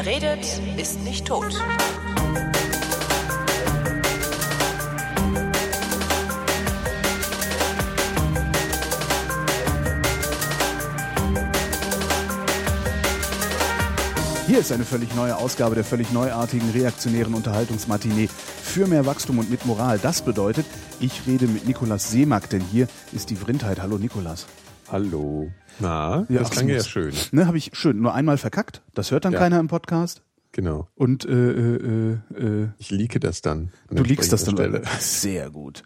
Wer redet, ist nicht tot. Hier ist eine völlig neue Ausgabe der völlig neuartigen, reaktionären Unterhaltungsmatinee für mehr Wachstum und mit Moral. Das bedeutet, ich rede mit Nikolas Seemack, denn hier ist die Vrindheit. Hallo Nikolas. Hallo. Na, Ja, das klang ja schön. Ne, habe ich schön nur einmal verkackt. Das hört dann Ja. keiner im Podcast. Genau. Und äh, äh, äh, äh, Ich lieke das dann. an du liegst das dann. Stelle. Sehr gut.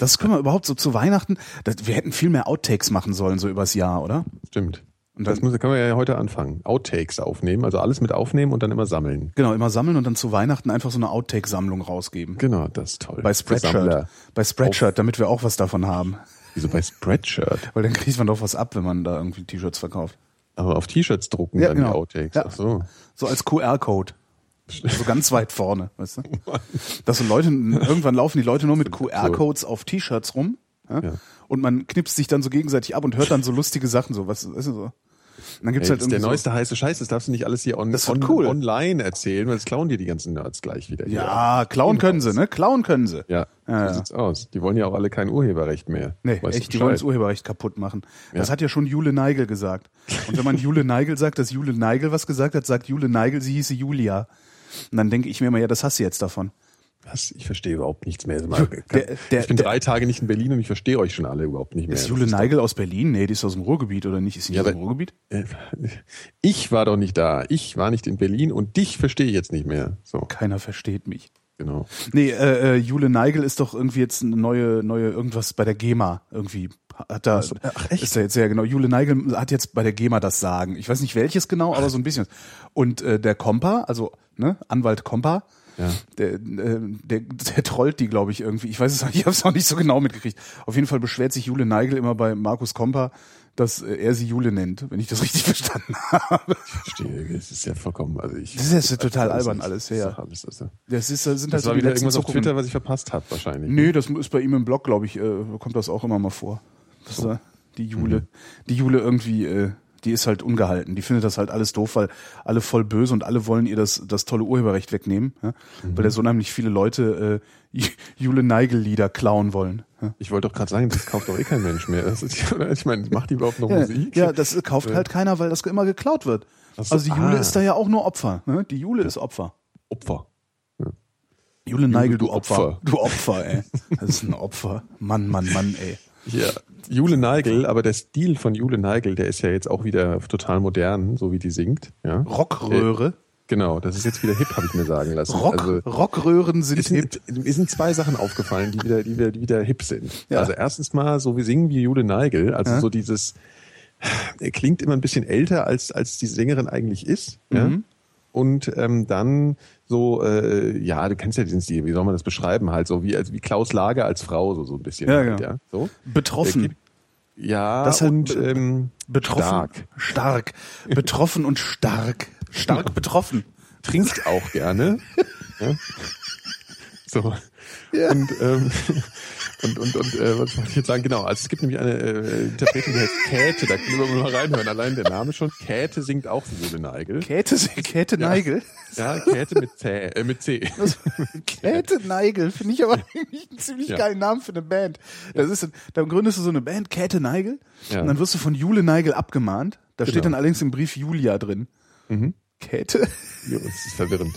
Das können wir überhaupt so zu Weihnachten. Das, wir hätten viel mehr Outtakes machen sollen, so übers Jahr, oder? Stimmt. Und das dann, muss, können wir ja heute anfangen. Outtakes aufnehmen, also alles mit aufnehmen und dann immer sammeln. genau, immer sammeln und dann zu Weihnachten einfach so eine Outtake-Sammlung rausgeben. Genau, das ist toll. Bei Spreadshirt. Bei Spreadshirt, damit wir auch was davon haben. Wieso bei Spreadshirt? Weil dann kriegt man doch was ab, wenn man da irgendwie T-Shirts verkauft. Aber auf T-Shirts drucken Ja, dann genau. die Outtakes. Ja. Ach so. So als QR-Code. So ganz weit vorne, weißt du? Dass so Leute, irgendwann laufen die Leute nur mit QR-Codes auf T-Shirts rum. Ja? Ja. Und man knipst sich dann so gegenseitig ab und hört dann so lustige Sachen, so, was, weißt du, so. Und dann gibt's Ey, halt das ist der irgendwie neueste heiße Scheiß, das darfst du nicht alles hier on, Das on, cool. online erzählen, weil das klauen dir die ganzen Nerds gleich wieder. so, hier. ja, klauen können sie, ne? Klauen können sie. Ja, Ja, so ja. sieht's aus. Die wollen ja auch alle kein Urheberrecht mehr. Nee, Weißt echt, die wollen das? Urheberrecht kaputt machen. Das Ja. hat ja schon Jule Neigel gesagt. Und wenn man Jule Neigel sagt, dass Jule Neigel was gesagt hat, sagt Jule Neigel, sie hieße Julia. Und dann denke ich mir immer, ja, das hast du jetzt davon. Was? Ich verstehe überhaupt nichts mehr. Der- der- ich bin der- drei Tage nicht in Berlin und ich verstehe euch schon alle überhaupt nicht mehr. Ist Jule Neigel aus Berlin? Nee, die ist aus dem Ruhrgebiet, oder nicht? Ist sie Ja, aus dem Ruhrgebiet? Ich war doch nicht da. Ich war nicht in Berlin und dich verstehe ich jetzt nicht mehr. So, Keiner versteht mich. genau. Nee, äh, äh, Jule Neigel ist doch irgendwie jetzt eine neue, neue irgendwas bei der GEMA irgendwie. Hat da, ach, echt? Ist da jetzt sehr genau. Jule Neigel hat jetzt bei der GEMA das Sagen. Ich weiß nicht welches genau, aber so ein bisschen. Und äh, der Kompa, also ne, Anwalt Kompa, Ja. der, äh, der, der trollt die, glaube ich, irgendwie. Ich weiß es auch nicht, ich habe es auch nicht so genau mitgekriegt. Auf jeden Fall beschwert sich Jule Neigel immer bei Markus Kompa, dass äh, er sie Jule nennt, wenn ich das richtig verstanden habe. Ich verstehe. Es ist ja vollkommen. Also ich, Das ist ja total alles albern alles, ja. alles, also. Das, ist, das sind halt Das so war wieder irgendwas auf. Twitter, was ich verpasst habe, wahrscheinlich. Nee, das ist bei ihm im Blog, glaube ich, äh, kommt das auch immer mal vor. Dass da die Jule, Mhm. die Jule irgendwie, äh, die ist halt ungehalten. Die findet das halt alles doof, weil alle voll böse und alle wollen ihr das, das tolle Urheberrecht wegnehmen, ja? Mhm. weil da so unheimlich viele Leute äh, Jule Neigel-Lieder klauen wollen. Ja? Ich wollte doch gerade sagen, das kauft doch eh kein Mensch mehr. Ist, ich meine, macht die überhaupt noch Ja, Musik? ja, das kauft halt keiner, weil das immer geklaut wird. So, Also die Jule ah. ist da ja auch nur Opfer. Ne? Die Jule ist Opfer. Opfer. Jule Neigel, du du Opfer. Opfer. Du Opfer, ey. Das ist ein Opfer. Mann, Mann, Mann, ey. Ja, Jule Neigel, aber der Stil von Jule Neigel, der ist ja jetzt auch wieder total modern, so wie die singt. Ja, Rockröhre. genau. Das ist jetzt wieder hip, habe ich mir sagen lassen. Rock, Also, Rockröhren sind es hip. sind, mir sind zwei Sachen aufgefallen, die wieder, die wieder, die wieder hip sind. Ja. Also erstens mal, so wie singen wie Jule Neigel, also Ja. so dieses, er klingt immer ein bisschen älter, als, als die Sängerin eigentlich ist. Mhm. Ja? Und ähm, dann so, äh, ja, du kennst ja diesen Stil, wie soll man das beschreiben? Halt so wie, als, wie Klaus Lager als Frau, so, so ein bisschen. Ja, halt, genau. ja? So. Betroffen. Ja, Das halt und ähm, Betroffen. stark. Stark. Betroffen und stark. Stark betroffen. Trinkt auch gerne. ja? So. Und, ähm, und, und, und äh, was wollte ich jetzt sagen? Genau, also es gibt nämlich eine äh, Interpretin, die heißt Käthe, da können wir mal reinhören. Allein der Name schon. Käthe singt auch Jule Neigel. Käthe, Käthe Neigel. Ja, Käthe mit C. Äh, mit C. Käthe Neigel finde ich aber eigentlich einen ziemlich Ja. geilen Namen für eine Band. Das ist, dann gründest du so eine Band, Käthe Neigel, Ja. und dann wirst du von Jule Neigel abgemahnt. Da steht Genau. dann allerdings im Brief Julia drin. Käthe? Jo, das ist verwirrend.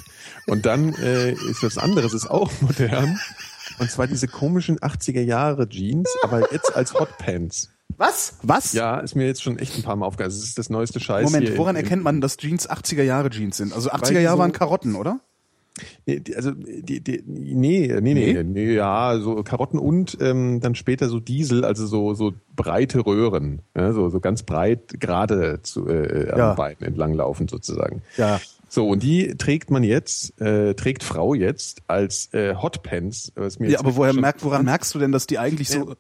Und dann äh, ist was anderes, ist auch modern. Und zwar diese komischen 80er Jahre Jeans, aber jetzt als Hotpants. Was? Was? Ja, ist mir jetzt schon echt ein paar Mal aufgefallen. Das ist das neueste Scheiß. Moment, hier woran erkennt man, dass Jeans 80er Jahre Jeans sind? Also 80er die Jahre so- waren Karotten, oder? Nee, die- also die, die, nee, nee, nee, Nee? nee, ja, so Karotten und ähm, dann später so Diesel, also so so breite Röhren, ja, so so ganz breit gerade zu äh, am Ja. Bein entlang laufen sozusagen. Ja. So und die trägt man jetzt, äh, trägt Frau jetzt als äh, Hotpants. Was mir Ja, aber woher merkt, woran merkst du denn, dass die eigentlich so,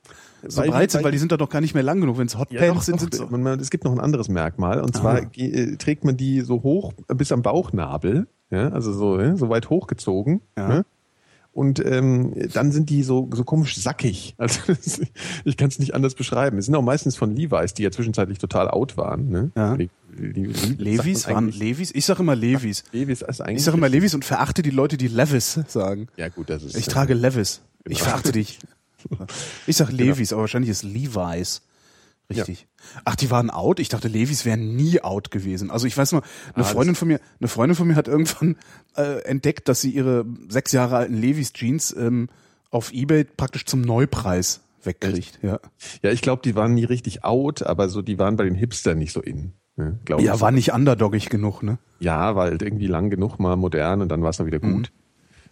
so weil die- breit sind? weil die sind doch gar nicht mehr lang genug. Wenn es Ja, Hotpants doch, sind, sind so. man, man, es gibt noch ein anderes Merkmal und zwar ge- äh, trägt man die so hoch bis am Bauchnabel, ja, also so, ja, so weit hochgezogen. Ja. Ne? Und ähm, dann sind die so, so komisch sackig. Also ich kann es nicht anders beschreiben. Es sind auch meistens von Levi's, die ja zwischenzeitlich total out waren. Ne? Ja. Die, die, die, Levis waren Levis? Ich sage immer Levis. Levis ist eigentlich. Ich sage immer Levis und verachte die Leute, die Levis sagen. Ja gut, das ist. Ich trage Levis. Ich Genau. verachte dich. Ich sag Levis, aber wahrscheinlich ist Levi's. Richtig. Ach, die waren out? Ich dachte, Levis wären nie out gewesen. Also ich weiß noch, eine Ah, Freundin von mir, eine Freundin von mir hat irgendwann äh, entdeckt, dass sie ihre sechs Jahre alten Levis Jeans ähm, auf Ebay praktisch zum Neupreis wegkriegt. Ja. Ja, ich glaube, die waren nie richtig out, aber so, die waren bei den Hipstern nicht so in. Ne, glaub ja, ich. war nicht underdoggig genug, ne? Ja, war halt irgendwie lang genug mal modern und dann war es dann wieder Mhm.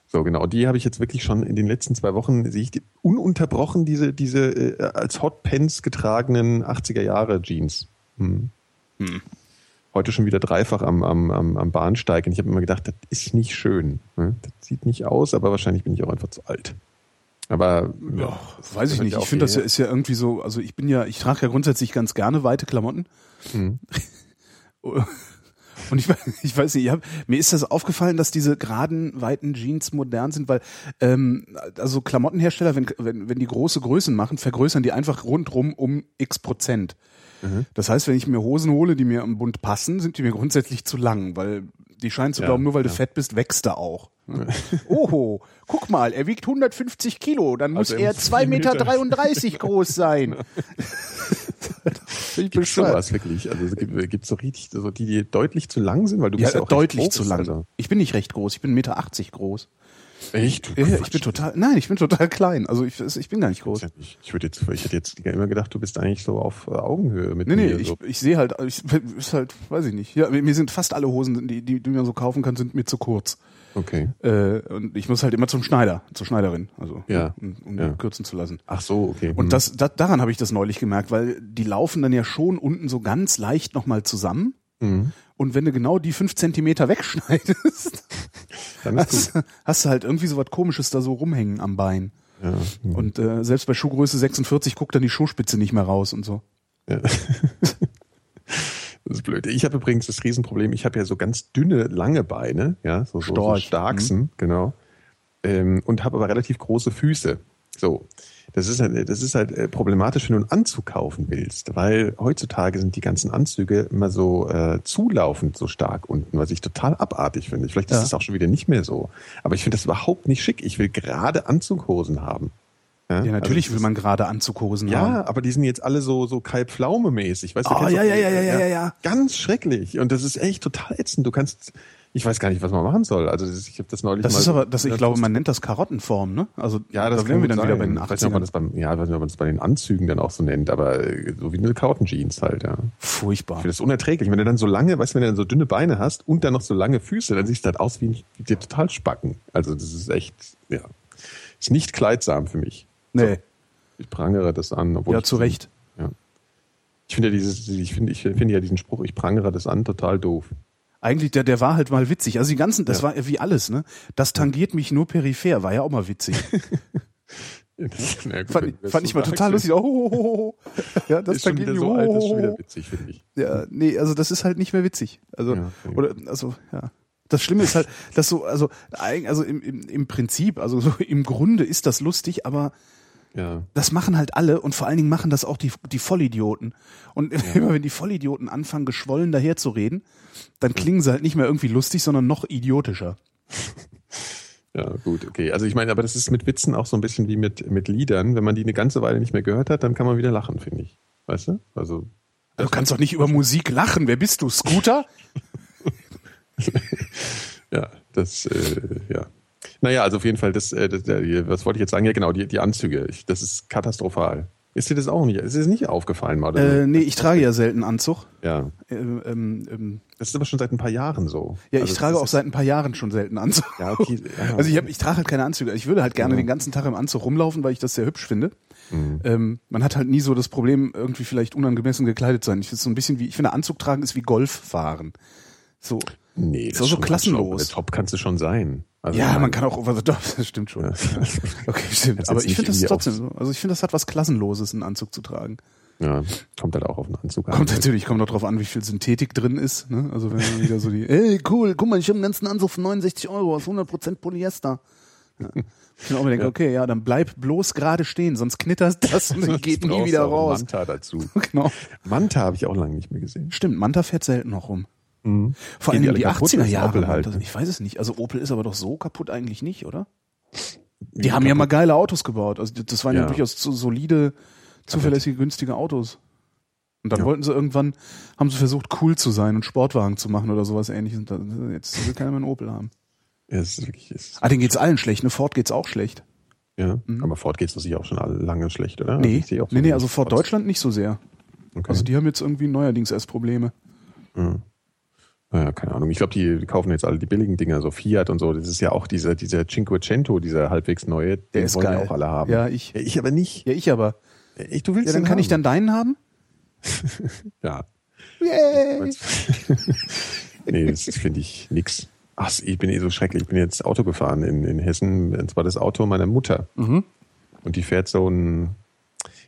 So, genau. Die habe ich jetzt wirklich schon in den letzten zwei Wochen, sehe ich die, ununterbrochen diese, diese äh, als Hot Pants getragenen 80er Jahre Jeans. Hm. Heute schon wieder dreifach am, am, am, am Bahnsteig und ich habe immer gedacht, das ist nicht schön. Ne? Das sieht nicht aus, aber wahrscheinlich bin ich auch einfach zu alt. Aber ja, das Weiß ich nicht. ja Ich finde, das hierher. ist ja irgendwie so, also ich bin ja, ich trage ja grundsätzlich ganz gerne weite Klamotten. Mhm. Und ich, weiß- ich weiß nicht, ich hab, mir ist das aufgefallen, dass diese geraden, weiten Jeans modern sind, weil ähm, also Klamottenhersteller, wenn, wenn, wenn die große Größen machen, vergrößern die einfach rundrum um x Prozent. Das heißt, wenn ich mir Hosen hole, die mir am Bund passen, sind die mir grundsätzlich zu lang, weil die scheinen zu Ja, glauben, nur weil du ja. fett bist, wächst er auch. Oho, guck mal, er wiegt 150 Kilo, dann muss Also er er muss 2,33 vier Meter- Meter groß sein. ich Gibt's sowas wirklich? Also es gibt gibt's so richtig, so die, die deutlich zu lang sind, weil du Ja, bist ja auch deutlich groß, zu lang. Also. Ich bin nicht recht groß, ich bin 1,80 Meter groß. Echt? Ja, ich bin total, nein, ich bin total klein. Also ich, ich bin gar nicht groß. Ich würde jetzt, ich hätte jetzt immer gedacht, du bist eigentlich so auf äh, Augenhöhe mit Nee, nee, mir. ich, so. ich sehe halt, ich, ist halt, weiß ich nicht. Ja, mir sind fast alle Hosen, die, die, die man so kaufen kann, sind mir zu kurz. Okay. Äh, und ich muss halt immer zum Schneider, zur Schneiderin, also Ja, um, um ja. kürzen zu lassen. Ach so, okay. Und Hm. das, da, daran habe ich das neulich gemerkt, weil die laufen dann ja schon unten so ganz leicht nochmal zusammen. Mhm. Und wenn du genau die fünf Zentimeter wegschneidest, hast, hast du halt irgendwie so was Komisches da so rumhängen am Bein. Ja. hm. Und äh, selbst bei Schuhgröße 46 guckt dann die Schuhspitze nicht mehr raus und so. Ja. Das ist blöd. Ich habe übrigens das Riesenproblem, ich habe ja so ganz dünne, lange Beine, ja, so, so, so Storch. Starksen, genau. Ähm, und habe aber relativ große Füße. So. Das ist halt, das ist halt äh, problematisch, wenn du einen Anzug kaufen willst, weil heutzutage sind die ganzen Anzüge immer so äh, zulaufend so stark unten, was ich total abartig finde. Vielleicht ist Ja. das auch schon wieder nicht mehr so. Aber ich finde das überhaupt nicht schick. Ich will gerade Anzughosen haben. Ja, natürlich also will man gerade Anzughosen haben. ja, aber die sind jetzt alle so so Kai Pflaume mäßig, weißt du? Oh, ja, ja, ja, ja, ja, ja, ja. Ganz schrecklich und das ist echt total ätzend. Du kannst ich weiß gar nicht, was man machen soll. Also das, ich habe das neulich Das mal ist aber, das, ich glaube, man nennt das Karottenform, ne? Also ja, das da wären wir dann gut wieder bei sein. den Ich weiß nicht, ob man 80ern. das beim, ja, ich weiß nicht, ob man das bei den Anzügen dann auch so nennt, aber äh, so wie eine Karotten-Jeans halt, ja. Ich Furchtbar. finde das unerträglich. Wenn du dann so lange, weißt du, wenn du dann so dünne Beine hast und dann noch so lange Füße, dann siehst du halt aus wie, ein, wie dir total Spacken. Also das ist echt, ja, ist nicht kleidsam für mich. Nee, Ich prangere das an. Obwohl ja, ich, zu Recht. Ja. Ich finde ja dieses, ich finde, ich finde ja diesen Spruch, ich prangere das an, total doof. Eigentlich, der, der war halt mal witzig. Also die ganzen, das Ja. war wie alles, ne? Das tangiert mich nur peripher, war ja auch mal witzig. Ja, gut, fand ich, das fand ich mal total lustig. Oh, oh, oh, oh. Ja, das Ist schon tangiert wieder mich. so alt, ist schon oh, wieder oh, oh. witzig, finde ich. Ja, nee, also das ist halt nicht mehr witzig. Also, Ja, oder, also, ja. Das Schlimme ist halt, dass so, also, also im, im, im Prinzip, also so im Grunde ist das lustig, aber Ja. das machen halt alle und vor allen Dingen machen das auch die, die Vollidioten. Und immer wenn die Vollidioten anfangen, geschwollen daherzureden, dann klingen sie halt nicht mehr irgendwie lustig, sondern noch idiotischer. Ja, gut, okay. Also ich meine, aber das ist mit Witzen auch so ein bisschen wie mit, mit Liedern. Wenn man die eine ganze Weile nicht mehr gehört hat, dann kann man wieder lachen, finde ich. Weißt du? Also, Du kannst doch nicht über Musik lachen. Wer bist du? Scooter? ja, das, äh, ja. Naja, also auf jeden Fall, das, äh, das der, was wollte ich jetzt sagen? Ja, genau, die, die Anzüge. Ich, das ist katastrophal. Ist dir das auch nicht, ist dir das nicht aufgefallen, mal? So? Äh, nee, ich trage ja selten Anzug. Ja. Ähm, ähm, ähm, Das ist aber schon seit ein paar Jahren so. ja, Also ich das trage ist auch seit ein paar Jahren schon selten Anzug. Ja, okay. Ja. Also ich, hab, ich trage halt keine Anzüge. Ich würde halt gerne Ja. den ganzen Tag im Anzug rumlaufen, weil ich das sehr hübsch finde. Mhm. Ähm, man hat halt nie so das Problem, irgendwie vielleicht unangemessen gekleidet sein. Ich finde so ein bisschen wie, ich finde Anzug tragen ist wie Golf fahren. So. Nee, Ist auch so schon klassenlos. Top kannst du schon sein. Also, Ja, man kann auch over the top, das stimmt schon. Ja. Okay, stimmt. Aber ich finde das trotzdem. Also ich finde, das hat was Klassenloses, einen Anzug zu tragen. Ja, kommt halt auch auf den Anzug an. Kommt natürlich, kommt noch drauf an, wie viel Synthetik drin ist. Ne? Also wenn man wieder so die, ey cool, guck mal, ich habe einen ganzen Anzug für 69 Euro aus 100% Polyester. Ich mir auch immer denke, okay, ja, dann bleib bloß gerade stehen, sonst knittert das und dann geht nie wieder auch raus. Manta dazu. Genau. Manta habe ich auch lange nicht mehr gesehen. Stimmt, Manta fährt selten noch rum. Vor Gehen allem die die, alle kaputt 80er oder ist Jahre. Halt? Ich weiß es nicht. Also Opel ist aber doch so kaputt eigentlich nicht, oder? Die haben ja mal geile Autos gebaut. Also das waren ja, Ja. durchaus so solide, zuverlässige, günstige Autos. Und dann Ja. wollten sie irgendwann, haben sie versucht, cool zu sein und Sportwagen zu machen oder sowas ähnliches. Und dann, jetzt will keiner mehr einen Opel haben. Ja, es ist wirklich, es Ah, denen geht's allen schlecht, ne? Ford geht's auch schlecht. ja. Aber Ford geht's sicher auch schon lange schlecht, oder? Mhm. Nee, auch so nee, nee, also Ford. Deutschland nicht so sehr. Okay. Also die haben jetzt irgendwie neuerdings erst Probleme. Naja, keine Ahnung. Ich glaube, die kaufen jetzt alle die billigen Dinger, so Fiat und so. Das ist ja auch dieser, dieser Cinquecento, dieser halbwegs neue. Den ist wollen geil. ja auch alle haben. Ja, ich. Ich aber nicht. Ja, ich aber. Ich, du willst Ja, dann den kann ich haben. dann deinen haben? Ja. Yay! Nee, das finde ich nix. Ach, ich bin eh so schrecklich. Ich bin jetzt Auto gefahren in, in Hessen. Und zwar das Auto meiner Mutter. Mhm. Und die fährt so ein,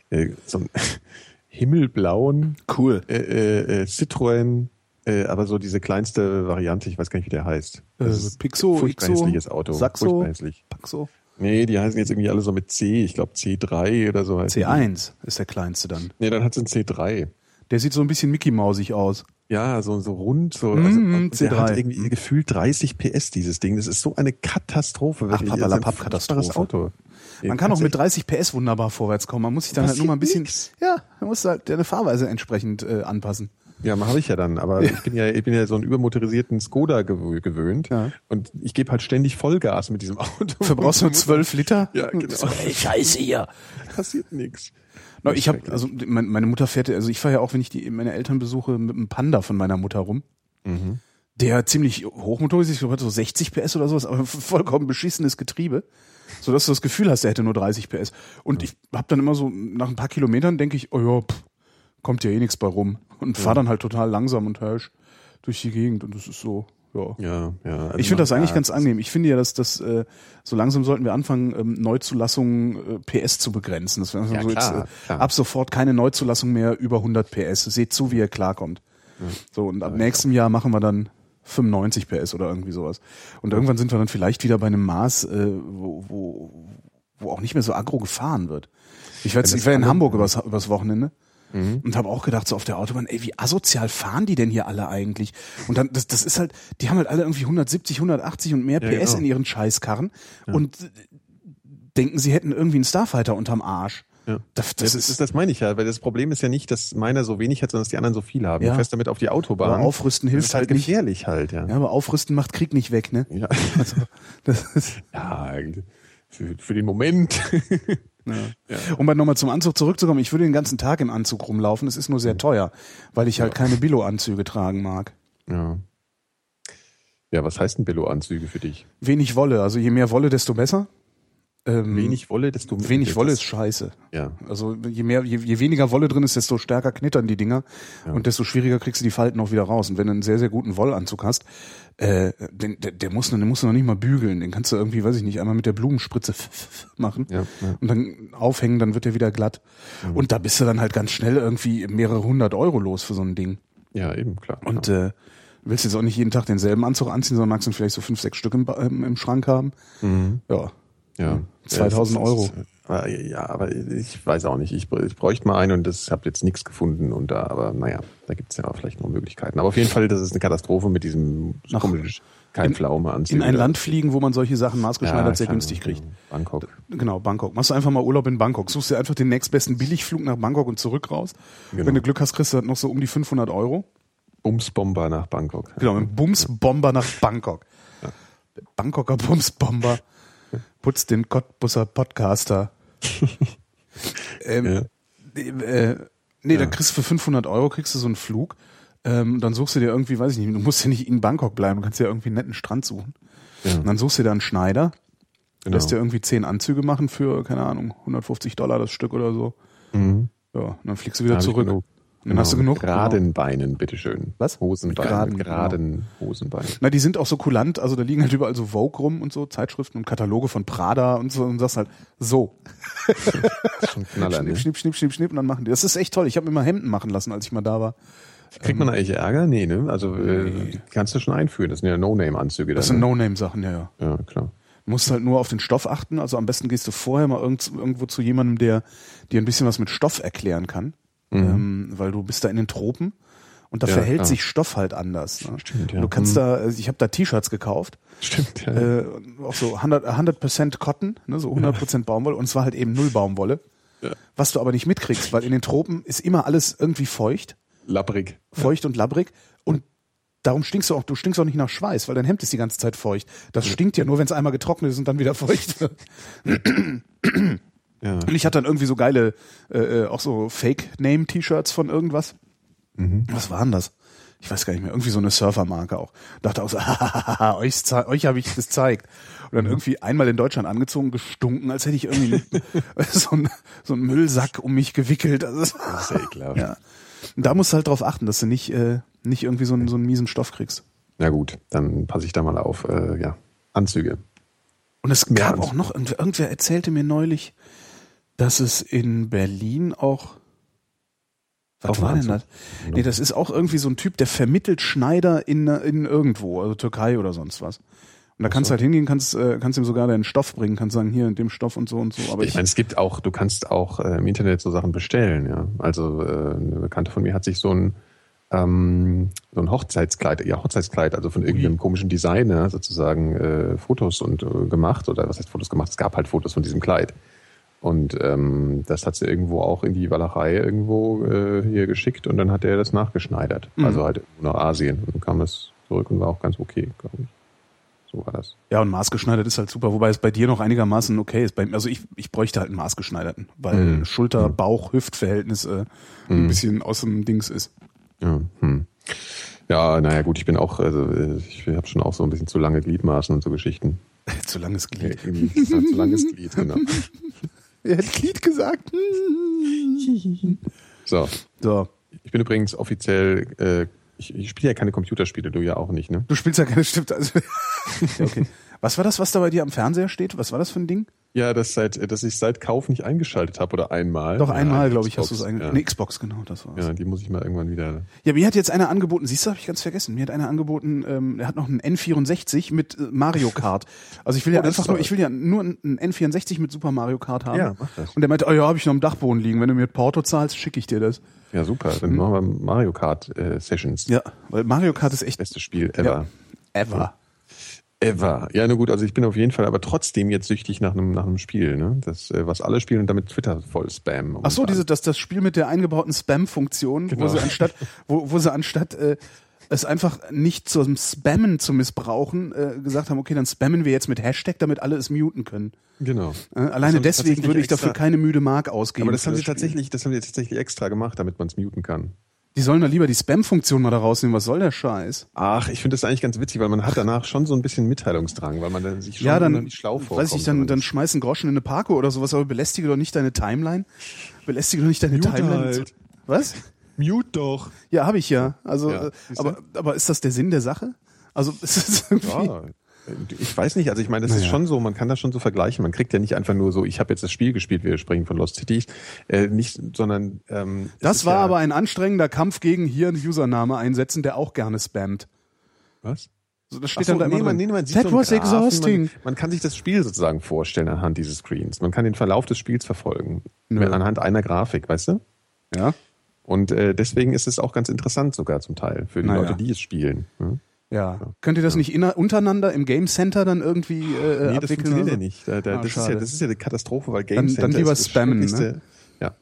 äh, so ein himmelblauen Cool. äh, äh, äh, Citroën, äh, aber so diese kleinste Variante. Ich weiß gar nicht, wie der heißt. Äh, Das ist Pixo, furchtbar Ixo, hässliches Auto. Saxo, Furchtbar hässlich. Paxo. Nee, die heißen jetzt irgendwie alle so mit C. Ich glaube C3 oder so. heißen die. C1 ist der kleinste dann. Nee, dann hat sie ein C3. Der sieht so ein bisschen Mickey-Mausig aus. Ja, so, so rund, so. Mhm, Also, der C3. hat irgendwie gefühlt 30 PS, dieses Ding. Das ist so eine Katastrophe. Ach, wirklich. papalapap, Das ist ein furchtbares Katastrophe. Auto. Man kann auch mit 30 PS wunderbar vorwärts kommen. Man muss sich dann halt nur mal ein bisschen, nix. ja, man muss halt deine Fahrweise entsprechend äh, anpassen. Ja, habe ich ja dann. Aber ich bin ja, ich bin ja so einen übermotorisierten Skoda gewö- gewöhnt. Ja. Und ich gebe halt ständig Vollgas mit diesem Auto. Verbrauchst du nur 12 Liter? Ja, genau. So, ey, scheiße hier. Passiert nichts. No, ich habe also mein- meine Mutter fährt, ja- also ich fahre ja auch, wenn ich die meine Eltern besuche, mit einem Panda von meiner Mutter rum. Der ziemlich hochmotorisiert, ist, ich glaube, hat so 60 PS oder sowas, aber vollkommen beschissenes Getriebe, so dass du das Gefühl hast, er hätte nur 30 PS. Und ich habe dann immer so nach ein paar Kilometern denke ich, oh ja, pff, kommt ja eh nichts bei rum und fahr dann halt total langsam und hörsch durch die Gegend und das ist so, ja. Ja, ja. Also Ich finde das eigentlich ja, ganz angenehm. Ich finde ja, dass das äh, so langsam sollten wir anfangen, ähm, Neuzulassungen äh, PS zu begrenzen. Das wäre Ja, so klar, jetzt, äh, klar. ab sofort keine Neuzulassung mehr über 100 PS. Seht zu, wie ihr klarkommt. So und ab nächstem Jahr machen wir dann 95 PS oder irgendwie sowas. Und irgendwann sind wir dann vielleicht wieder bei einem Maß, äh, wo, wo, wo auch nicht mehr so aggro gefahren wird. Ich ich war in Hamburg übers, übers Wochenende Mhm. und habe auch gedacht, so auf der Autobahn, ey, wie asozial fahren die denn hier alle eigentlich? Und dann, das, das ist halt, die haben halt alle irgendwie 170, 180 und mehr Ja, PS genau. in ihren Scheißkarren und äh, denken, sie hätten irgendwie einen Starfighter unterm Arsch. Ja. Das, Das, das, ist, das meine ich ja, weil das Problem ist ja nicht, dass meiner so wenig hat, sondern dass die anderen so viel haben. Ja. Du fährst damit auf die Autobahn. Aber aufrüsten Das hilft ist halt nicht. gefährlich halt, ja. ja, aber aufrüsten macht Krieg nicht weg, ne? Ja, Also, das ist, ja für den Moment. Um mal nochmal zum Anzug zurückzukommen, ich würde den ganzen Tag im Anzug rumlaufen. Es ist nur sehr teuer, weil ich halt keine Billo-Anzüge tragen mag. ja. Ja, was heißt denn Billo-Anzüge für dich? Wenig Wolle, also je mehr Wolle, desto besser. Ähm, Wenig Wolle, desto wenig das- Wolle ist scheiße. Ja, Also je mehr, je, je weniger Wolle drin ist, desto stärker knittern die Dinger und desto schwieriger kriegst du die Falten auch wieder raus. Und wenn du einen sehr, sehr guten Wollanzug hast, äh, den, der, der, muss, den musst du noch nicht mal bügeln. Den kannst du irgendwie, weiß ich nicht, einmal mit der Blumenspritze machen Ja, ja. und dann aufhängen, dann wird der wieder glatt. Und da bist du dann halt ganz schnell irgendwie mehrere hundert Euro los für so ein Ding. ja, eben, klar. Und klar. äh, willst jetzt auch nicht jeden Tag denselben Anzug anziehen, sondern magst du vielleicht so fünf, sechs Stück im, Ba- im, im Schrank haben. Ja. Ja. 2000 Ja, es Euro. es ist- aber- Ja, aber ich weiß auch nicht. Ich, ich bräuchte mal einen und das habe jetzt nichts gefunden und da, aber naja, da gibt's ja auch vielleicht noch Möglichkeiten. Aber auf jeden Fall, das ist eine Katastrophe mit diesem komischen kein Pflaume anziehen. In ein Land fliegen, wo man solche Sachen maßgeschneidert sehr günstig kriegt. Bangkok. Genau, Bangkok. Machst du einfach mal Urlaub in Bangkok. Suchst dir einfach den nächstbesten Billigflug nach Bangkok und zurück raus. Genau. Wenn du Glück hast, kriegst du halt noch so um die 500 Euro. Bumsbomber nach Bangkok. Genau, Bumsbomber nach Bangkok. Der Bangkoker Bumsbomber putzt den Cottbusser Podcaster. ähm, Ja. äh, nee, da kriegst du für 500 Euro kriegst du so einen Flug. Ähm, dann suchst du dir irgendwie, weiß ich nicht, du musst ja nicht in Bangkok bleiben, du kannst ja irgendwie einen netten Strand suchen. Ja. Und dann suchst du dir einen Schneider, Genau. lässt dir irgendwie zehn Anzüge machen für, keine Ahnung, 150 Dollar das Stück oder so. Mhm. Ja, und dann fliegst du wieder zurück. Genug. Dann hast du genug. Mit geraden Beinen, bitteschön. Was? Hosenbeinen. Mit geraden, geraden Hosenbeinen. Na, die sind auch so kulant, also da liegen halt überall so Vogue rum und so, Zeitschriften und Kataloge von Prada und so und sagst halt, so. Schon Knaller, schnipp, ne? schnipp, schnipp, schnipp, schnipp und dann machen die. Das ist echt toll. Ich habe mir mal Hemden machen lassen, als ich mal da war. Kriegt man eigentlich Ärger? Nee, ne? Also äh, kannst du schon einführen. Das sind ja No-Name-Anzüge. Das sind ne? No-Name-Sachen, ja, ja. Ja, klar. Du musst halt nur auf den Stoff achten. Also am besten gehst du vorher mal irgend, irgendwo zu jemandem, der dir ein bisschen was mit Stoff erklären kann. Ähm, weil du bist da in den Tropen und da Ja, verhält klar. sich Stoff halt anders. Ne? Stimmt, ja. Du kannst Mhm. da, also ich habe da T-Shirts gekauft, Stimmt, ja. äh, auch so 100, 100% Cotton, ne, so 100% Baumwolle und es war halt eben null Baumwolle. Ja. Was du aber nicht mitkriegst, weil in den Tropen ist immer alles irgendwie feucht, Labbrig. feucht und labbrig und darum stinkst du auch, du stinkst auch nicht nach Schweiß, weil dein Hemd ist die ganze Zeit feucht. Das stinkt ja nur, wenn es einmal getrocknet ist und dann wieder feucht wird. Ja. Und ich hatte dann irgendwie so geile, äh, äh, auch so Fake-Name-T-Shirts von irgendwas. Was waren das? Ich weiß gar nicht mehr. Irgendwie so eine Surfermarke auch. Dachte auch so, euch, euch habe ich das gezeigt. Und dann irgendwie einmal in Deutschland angezogen, gestunken, als hätte ich irgendwie so, ein, so einen Müllsack um mich gewickelt. Also, das- ist ja ekelhaft. ja. Und da musst du halt drauf achten, dass du nicht, äh, nicht irgendwie so einen, so einen miesen Stoff kriegst. Na gut, dann passe ich da mal auf. Äh, ja, Anzüge. Und es gab Ja. auch noch, irgendwer erzählte mir neulich, dass es in Berlin auch. Was Auch war denn das? Nee, das ist auch irgendwie so ein Typ, der vermittelt Schneider in, in irgendwo, also Türkei oder sonst was. Und da kannst du halt hingehen, kannst, äh, kannst ihm sogar deinen Stoff bringen, kannst sagen, hier in dem Stoff und so und so. Aber ich ich, meine, es gibt auch, du kannst auch äh, im Internet so Sachen bestellen, ja. Also äh, eine Bekannte von mir hat sich so ein ähm, so ein Hochzeitskleid, ja Hochzeitskleid, also von irgendeinem komischen Designer sozusagen äh, Fotos und äh, gemacht oder was heißt Fotos gemacht? Es gab halt Fotos von diesem Kleid. Und ähm, das hat sie irgendwo auch in die Walachei irgendwo äh, hier geschickt und dann hat er das nachgeschneidert. Mhm. Also halt nach Asien. Und dann kam es zurück und war auch ganz okay, glaube ich. So war das. ja, und maßgeschneidert ist halt super, wobei es bei dir noch einigermaßen okay ist. Bei, also ich, ich bräuchte halt einen maßgeschneiderten, weil Mhm. Schulter, Bauch, Hüftverhältnis äh, ein bisschen aus dem Dings ist. Ja, hm. ja naja gut, ich bin auch, also ich habe schon auch so ein bisschen zu lange Gliedmaßen und so Geschichten. Zu langes Glied. zu langes Glied, genau. Er hat Glied gesagt. So, So. ich bin übrigens offiziell, äh, ich, ich spiele ja keine Computerspiele, du ja auch nicht, ne? Du spielst ja keine Stifte. Also, okay. Was war das, was da bei dir am Fernseher steht? Was war das für ein Ding? Ja, das seit, dass ich seit Kauf nicht eingeschaltet habe oder einmal. Doch ja, einmal, eine glaube ich, hast du es eingeschaltet. Ja. Eine Xbox, genau, das war's. ja, Ja. die muss ich mal irgendwann wieder. mir hat jetzt einer angeboten, siehst du, habe ich ganz vergessen. Mir hat einer angeboten, ähm, er hat noch einen N64 mit äh, Mario Kart. Also ich will ja Oh, das einfach nur, ich will ja nur einen N64 mit Super Mario Kart haben. Ja, mach das. Und der meinte, oh ja, habe ich noch am Dachboden liegen. Wenn du mir Porto zahlst, schicke ich dir das. Ja, super. Dann machen wir Mario Kart äh, Sessions. Ja, weil Mario Kart ist echt Beste Spiel ever. ja, ever. Ever. Ja, na gut, also ich bin auf jeden Fall aber trotzdem jetzt süchtig nach einem, nach einem Spiel, ne? Das, äh, was alle spielen und damit Twitter voll spam. Ach so, diese, das, das Spiel mit der eingebauten Spam-Funktion, wo Genau. sie anstatt, wo, wo sie anstatt äh, es einfach nicht zum Spammen zu missbrauchen, äh, gesagt haben, okay, dann spammen wir jetzt mit Hashtag, damit alle es muten können. Genau. Äh, alleine deswegen würde ich dafür keine müde Mark ausgeben. Aber das haben sie tatsächlich, das haben sie tatsächlich extra gemacht, damit man es muten kann. Die sollen da lieber die Spam-Funktion mal da rausnehmen. Was soll der Scheiß? Ach, ich finde das eigentlich ganz witzig, weil man hat danach schon so ein bisschen Mitteilungsdrang, weil man dann sich schon ja, dann, schlau vorkommt. weiß ich, dann, dann schmeiß einen Groschen in eine Parko oder sowas, aber belästige doch nicht deine Timeline. Belästige doch nicht deine Mute Timeline. halt. Was? Mute doch. Ja, habe ich ja. Also, Ja, äh, aber, aber ist das der Sinn der Sache? Also, ist es irgendwie. Ja, ich weiß nicht, also ich meine, das ist Naja. schon so, man kann das schon so vergleichen. Man kriegt ja nicht einfach nur so, ich habe jetzt das Spiel gespielt, wir sprechen von Lost Cities, äh, nicht, sondern ähm, Das ist war ja, aber ein anstrengender Kampf gegen hier einen Username einsetzen, der auch gerne spammt. was? So, das Ach steht so, dann da nee, immer man, nee, man sieht That so was Graphen, exhausting. Man, man kann sich das Spiel sozusagen vorstellen anhand dieses Screens. Man kann den Verlauf des Spiels verfolgen. Nö. Anhand einer Grafik, weißt du? Ja. Und äh, deswegen ist es auch ganz interessant sogar zum Teil für die Naja. Leute, die es spielen. ne? Ja. Könnt ihr das nicht inner, untereinander im Game Center dann irgendwie äh, Nee, das abwickeln? funktioniert oder ja so? nicht. Da, da, Ah, das, ist ja, das ist ja eine Katastrophe, weil Game Dann- Center dann lieber ist das spammen, ne? Ja.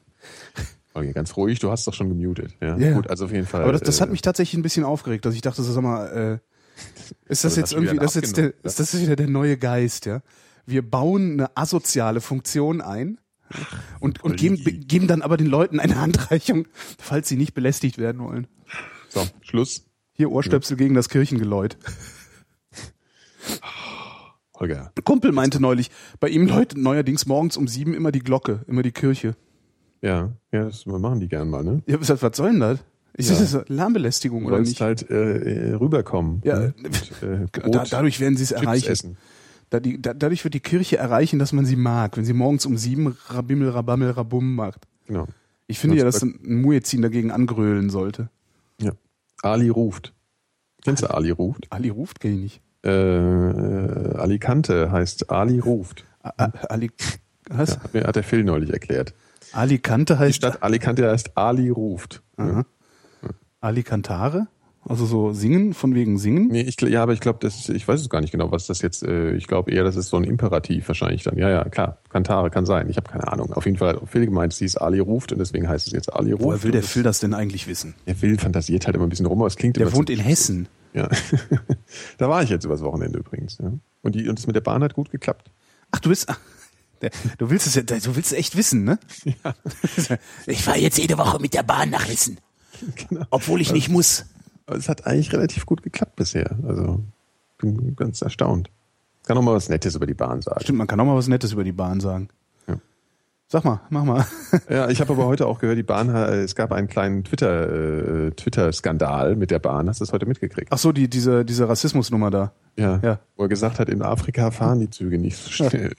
Okay, ganz ruhig, du hast doch schon gemutet. Ja, Ja. gut, also auf jeden Fall. Aber das, das hat äh, mich tatsächlich ein bisschen aufgeregt, dass ich dachte, so, sag mal, äh, ist das Also jetzt irgendwie, das ist jetzt der, ist das wieder der neue Geist, ja? Wir bauen eine asoziale Funktion ein und, und geben, geben dann aber den Leuten eine Handreichung, falls sie nicht belästigt werden wollen. So, Schluss. Hier Ohrstöpsel gegen das Kirchengeläut. Holger. Ein Kumpel meinte neulich, bei ihm läutet neuerdings morgens um sieben immer die Glocke, immer die Kirche. Ja, ja, das machen die gern mal, ne? Hab gesagt, was soll denn das? Ich Ja. das ist Lärmbelästigung Du oder nicht? halt äh, äh, rüberkommen. Ja, ne? Und, äh, Brot, da, dadurch werden sie es erreichen. Da die, da, dadurch wird die Kirche erreichen, dass man sie mag, wenn sie morgens um sieben Rabimmel, Rabammel, Rabum macht. Genau. Ich finde ja, Das dass ein Muezzin dagegen angrölen sollte. Ja. Ali ruft. Kennst du Ali ruft? Ali ruft, kenn ich nicht. Äh, Alicante heißt Ali ruft. A Ali, was? Ja, hat, mir, hat der Phil neulich erklärt. Alicante Die heißt Stadt Alicante heißt Ali ruft. Aha. Alicantare? Also so singen, von wegen singen? Nee, ich, ja, aber ich glaube, das, ich weiß es gar nicht genau, was das jetzt, äh, ich glaube eher, das ist so ein Imperativ wahrscheinlich dann. Ja, ja, klar, Kantare kann sein. Ich habe keine Ahnung. Auf jeden Fall hat Phil gemeint, sie ist Ali ruft und deswegen heißt es jetzt Ali ruft. Woher will der Phil das denn eigentlich wissen? Der Phil fantasiert halt immer ein bisschen rum, aber es klingt Der wohnt in Hessen. Ja. da war ich jetzt übers Wochenende übrigens. Ja. Und, die, und das mit der Bahn hat gut geklappt. Ach, du bist, du willst es ja, du willst es echt wissen, ne? Ja. Ich fahre jetzt jede Woche mit der Bahn nach Hessen. Genau. Obwohl ich nicht muss. Es hat eigentlich relativ gut geklappt bisher. Also bin ganz erstaunt. Kann auch mal was Nettes über die Bahn sagen. Stimmt, man kann auch mal was Nettes über die Bahn sagen. Ja. Sag mal, mach mal. Ja, ich habe aber heute auch gehört, die Bahn, äh, es gab einen kleinen Twitter, äh, Twitter-Skandal mit der Bahn. Hast du das heute mitgekriegt? Ach so, die, diese, diese Rassismusnummer da. Ja, Ja. Wo er gesagt hat, in Afrika fahren die Züge nicht so schnell.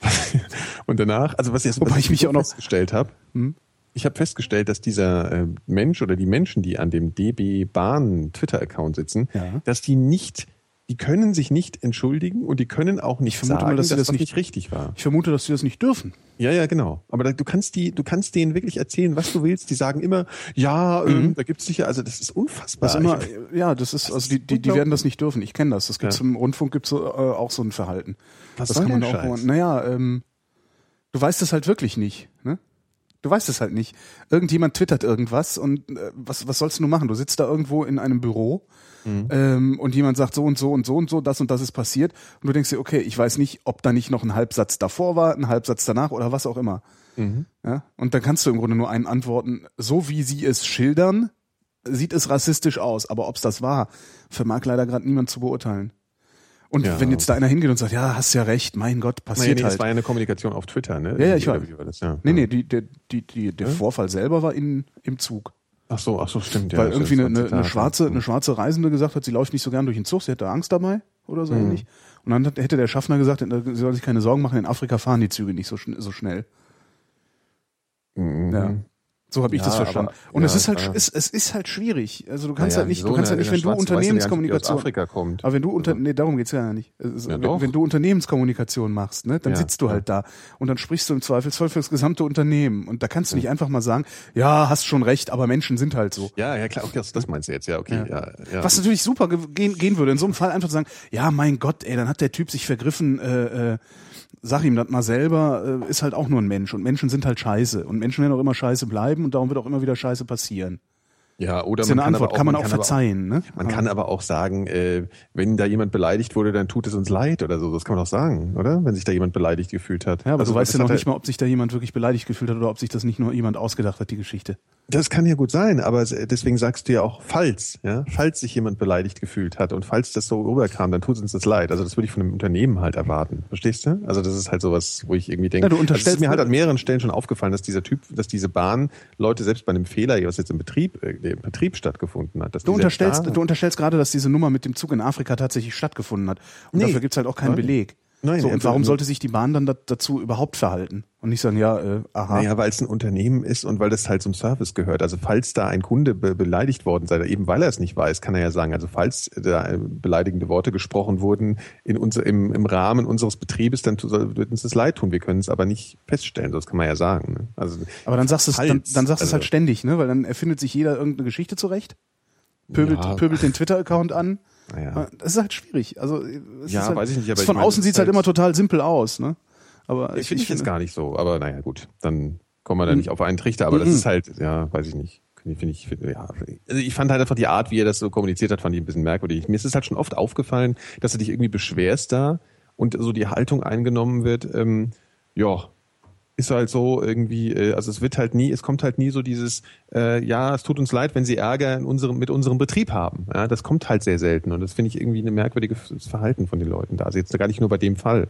Und danach, also was ich, Wobei was ich mich auch noch- festgestellt habe, Hm? Ich habe festgestellt, dass dieser äh, Mensch oder die Menschen, die an dem DB Bahn Twitter-Account sitzen, Ja. dass die nicht, die können sich nicht entschuldigen und die können auch nicht vermute sagen, mal, dass sie dass das das nicht- nicht richtig war. Ich vermute, dass sie das nicht dürfen. Ja, ja, genau. Aber da, du kannst die, du kannst denen wirklich erzählen, was du willst. Die sagen immer, ja, ähm, da gibt's sicher, also das ist unfassbar. Das immer, ja, das ist, also ist die, die, die werden das nicht dürfen. Ich kenne das. Das gibt's Ja. im Rundfunk gibt's äh, auch so ein Verhalten. Was das soll kann man auch, naja, ähm, du weißt es halt wirklich nicht, ne? Du weißt es halt nicht. Irgendjemand twittert irgendwas und äh, was, was sollst du nun machen? Du sitzt da irgendwo in einem Büro Mhm. ähm, und jemand sagt so und so und so und so, das und das ist passiert und du denkst dir, okay, ich weiß nicht, ob da nicht noch ein Halbsatz davor war, ein Halbsatz danach oder was auch immer. Mhm. Ja? Und dann kannst du im Grunde nur einen antworten, so wie sie es schildern, sieht es rassistisch aus, aber ob's das war, vermag leider gerade niemand zu beurteilen. Und Ja. wenn jetzt da einer hingeht und sagt, ja, hast ja recht, mein Gott, passiert nee, halt. das war ja eine Kommunikation auf Twitter, ne? Ja, ja, ich weiß. wie war das? Ja. nee, nee, die, der, die, die, der Vorfall selber war in, im Zug. Ach so, ach so, stimmt. Ja, weil irgendwie eine, eine, eine schwarze, eine schwarze Reisende gesagt hat, sie läuft nicht so gern durch den Zug, sie hätte Angst dabei oder Mhm. so ähnlich. Und dann hätte der Schaffner gesagt, sie soll sich keine Sorgen machen, in Afrika fahren die Züge nicht so, schn so schnell. Mhm. Ja. So habe ich Ja, das verstanden. aber- Und es ja, ist halt, ja. es, es ist halt schwierig. Also du kannst halt nicht, du kannst halt nicht, wenn du weiß Unternehmenskommunikation, Afrika kommt. aber wenn du unter, nee, darum geht's ja nicht. Es Ja, wenn, wenn du Unternehmenskommunikation machst, ne, dann sitzt du halt da und dann sprichst du im Zweifelsfall für das gesamte Unternehmen. Und da kannst du nicht einfach mal sagen, ja, hast schon recht, aber Menschen sind halt so. Ja, ja, klar, okay, das, das meinst du jetzt, ja, okay, ja. Was natürlich super ge gehen, gehen würde, in so einem Fall einfach zu sagen, ja, mein Gott, ey, dann hat der Typ sich vergriffen, äh, äh, sag ihm das mal selber, äh, ist halt auch nur ein Mensch und Menschen sind halt scheiße und Menschen werden auch immer scheiße bleiben und darum wird auch immer wieder scheiße passieren. Ja, oder Das ist man eine kann Antwort, aber kann man auch aber verzeihen, ne? Man kann aber auch sagen, äh, wenn da jemand beleidigt wurde, dann tut es uns leid oder so. Das kann man auch sagen, oder? Wenn sich da jemand beleidigt gefühlt hat. Ja, aber Also, du weißt ja noch nicht mal, ob sich da jemand wirklich beleidigt gefühlt hat oder ob sich das nicht nur jemand ausgedacht hat, die Geschichte. Das kann ja gut sein, aber es- deswegen sagst du ja auch, falls, ja, falls sich jemand beleidigt gefühlt hat und falls das so rüberkam, dann tut uns das leid. Also das würde ich von einem Unternehmen halt erwarten. Verstehst du? Also das ist halt sowas, wo ich irgendwie denke, Ja, du also es unterstellst- ist mir halt an mehreren Stellen schon aufgefallen, dass dieser Typ, dass diese Bahn Leute selbst bei einem Fehler, was jetzt im Betrieb, im Betrieb stattgefunden hat, Du unterstellst, du unterstellst gerade, dass diese Nummer mit dem Zug in Afrika tatsächlich stattgefunden hat. Und Nee. dafür gibt's halt auch keinen. Beleg. Nein, so, und warum sollte sich die Bahn dann da, dazu überhaupt verhalten? Und nicht sagen, ja, äh, aha. Naja, weil es ein Unternehmen ist und weil das halt zum Service gehört. Also falls da ein Kunde be beleidigt worden sei, eben weil er es nicht weiß, kann er ja sagen, also falls da äh, beleidigende Worte gesprochen wurden in unser, im, im Rahmen unseres Betriebes, dann wird uns das leid tun. Wir können es aber nicht feststellen, das kann man ja sagen. Ne? Also, Aber dann sagst du es, dann, dann sagst es also- halt ständig, ne? Weil dann erfindet sich jeder irgendeine Geschichte zurecht, pöbelt, Ja. pöbelt den Twitter-Account an. Naja. Das ist halt schwierig. Also es Ja, ist halt, weiß ich nicht, aber es ich Von meine, außen das sieht's ist halt halt- immer total simpel aus, ne? Aber Ich finde ich jetzt gar nicht so, aber naja, gut, dann kommen wir da Mhm. nicht auf einen Trichter, aber das Mhm. ist halt, ja, weiß ich nicht. Finde ich, finde, ja. Also ich fand halt einfach die Art, wie er das so kommuniziert hat, fand ich ein bisschen merkwürdig. Mir ist es halt schon oft aufgefallen, dass du dich irgendwie beschwerst da und so die Haltung eingenommen wird, ähm, ja, ist halt so irgendwie, äh, also es wird halt nie, es kommt halt nie so dieses, äh, ja, es tut uns leid, wenn sie Ärger in unserem, mit unserem Betrieb haben. Ja, das kommt halt sehr selten und das finde ich irgendwie ein merkwürdiges Verhalten von den Leuten da. Also jetzt gar nicht nur bei dem Fall.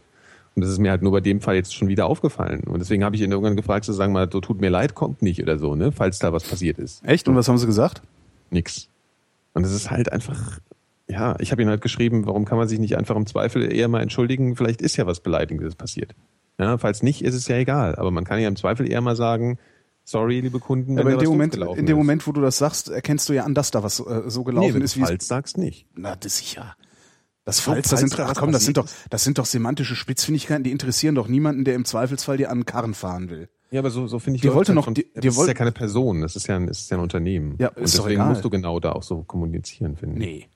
Und das ist mir halt nur bei dem Fall jetzt schon wieder aufgefallen. Und deswegen habe ich ihn irgendwann gefragt, zu sagen mal, so tut mir leid, kommt nicht oder so, ne, falls da was passiert ist. Echt? Und was haben sie gesagt? Nix. Und es ist halt einfach, ja, ich habe ihn halt geschrieben, warum kann man sich nicht einfach im Zweifel eher mal entschuldigen, vielleicht ist ja was Beleidigendes passiert. Ja, falls nicht, ist es ja egal. Aber man kann ja im Zweifel eher mal sagen, sorry, liebe Kunden, wenn Aber in dem Moment, in dem Moment, wo du das sagst, erkennst du ja an, dass da was äh, so gelaufen nee, wenn ist, du wie es falls sagst nicht. Na, das sicher. Das Falls, das sind, ach komm, das sind doch, das sind doch semantische Spitzfindigkeiten, die interessieren doch niemanden, der im Zweifelsfall dir an den Karren fahren will. Ja, aber so, so finde ich. Dir wollte noch, von, die, das dir ist ja keine Person, das ist ja ein, das ist ja ein Unternehmen. Ja, und ist doch deswegen musst du genau da auch so kommunizieren, finde ich. nee.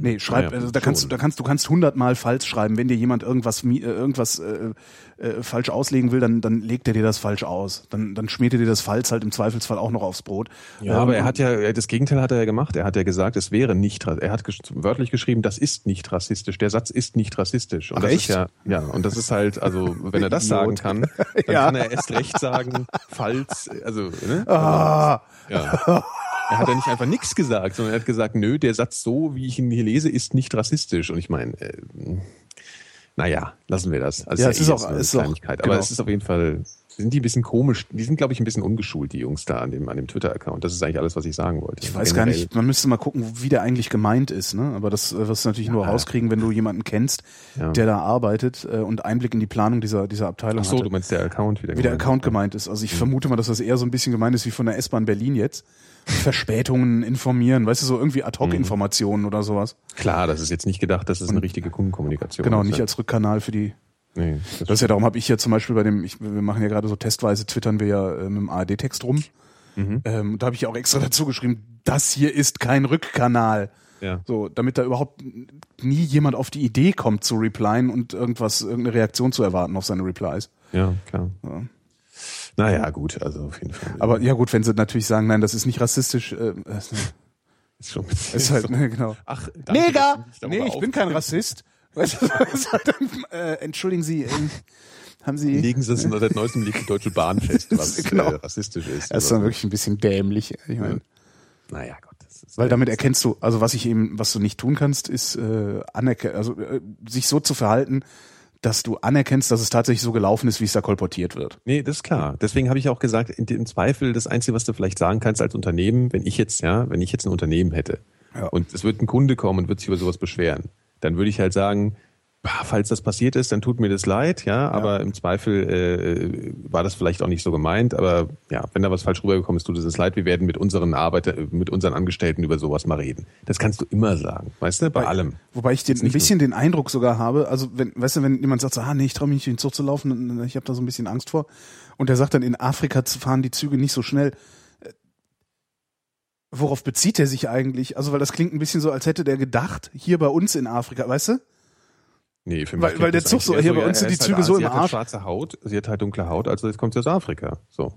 Nee, schreib, Naja, also da kannst du, da kannst du kannst hundertmal falsch schreiben. Wenn dir jemand irgendwas äh, irgendwas äh, äh, falsch auslegen will, dann dann legt er dir das falsch aus. Dann dann schmiert er dir das falsch halt im Zweifelsfall auch noch aufs Brot. Ja, Ähm, aber er hat ja, das Gegenteil hat er ja gemacht. Er hat ja gesagt, es wäre nicht, er hat gesch wörtlich geschrieben, das ist nicht rassistisch. Der Satz ist nicht rassistisch. Und Ach, das echt? ist ja, ja, und das ist halt, also, wenn er das sagen kann, dann Ja. kann er erst recht sagen, falls, also, ne? Ah, Ja. Er hat ja nicht einfach nichts gesagt, sondern er hat gesagt, nö, der Satz so, wie ich ihn hier lese, ist nicht rassistisch. Und ich meine, äh, naja, lassen wir das. Also Ja, es es ist eh auch- jetzt eine ist auch- Kleinigkeit. Aber genau. es ist auf jeden Fall, sind die ein bisschen komisch, die sind, glaube ich, ein bisschen ungeschult, die Jungs da an dem, an dem Twitter-Account. Das ist eigentlich alles, was ich sagen wollte. ich weiß gar Generell. nicht, man müsste mal gucken, wie der eigentlich gemeint ist, ne? Aber das äh, wirst du natürlich nur Ja. rauskriegen, wenn du jemanden kennst, Ja. der da arbeitet äh, und Einblick in die Planung dieser dieser Abteilung Ach so, hatte. du meinst der Account wieder. wie der. Account gemeint ist. Also ich Mhm. vermute mal, dass das eher so ein bisschen gemeint ist wie von der S-Bahn Berlin jetzt. Verspätungen informieren, weißt du, so irgendwie Mhm. Ad-Hoc-Informationen oder sowas. Klar, das ist jetzt nicht gedacht, dass es eine richtige Kundenkommunikation Genau, ist. nicht ja. als Rückkanal für die. Nee, Das ist ja darum, habe ich ja zum Beispiel bei dem, ich, wir machen ja gerade so testweise, twittern wir ja äh, mit dem ARD-Text rum. Mhm. Ähm, da habe ich ja auch extra dazu geschrieben, das hier ist kein Rückkanal. ja. So, damit da überhaupt nie jemand auf die Idee kommt zu replyen und irgendwas, irgendeine Reaktion zu erwarten auf seine Replies. ja, klar. Ja. Naja, gut, also auf jeden Fall. Aber ja gut, wenn sie natürlich sagen, nein, das ist nicht rassistisch, äh, äh, ist schon ein bisschen ist halt, so. ne, genau. Ach, danke, Mega! darüber Nee, ich bin kein Rassist. Weißt du, das äh, entschuldigen Sie, ähm, haben Sie. Legen Sie es seit neuestem legt die Deutsche Bahn fest, was Genau. äh, rassistisch ist. Das ist dann wirklich ein bisschen dämlich. Ich meine, naja, Gott. Das weil damit erkennst du, also was ich eben, was du nicht tun kannst, ist äh, anerkennen, also äh, sich so zu verhalten, dass du anerkennst, dass es tatsächlich so gelaufen ist, wie es da kolportiert wird. Nee, das ist klar. Deswegen habe ich auch gesagt, in, im Zweifel, das Einzige, was du vielleicht sagen kannst als Unternehmen, wenn ich jetzt, ja, wenn ich jetzt ein Unternehmen hätte Ja. und es wird ein Kunde kommen und wird sich über sowas beschweren, dann würde ich halt sagen, bah, falls das passiert ist, dann tut mir das leid, ja, aber im Zweifel äh, war das vielleicht auch nicht so gemeint, aber ja, wenn da was falsch rübergekommen ist, tut es uns leid, wir werden mit unseren Arbeiter, mit unseren Angestellten über sowas mal reden. Das kannst du immer sagen, weißt du, bei allem. Wobei ich den, Ist ein bisschen den Eindruck sogar habe, also wenn, weißt du, wenn jemand sagt so, ah nee, ich traue mich nicht in den Zug zu laufen, ich habe da so ein bisschen Angst vor, und der sagt dann, in Afrika zu fahren die Züge nicht so schnell. Äh, Worauf bezieht er sich eigentlich? Also, weil das klingt ein bisschen so, als hätte der gedacht, hier bei uns in Afrika, weißt du? Nee, für mich Weil- weil der Zug so- hier bei uns sind die ist Züge halt, so sie im hat halt Arsch. schwarze Haut, sie hat halt dunkle Haut, also jetzt kommt sie aus Afrika. So.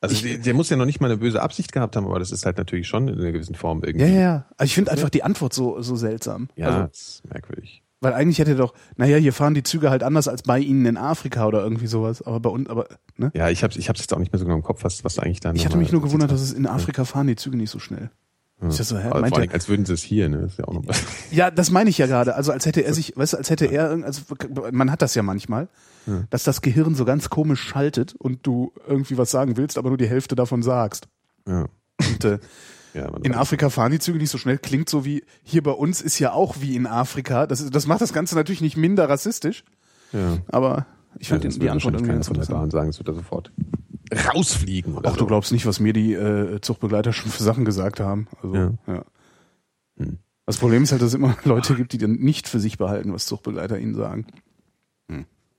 Also der, der muss ja noch nicht mal eine böse Absicht gehabt haben, aber das ist halt natürlich schon in einer gewissen Form irgendwie. Ja, ja. Also ich finde einfach die Antwort so, so seltsam. Ja, Also, das ist merkwürdig. weil eigentlich hätte er doch, naja, hier fahren die Züge halt anders als bei ihnen in Afrika oder irgendwie sowas. Aber bei uns, aber, ne? Ja, ich hab's, ich hab's jetzt auch nicht mehr so genau im Kopf, was, was eigentlich da Ich hatte mich nur gewundert, dass es in Afrika fahren die Züge nicht so schnell. Ja. Ich so, hä, meint vor allem, als würden sie es hier, ne? Das ist ja auch noch. Ja, das meine ich ja gerade. Also als hätte er sich, weißt du, als hätte er, also man hat das ja manchmal, dass das Gehirn so ganz komisch schaltet und du irgendwie was sagen willst, aber nur die Hälfte davon sagst. Ja. Und äh, Ja, in Afrika fahren die Züge nicht so schnell. Klingt so wie hier bei uns ist ja auch wie in Afrika. Das, das macht das Ganze natürlich nicht minder rassistisch, ja. aber ich Ja, den, wird die Antwort irgendwie ganz von der. Bahn sagen, es wird da sofort rausfliegen. Oder Ach, so. du glaubst nicht, was mir die äh, Zuchtbegleiter schon für Sachen gesagt haben. Also, ja. Ja. Hm. Das Problem ist halt, dass es immer Leute gibt, die dann nicht für sich behalten, was Zuchtbegleiter ihnen sagen.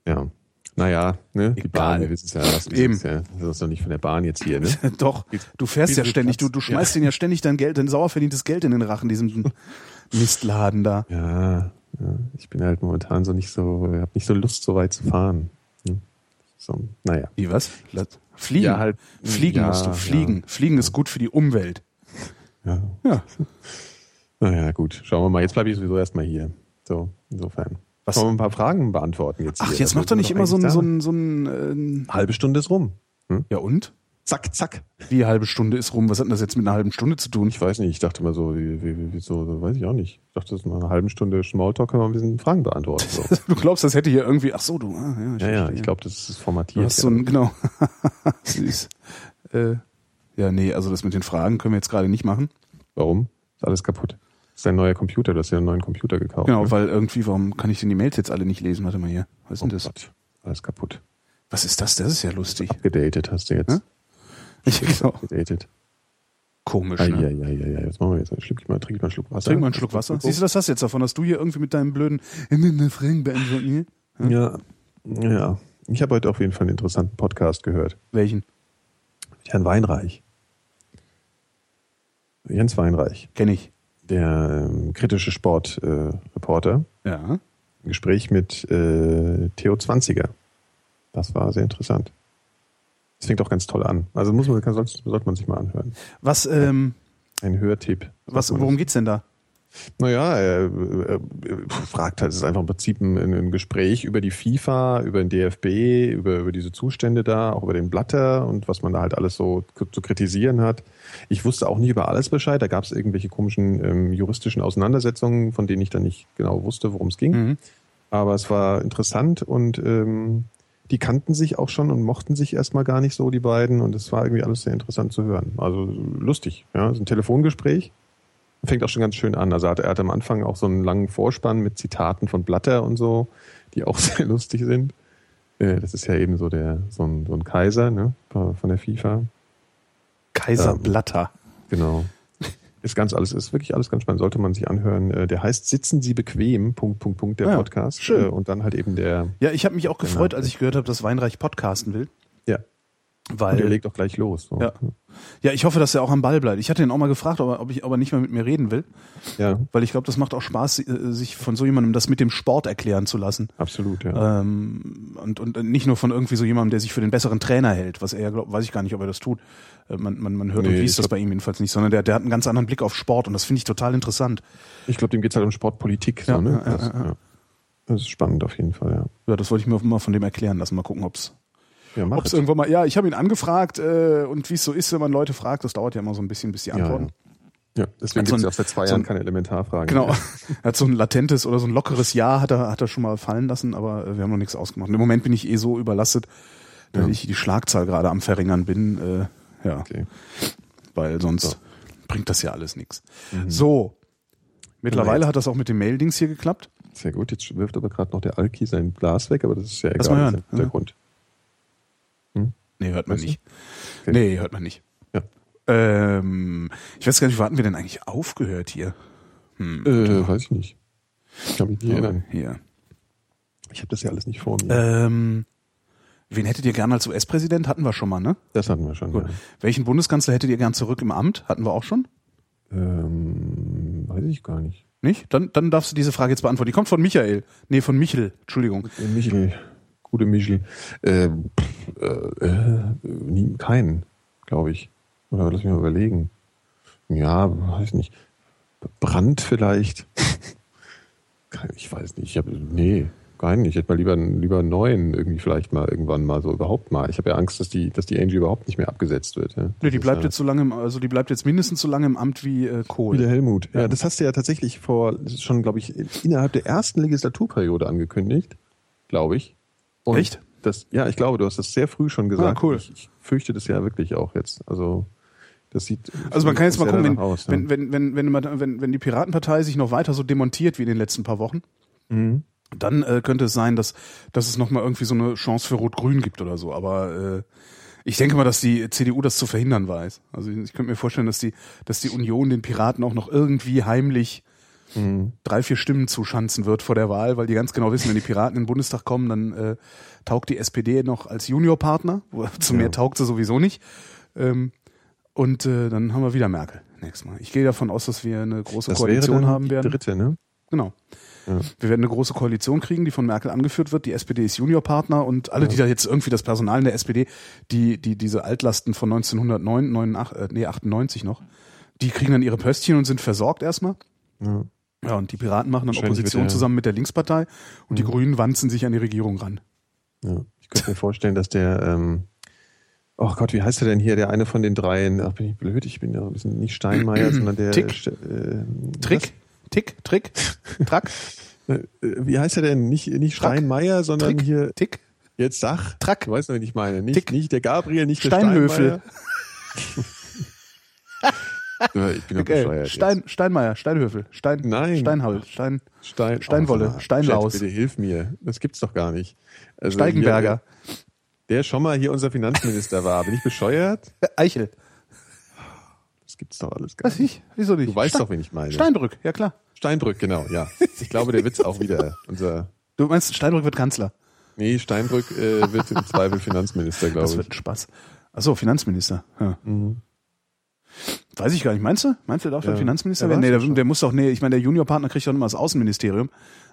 Ja. Naja, ne? Die Egal. Bahn, wir wissen es ja, was wir Eben. ja. Das ist doch nicht von der Bahn jetzt hier, ne? Doch, du fährst Wie ja ständig, du, du schmeißt denen ja ständig dein Geld, dein sauer verdientes Geld in den Rachen, diesem Mistladen da. Ja, ja, ich bin halt momentan so nicht so, habe nicht so Lust, so weit zu fahren. Hm. So, naja. Wie was? Fliegen. Ja, halt- Fliegen ja, musst du, ja. fliegen. Fliegen ist gut für die Umwelt. Ja. Ja. Naja, gut. Schauen wir mal. Jetzt bleibe ich sowieso erstmal hier. So, insofern. Was- Wollen wir ein paar Fragen beantworten jetzt Ach, hier? jetzt Das macht doch nicht immer so ein, so ein, so ein, äh, Halbe Stunde ist rum. Hm? ja und? Zack, zack. Wie halbe Stunde ist rum? Was hat denn das jetzt mit einer halben Stunde zu tun? Ich weiß nicht, ich dachte mal so, wie, wie, wie, so, weiß ich auch nicht. Ich dachte, das ist nach einer halben Stunde Smalltalk können wir ein bisschen Fragen beantworten. So. Du glaubst, das hätte hier irgendwie, ach so, du, ah, ja, ich ja, ja, ich glaube, das ist Du formatiert. hast so ein, genau. Süß. Äh, ja, nee, also das mit den Fragen können wir jetzt gerade nicht machen. Warum? Ist alles kaputt. Das ist ein neuer Computer, du hast ja einen neuen Computer gekauft. Genau, ne? weil irgendwie, warum kann ich denn die Mails jetzt alle nicht lesen? Warte mal hier. Was ist Oh denn das? Gott, alles kaputt. Was ist das? Das ist ja lustig. Gedatet hast du jetzt. Hä? Ich, genau. Gedatet. Komisch, Ja, ne? ja, ja, ja, ja. Jetzt machen wir jetzt. Schluck ich mal, trinke ich mal einen Schluck Wasser. Trink mal einen Schluck Wasser. Siehst du, das hast du jetzt davon, dass du hier irgendwie mit deinem blöden Fragen beantworten hier? Ja, ja. Ich habe heute auf jeden Fall einen interessanten Podcast gehört. Welchen? Mit Herrn Weinreich. Jens Weinreich, Kenn ich. der ähm, kritische Sportreporter, äh, Ja. im Gespräch mit äh, Theo Zwanziger. Das war sehr interessant. Das fängt auch ganz toll an. Also muss man, sollte, man sich mal anhören. Was, ähm, Ein Hörtipp. was, worum geht's denn da? Naja, er, er, er fragt halt, es ist einfach im Prinzip ein, ein Gespräch über die FIFA, über den DFB, über, über diese Zustände da, auch über den Blatter und was man da halt alles so zu kritisieren hat. Ich wusste auch nicht über alles Bescheid. Da gab es irgendwelche komischen ähm, juristischen Auseinandersetzungen, von denen ich dann nicht genau wusste, worum es ging. Mhm. Aber es war interessant und ähm, die kannten sich auch schon und mochten sich erstmal gar nicht so, die beiden. Und es war irgendwie alles sehr interessant zu hören. Also lustig. Ja, ist ein Telefongespräch. Fängt auch schon ganz schön an. Also er hat, er hat am Anfang auch so einen langen Vorspann mit Zitaten von Blatter und so, die auch sehr lustig sind. Äh, Das ist ja eben so der so ein, so ein Kaiser ne, von der FIFA. Kaiser Ähm, Blatter. Genau. Ist ganz alles, ist wirklich alles ganz spannend, sollte man sich anhören. Äh, Der heißt Sitzen Sie bequem, Punkt, Punkt, Punkt, der Ja, Podcast. schön. Äh, Und dann halt eben der, Ja, ich habe mich auch gefreut, als ich gehört habe, dass Weinreich podcasten will. ja, und der Weil, legt auch gleich los. So. Ja. ja, ich hoffe, dass er auch am Ball bleibt. Ich hatte ihn auch mal gefragt, ob er, ob ich, ob er nicht mehr mit mir reden will. ja, Weil ich glaube, das macht auch Spaß, äh, sich von so jemandem das mit dem Sport erklären zu lassen. absolut, ja. Ähm, und, und nicht nur von irgendwie so jemandem, der sich für den besseren Trainer hält, was er ja glaubt, weiß ich gar nicht, ob er das tut. Äh, Man, man, man hört Nee, und liest das glaub- bei ihm jedenfalls nicht, sondern der, der hat einen ganz anderen Blick auf Sport und das finde ich total interessant. Ich glaube, dem geht's halt um Sportpolitik. So, Ja, ne? ja, ja, das, ja. ja. das ist spannend auf jeden Fall, ja. Ja, das wollte ich mir mal von dem erklären lassen. Mal gucken, Ja, ob's es. irgendwann mal. Ja, ich habe ihn angefragt äh, und wie es so ist, wenn man Leute fragt, das dauert ja immer so ein bisschen, bis die ja, antworten. ja. ja, deswegen so gibt's ein- ja auch seit zwei so Jahren ein- keine Elementarfragen. Genau. Er hat so ein latentes oder so ein lockeres Ja hat er, hat er schon mal fallen lassen, aber äh, wir haben noch nichts ausgemacht. Und Im Moment bin ich eh so überlastet, dass Ja. ich die Schlagzahl gerade am Verringern bin. Ja, Okay. weil sonst So. bringt das ja alles nichts. Mhm. So. Mittlerweile hat das auch mit dem Mail-Dings hier geklappt. Sehr gut. Jetzt wirft aber gerade noch der Alki sein Glas weg, aber das ist ja egal. Lass mal hören. ist ja Der Grund. Nee, hört man Weißt du? nicht. Okay. Nee, hört man nicht. Ja. Ähm, ich weiß gar nicht, wo hatten wir denn eigentlich aufgehört hier? Hm. Äh, weiß ich nicht. Ich kann mich nicht erinnern. Hier. Ich habe das ja alles nicht vor mir. Ähm, wen hättet ihr gern als US-Präsident? Hatten wir schon mal, ne? das hatten wir schon. Gut. Ja. Welchen Bundeskanzler hättet ihr gern zurück im Amt? Hatten wir auch schon? Ähm, weiß ich gar nicht. Nicht? Dann, dann darfst du diese Frage jetzt beantworten. Die kommt von Michael. Nee, von Michel. Entschuldigung. Michel, gute Michel. Äh, äh, äh, keinen, glaube ich. Oder lass mich mal überlegen. Ja, weiß nicht. Brand vielleicht. Ich weiß nicht. Ich habe nee, keinen. Ich hätte mal lieber lieber einen neuen irgendwie vielleicht mal irgendwann mal so überhaupt mal. Ich habe ja Angst, dass die dass die Angie überhaupt nicht mehr abgesetzt wird. Ja. Nee, die bleibt ist jetzt so lange, im, also die bleibt jetzt mindestens so lange im Amt wie äh, ja, Kohl. wie der Helmut. Ja, Ja. das hast du ja tatsächlich vor schon, glaube ich, innerhalb der ersten Legislaturperiode angekündigt, glaube ich. Und Echt? Das, ja, ich glaube, du hast das sehr früh schon gesagt. Ah, cool. Ich, ich fürchte das ja wirklich auch jetzt. Also das sieht. Also man kann jetzt mal gucken, wenn, aus, ja. wenn, wenn, wenn, wenn, wenn, wenn, wenn die Piratenpartei sich noch weiter so demontiert wie in den letzten paar Wochen, Mhm. Dann äh, könnte es sein, dass, dass es nochmal irgendwie so eine Chance für Rot-Grün gibt oder so. Aber äh, ich denke mal, dass die CDU das zu verhindern weiß. Also ich könnte mir vorstellen, dass die, dass die Union den Piraten auch noch irgendwie heimlich Mhm. drei, vier Stimmen zuschanzen wird vor der Wahl, weil die ganz genau wissen, wenn die Piraten in den Bundestag kommen, dann äh, taugt die SPD noch als Juniorpartner. Zu mehr Ja. taugt sie sowieso nicht. Ähm, und äh, dann haben wir wieder Merkel nächstes Mal. Ich gehe davon aus, dass wir eine große Das wäre Koalition dann haben die werden. dritte, ne? Genau. Ja. Wir werden eine große Koalition kriegen, die von Merkel angeführt wird. Die SPD ist Juniorpartner und alle, die da jetzt irgendwie das Personal in der SPD, die, die diese Altlasten von 1909, 89, äh, nee, 98 noch, die kriegen dann ihre Pöstchen und sind versorgt erstmal. Ja. Ja, und die Piraten machen dann Opposition der- zusammen mit der Linkspartei und die Grünen wanzen sich an die Regierung ran. Ja. Ich könnte mir vorstellen, dass der, ähm, oh Gott, wie heißt er denn hier, der eine von den dreien? Ach, bin ich blöd, ich bin ja ein bisschen nicht Steinmeier, sondern der Tick. Äh, Trick, Tick, Trick, Track, Wie heißt er denn? Nicht, nicht. Steinmeier, sondern Trick, hier, Tick, jetzt sag. Track. Du weißt noch, wen ich meine. Nicht, Tick. nicht der Gabriel, nicht der Steinhöfel. Ich bin doch Okay. bescheuert. Stein, Steinmeier, Steinhöfel, Stein, Nein. Steinhall, Stein. Stein, Steinwolle, Oh, Steinlaus. Chat, bitte hilf mir. Das gibt's doch gar nicht. Also Steigenberger, Hier, der schon mal hier unser Finanzminister war. Bin ich bescheuert? Eichel. Das gibt's doch alles gar Was nicht. ich? Wieso nicht? Du weißt Ste- doch, wen ich meine. Steinbrück, ja klar. Steinbrück, genau, ja. Ich glaube, der wird's auch wieder. Unser Du meinst, Steinbrück wird Kanzler? Nee, Steinbrück äh, wird im Zweifel Finanzminister, Das glaube wird ich. ein Spaß. Achso, Finanzminister. Ja. Weiß ich gar nicht. Meinst du? Meinst du, der darf Ja. Finanzminister Ja, werden? Nee, der, der muss doch, nee, ich meine, der Juniorpartner kriegt doch immer das Außenministerium.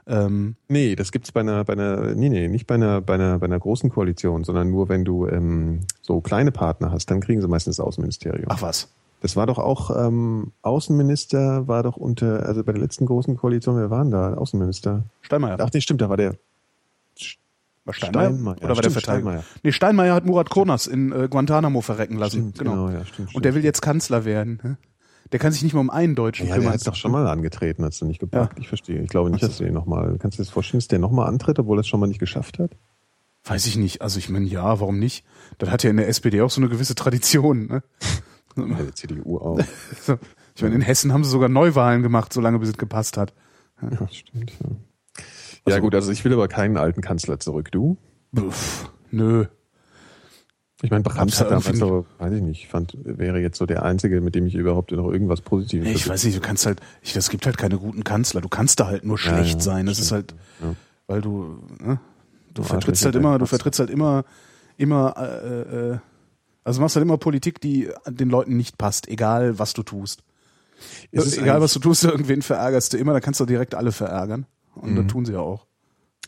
Ähm, Nee, das gibt's bei einer, bei einer, nee, nee, nicht bei einer, bei einer, bei einer großen Koalition, sondern nur wenn du ähm, so kleine Partner hast, dann kriegen sie meistens das Außenministerium. ach was. Das war doch auch ähm, Außenminister, war doch unter, also bei der letzten großen Koalition, wer waren da? Außenminister. Steinmeier. Ach nee, stimmt, da war der war Steinmeier? Steinmeier. Oder war der Stimmt, Verteidiger? Steinmeier. Nee, Steinmeier hat Murat Konas in äh, Guantanamo verrecken lassen. Stimmt, genau, ja, stimmt, Und der stimmt. will jetzt Kanzler werden. ne? Der kann sich nicht mal um einen Deutschen Ja, der kümmern. hat doch schon mal angetreten, hat's du nicht gepackt. Ja. Ich verstehe. Ich glaube nicht, dass du den nochmal, kannst du dir das vorstellen, dass der nochmal antritt, obwohl er es schon mal nicht geschafft hat? Weiß ich nicht. Also ich meine, ja, warum nicht? Das hat ja in der SPD auch so eine gewisse Tradition. Ne? Bei der CDU auch. So. Ich meine, in Hessen haben sie sogar Neuwahlen gemacht, solange bis es gepasst hat. Ja, stimmt. Ja. ja gut, also ich will aber keinen alten Kanzler zurück. Du? Pff, nö. Ich meine, Brandt hat ja damals so, weiß ich nicht, fand, wäre jetzt so der Einzige, mit dem ich überhaupt noch irgendwas Positives Ich weiß nicht, du kannst halt, ich, es gibt halt keine guten Kanzler. Du kannst da halt nur schlecht ja, sein. Das ist halt, Ja. weil du, ne? du vertrittst halt immer, du vertrittst halt immer, immer, äh, äh, also machst halt immer Politik, die den Leuten nicht passt, egal was du tust. Es ist egal was du tust, irgendwen verärgerst du immer, da kannst du direkt alle verärgern. Und Mhm. das tun sie ja auch.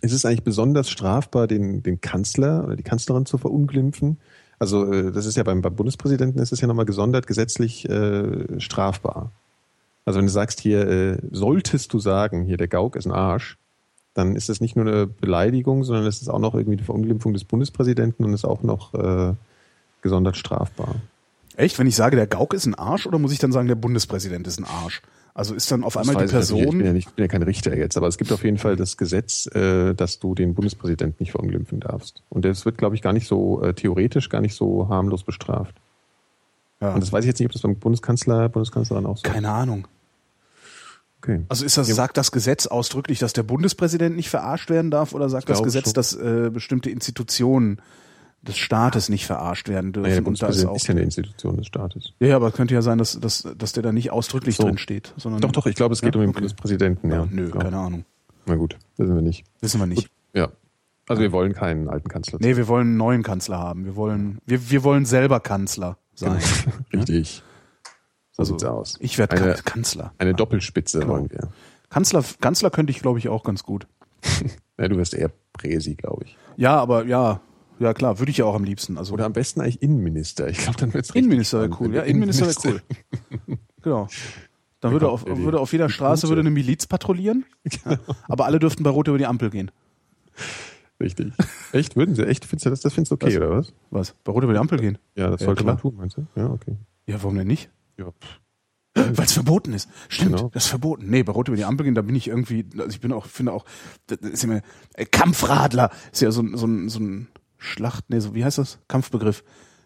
Ist es eigentlich besonders strafbar, den, den Kanzler oder die Kanzlerin zu verunglimpfen? Also äh, das ist ja beim, beim Bundespräsidenten ist es ja nochmal gesondert gesetzlich äh, strafbar. Also wenn du sagst hier, äh, solltest du sagen, hier der Gauck ist ein Arsch, dann ist das nicht nur eine Beleidigung, sondern es ist auch noch irgendwie die Verunglimpfung des Bundespräsidenten und ist auch noch äh, gesondert strafbar. Echt? Wenn ich sage, der Gauck ist ein Arsch, oder muss ich dann sagen, der Bundespräsident ist ein Arsch? Also ist dann auf Das einmal die weiß ich. Ich bin ja, Person. nicht, bin ja kein Richter jetzt, aber es gibt auf jeden Fall das Gesetz, äh, dass du den Bundespräsidenten nicht verunglimpfen darfst. Und das wird, glaube ich, gar nicht so äh, theoretisch, gar nicht so harmlos bestraft. Ja, Und das weiß ich jetzt nicht, ob das beim Bundeskanzler, Bundeskanzlerin auch so ist. keine Ahnung. Okay. Also ist das, sagt das Gesetz ausdrücklich, dass der Bundespräsident nicht verarscht werden darf, oder sagt das Gesetz, schon. dass äh, bestimmte Institutionen des Staates nicht verarscht werden dürfen? Naja, und da ist auch. ist ja eine Institution des Staates. Ja, ja, aber es könnte ja sein, dass, dass, dass der da nicht ausdrücklich So. drin steht. Sondern Doch, doch, ich glaube, es geht Ja, um den okay. Bundespräsidenten. Ja, Ja, nö, Glaub. keine Ahnung. Na gut, wissen wir nicht. Wissen wir nicht. Ja. Also wir wollen keinen alten Kanzler. Nee, wir wollen einen neuen Kanzler haben. Wir wollen, wir, wir wollen selber Kanzler sein. Richtig. So Also, sieht's aus. Ich werde Eine- Kan- Kanzler. Eine Doppelspitze Genau. wollen wir. Kanzler, Kanzler könnte ich, glaube ich, auch ganz gut. Ja, du wirst eher Präsi, glaube ich. Ja, aber ja, ja klar, würde ich ja auch am liebsten. Also Oder am besten eigentlich Innenminister. Ich glaube, dann wird's richtig Innenminister wäre cool. Ja, Innenminister wäre cool. Genau. Dann würde auf, würde auf jeder Straße würde eine Miliz patrouillieren, aber alle dürften bei Rot über die Ampel gehen. Richtig. Echt? Würden sie? Echt? Findest du das? Das findest du okay, Was? oder was? Was? Bei Rot über die Ampel gehen? Ja, das Ja, sollte klar. man tun, meinst du? Ja, okay. Ja, warum denn nicht? Ja. Weil es verboten ist. Stimmt, Genau. das ist verboten. Nee, bei Rot über die Ampel gehen, da bin ich irgendwie, also ich bin auch, finde auch, das ist mir, äh, Kampfradler ist ja so, so, ein, so ein Schlacht, nee, so, wie heißt das? Kampfbegriff.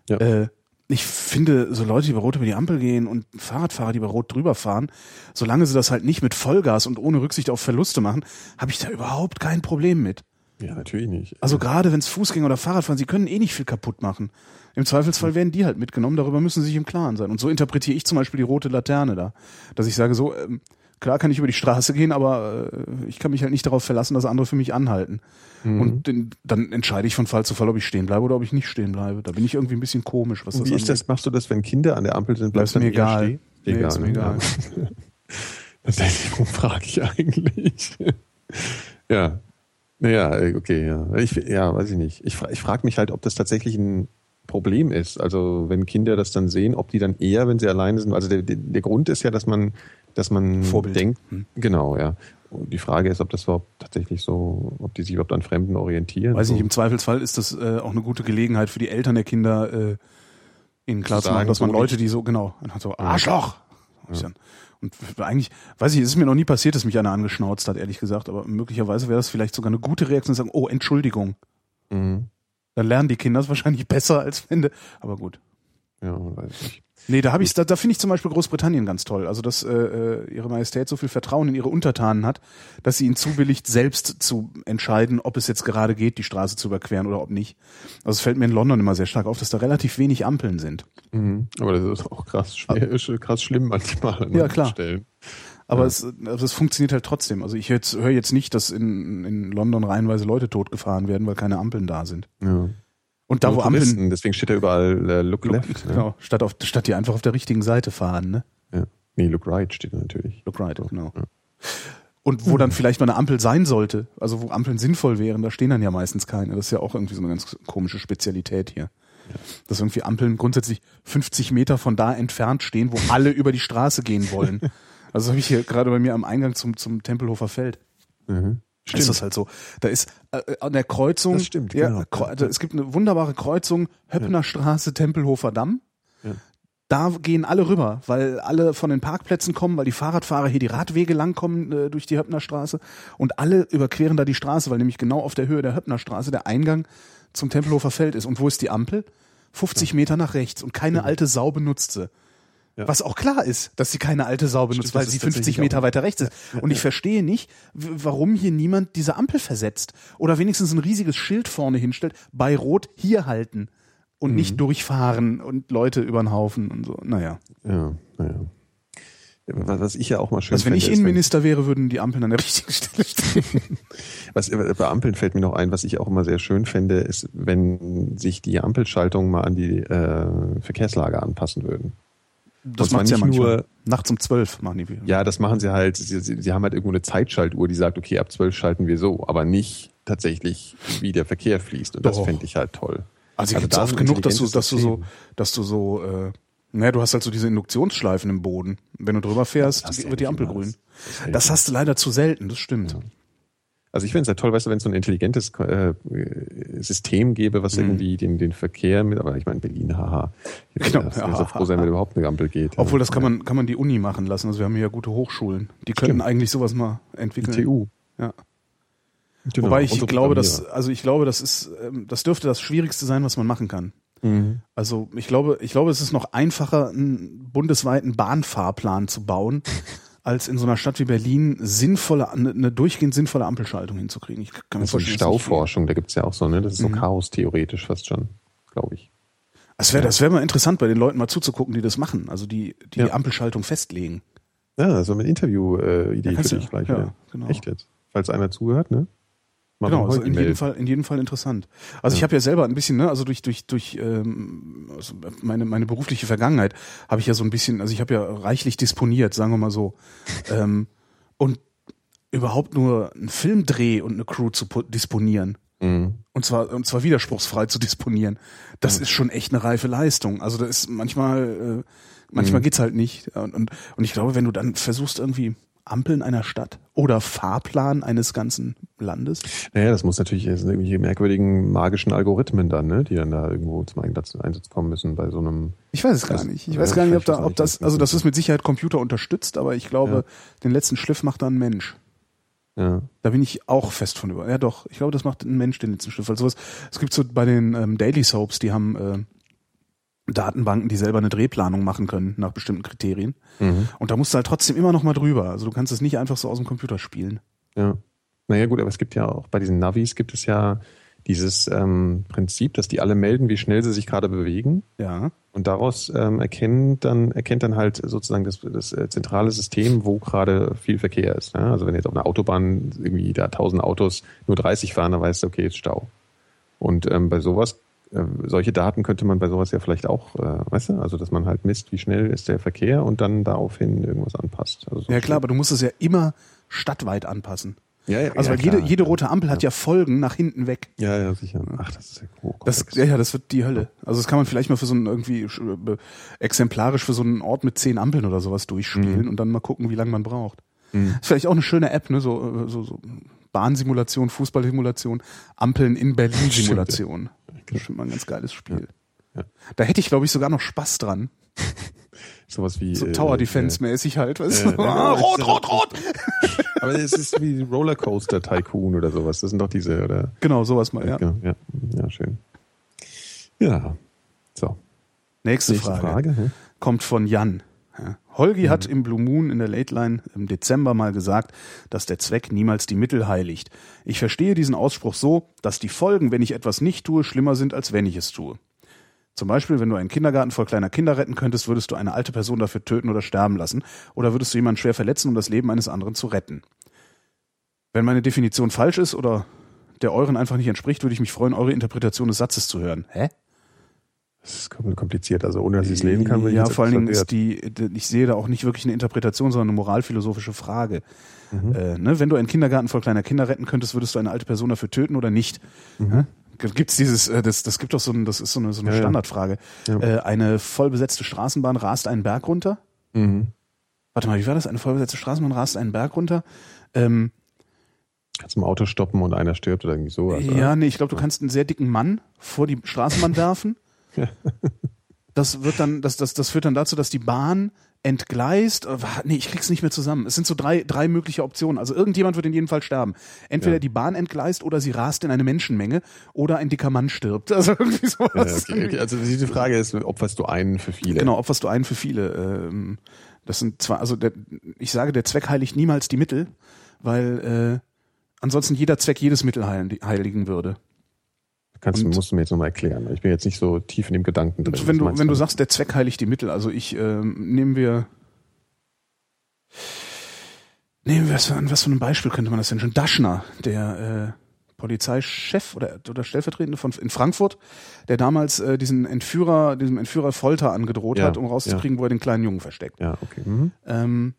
Ja. Äh, ich finde, so Leute, die bei Rot über die Ampel gehen und Fahrradfahrer, die bei Rot drüber fahren, solange sie das halt nicht mit Vollgas und ohne Rücksicht auf Verluste machen, habe ich da überhaupt kein Problem mit. ja, natürlich nicht. Also gerade wenn es Fußgänger oder Fahrradfahren, sie können eh nicht viel kaputt machen. Im Zweifelsfall werden die halt mitgenommen, darüber müssen sie sich im Klaren sein. Und so interpretiere ich zum Beispiel die rote Laterne da. Dass ich sage, so, ähm, klar kann ich über die Straße gehen, aber äh, ich kann mich halt nicht darauf verlassen, dass andere für mich anhalten. Mhm. Und den, dann entscheide ich von Fall zu Fall, ob ich stehen bleibe oder ob ich nicht stehen bleibe. Da bin ich irgendwie ein bisschen komisch, was das wie ist das? Machst du das, wenn Kinder an der Ampel sind? Bleibst du mir egal. stehen? Nee, ist mir ne? egal. Ja. Tatsächlich, warum frage ich eigentlich? ja. Naja, äh, okay, ja. Ich, ja, weiß ich nicht. Ich, ich frage mich halt, ob das tatsächlich ein Problem ist. Also wenn Kinder das dann sehen, ob die dann eher, wenn sie alleine sind, also der, der, der Grund ist ja, dass man, dass man Vorbild. denkt, Hm. genau, ja. Und die Frage ist, ob das überhaupt tatsächlich so, ob die sich überhaupt an Fremden orientieren. Weiß ich so. nicht, im Zweifelsfall ist das äh, auch eine gute Gelegenheit für die Eltern der Kinder, äh, ihnen klar Zu zu machen, dass man Leute, die so, genau, so Arschloch. Und eigentlich, weiß ich, es ist mir noch nie passiert, dass mich einer angeschnauzt hat, ehrlich gesagt, aber möglicherweise wäre das vielleicht sogar eine gute Reaktion, zu sagen, oh, Entschuldigung. Mhm. Dann lernen die Kinder es wahrscheinlich besser als wenn, aber gut. Ja, weiß ich. Nee, da habe ich da, da finde ich zum Beispiel Großbritannien ganz toll. Also dass äh, äh, ihre Majestät so viel Vertrauen in ihre Untertanen hat, dass sie ihnen zubilligt, selbst zu entscheiden, ob es jetzt gerade geht, die Straße zu überqueren oder ob nicht. Also es fällt mir in London immer sehr stark auf, dass da relativ wenig Ampeln sind. Mhm. Aber das ist auch krass, schwer, krass schlimm manchmal. an Ja, klar. Stellen. Aber Ja. es, also es funktioniert halt trotzdem. Also ich jetzt, höre jetzt nicht, dass in, in London reihenweise Leute totgefahren werden, weil keine Ampeln da sind. Ja. Und da, wo Ampeln, Touristen, deswegen steht da überall äh, Look, Look, Left. Ne? genau, statt, auf, statt die einfach auf der richtigen Seite fahren, ne? Ja. Nee, Look Right steht da natürlich. Look right, genau. Ja. Und wo dann vielleicht mal eine Ampel sein sollte, also wo Ampeln sinnvoll wären, da stehen dann ja meistens keine. Das ist ja auch irgendwie so eine ganz komische Spezialität hier. Dass irgendwie Ampeln grundsätzlich 50 Meter von da entfernt stehen, wo alle über die Straße gehen wollen. Also habe ich hier gerade bei mir am Eingang zum, zum Tempelhofer Feld. Mhm. Ist das halt so. Da ist äh, an der Kreuzung, Das stimmt, ja, genau. Kreu- also es gibt eine wunderbare Kreuzung, Höppner Straße, Tempelhofer Damm. Ja. Da gehen alle rüber, weil alle von den Parkplätzen kommen, weil die Fahrradfahrer hier die Radwege langkommen äh, durch die Höppner Straße und alle überqueren da die Straße, weil nämlich genau auf der Höhe der Höppner Straße der Eingang zum Tempelhofer Feld ist. Und wo ist die Ampel? 50 Meter nach rechts und keine alte Sau benutzt sie. Ja. Was auch klar ist, dass sie keine alte Sau benutzt, Stimmt, weil sie ist 50 tatsächlich Meter auch- weiter rechts ist. Und ich verstehe nicht, warum hier niemand diese Ampel versetzt. Oder wenigstens ein riesiges Schild vorne hinstellt, bei Rot hier halten und Mhm. nicht durchfahren und Leute über den Haufen und so. Naja. Ja, naja. Ja, Was ich ja auch mal schön Also wenn ich Innenminister wäre, würden die Ampeln an der richtigen Stelle stehen. Was, äh, bei Ampeln fällt mir noch ein, was ich auch immer sehr schön fände, ist, wenn sich die Ampelschaltungen mal an die äh, Verkehrslage anpassen würden. Das macht ja manchmal. nur- Nachts um zwölf machen die wieder. Ja, das machen sie halt, sie, sie, sie haben halt irgendwo eine Zeitschaltuhr, die sagt, okay, ab 12 schalten wir so, aber nicht tatsächlich, wie der Verkehr fließt. Und das Doch. fände ich halt toll. Also, Also gibt's da oft genug, dass du, dass du so, dass du so, äh, naja, du hast halt so diese Induktionsschleifen im Boden. Wenn du drüber fährst, Das wird die Ampel grün. Das Das hast du leider zu selten, das stimmt. Also ich finde es ja toll, weißt du, wenn es so ein intelligentes äh, System gäbe, was irgendwie den, den Verkehr mit, aber ich meine Berlin, haha. Ich Mhm. Genau, genau, ja. so froh sein, wenn überhaupt eine Ampel geht. Obwohl, das kann man, kann man die Uni machen lassen. Also wir haben hier ja gute Hochschulen. Die könnten Stimmt. eigentlich sowas mal Die entwickeln. TU. Ja. Genau, Wobei ich glaube, dass, also ich glaube, das ist, ähm, das dürfte das Schwierigste sein, was man machen kann. Mhm. Also ich glaube, ich glaube, es ist noch einfacher, einen bundesweiten Bahnfahrplan zu bauen, als in so einer Stadt wie Berlin sinnvolle, eine, eine durchgehend sinnvolle Ampelschaltung hinzukriegen. Ich kann mir Das ist so eine vorstellen, Stauforschung, da gibt's ja auch so, ne? Das ist so Mhm. Chaos theoretisch fast schon, glaube ich. Es wäre, das wäre mal interessant, bei den Leuten mal zuzugucken, die das machen. Also die, die, Ja. die Ampelschaltung festlegen. Ja, so mit Interview-Idee Ja, für dich gleich ja, genau. Echt jetzt? Falls einer zuhört, ne? Mal genau, also in jedem. Fall, in jedem Fall interessant. Also ich habe ja selber ein bisschen, ne, also durch durch durch ähm, also meine meine berufliche Vergangenheit habe ich ja so ein bisschen, also ich habe ja reichlich disponiert, sagen wir mal so, ähm, und überhaupt nur einen Filmdreh und eine Crew zu po- disponieren Mhm. und zwar und zwar widerspruchsfrei zu disponieren, das ist schon echt eine reife Leistung. Also da ist manchmal äh, manchmal Mhm. geht's halt nicht und, und und ich glaube, wenn du dann versuchst irgendwie Ampeln einer Stadt oder Fahrplan eines ganzen Landes, Naja, das muss natürlich, das sind irgendwelche merkwürdigen magischen Algorithmen dann, ne? Die dann da irgendwo zum Einsatz, kommen müssen bei so einem. Ich weiß es gar nicht. Ich weiß gar nicht, ob da, ob das, also das ist mit Sicherheit Computer unterstützt, aber ich glaube, Ja. den letzten Schliff macht da ein Mensch. Ja. Da bin ich auch fest von über. Ja, doch. Ich glaube, das macht ein Mensch den letzten Schliff. Weil sowas, es gibt so bei den ähm, Daily Soaps, die haben äh, Datenbanken, die selber eine Drehplanung machen können nach bestimmten Kriterien. Mhm. Und da musst du halt trotzdem immer noch mal drüber. Also du kannst es nicht einfach so aus dem Computer spielen. Ja. Naja, gut, aber es gibt ja auch bei diesen Navis gibt es ja dieses ähm, Prinzip, dass die alle melden, wie schnell sie sich gerade bewegen. Ja. Und daraus ähm, erkennt dann erkennt dann halt sozusagen das, das äh, zentrale System, wo gerade viel Verkehr ist. Ne? Also wenn jetzt auf einer Autobahn irgendwie da 1000 Autos nur 30 fahren, dann weißt du, okay, ist Stau. Und ähm, bei sowas, äh, solche Daten könnte man bei sowas ja vielleicht auch, äh, weißt du, also dass man halt misst, wie schnell ist der Verkehr und dann daraufhin irgendwas anpasst. Also so Ja klar, aber du musst es ja immer stadtweit anpassen. Ja, ja, Also ja, weil jede, klar. jede rote Ampel hat ja Folgen nach hinten weg. Ja, ja, sicher. Ach, das ist ja hoch. Das, ja, ja, das wird die Hölle. Also das kann man vielleicht mal für so einen irgendwie äh, exemplarisch für so einen Ort mit zehn Ampeln oder sowas durchspielen Mhm. und dann mal gucken, wie lange man braucht. Ist vielleicht auch eine schöne App, ne? So, äh, so, so Bahnsimulation, Fußballsimulation, Ampeln in Berlin-Simulation. Das ist schon mal ein ganz geiles Spiel. Ja. Da hätte ich, glaube ich, sogar noch Spaß dran. Sowas wie So äh, Tower Defense-mäßig halt. Weißt äh, du? ah, äh, rot, rot, rot! äh, Aber es ist wie Rollercoaster Tycoon oder sowas. Das sind doch diese, oder? Genau, sowas mal, ja. Genau, ja. ja, schön. Ja. So. Nächste, Nächste Frage. Frage, hm? Kommt von Jan. Ja. Holgi hat im Blue Moon in der Late Line im Dezember mal gesagt, dass der Zweck niemals die Mittel heiligt. Ich verstehe diesen Ausspruch so, dass die Folgen, wenn ich etwas nicht tue, schlimmer sind, als wenn ich es tue. Zum Beispiel, wenn du einen Kindergarten voll kleiner Kinder retten könntest, würdest du eine alte Person dafür töten oder sterben lassen, oder würdest du jemanden schwer verletzen, um das Leben eines anderen zu retten. Wenn meine Definition falsch ist oder der euren einfach nicht entspricht, würde ich mich freuen, eure Interpretation des Satzes zu hören. Hä? Das ist kompliziert. Also ohne dass ich es lesen kann, Ja, vor allen Dingen ist die, ich sehe da auch nicht wirklich eine Interpretation, sondern eine moralphilosophische Frage. Mhm. Äh, ne? Wenn du einen Kindergarten voll kleiner Kinder retten könntest, würdest du eine alte Person dafür töten oder nicht? Ja? Gibt's dieses, äh, das, das gibt doch so ein, das ist so eine, so eine Ja. Standardfrage. Ja. Äh, eine vollbesetzte Straßenbahn rast einen Berg runter. Mhm. Warte mal, wie war das? Eine vollbesetzte Straßenbahn rast einen Berg runter. Ähm, Kannst im Auto stoppen und einer stirbt oder irgendwie sowas. oder? ja, nee, ich glaube, du kannst einen sehr dicken Mann vor die Straßenbahn werfen. Das wird dann, das, das, das führt dann dazu, dass die Bahn entgleist. Äh, Nee, ich krieg's nicht mehr zusammen. Es sind so drei, drei mögliche Optionen. Also irgendjemand wird in jedem Fall sterben. Entweder Ja. die Bahn entgleist oder sie rast in eine Menschenmenge oder ein dicker Mann stirbt. Also irgendwie Ja, sowas. okay, okay. Also diese Frage ist, opferst du einen für viele? Genau, opferst du einen für viele. Ähm, das sind zwar, also der, ich sage, der Zweck heiligt niemals die Mittel, weil äh, ansonsten jeder Zweck jedes Mittel heiligen würde. Kannst, Und- musst du mir jetzt nochmal erklären. Ich bin jetzt nicht so tief in dem Gedanken drin. Wenn du, wenn du sagst, der Zweck heiligt die Mittel, also ich ähm, nehmen wir nehmen wir was für, an was für ein Beispiel könnte man das denn schon? Daschner, der äh, Polizeichef oder, oder Stellvertretende von in Frankfurt, der damals äh, diesen Entführer, diesem Entführer Folter angedroht Ja, hat, um rauszukriegen, wo er den kleinen Jungen versteckt. Ja, okay. Mhm. Ähm,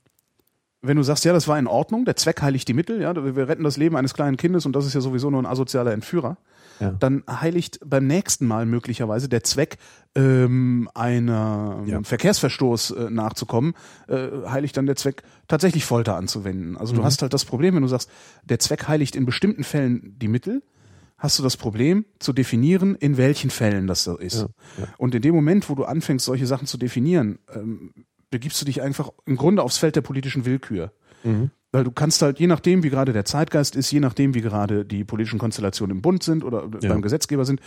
wenn du sagst, ja, das war in Ordnung, der Zweck heiligt die Mittel, ja, wir retten das Leben eines kleinen Kindes und das ist ja sowieso nur ein asozialer Entführer, Ja. dann heiligt beim nächsten Mal möglicherweise der Zweck, ähm, einer Ja. Verkehrsverstoß äh, nachzukommen, äh, heiligt dann der Zweck, tatsächlich Folter anzuwenden. Also du hast halt das Problem, wenn du sagst, der Zweck heiligt in bestimmten Fällen die Mittel, hast du das Problem zu definieren, in welchen Fällen das so ist. Ja. Und in dem Moment, wo du anfängst, solche Sachen zu definieren, ähm, begibst du dich einfach im Grunde aufs Feld der politischen Willkür. Mhm. Weil du kannst halt, je nachdem, wie gerade der Zeitgeist ist, je nachdem, wie gerade die politischen Konstellationen im Bund sind oder Ja. beim Gesetzgeber sind,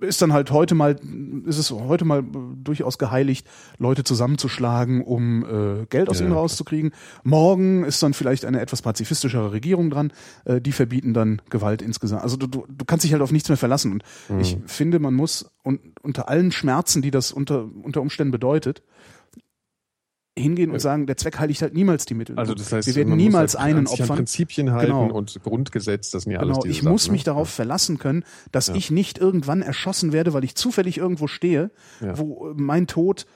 ist dann halt heute mal, ist es heute mal durchaus geheiligt, Leute zusammenzuschlagen, um äh, Geld aus Ja, ihnen rauszukriegen. Morgen ist dann vielleicht eine etwas pazifistischere Regierung dran, äh, die verbieten dann Gewalt insgesamt. Also du, du, du kannst dich halt auf nichts mehr verlassen. Und Mhm. ich finde, man muss un, unter allen Schmerzen, die das unter, unter Umständen bedeutet, hingehen und sagen, der Zweck heiligt halt niemals die Mittel. Also das heißt, wir werden niemals halt einen sich an opfern. Prinzipien halten Genau. und Grundgesetz, das sind ja alles Genau, diese ich muss Sachen, mich ne? darauf verlassen können, dass Ja. ich nicht irgendwann erschossen werde, weil ich zufällig irgendwo stehe, Ja. wo äh, mein Tod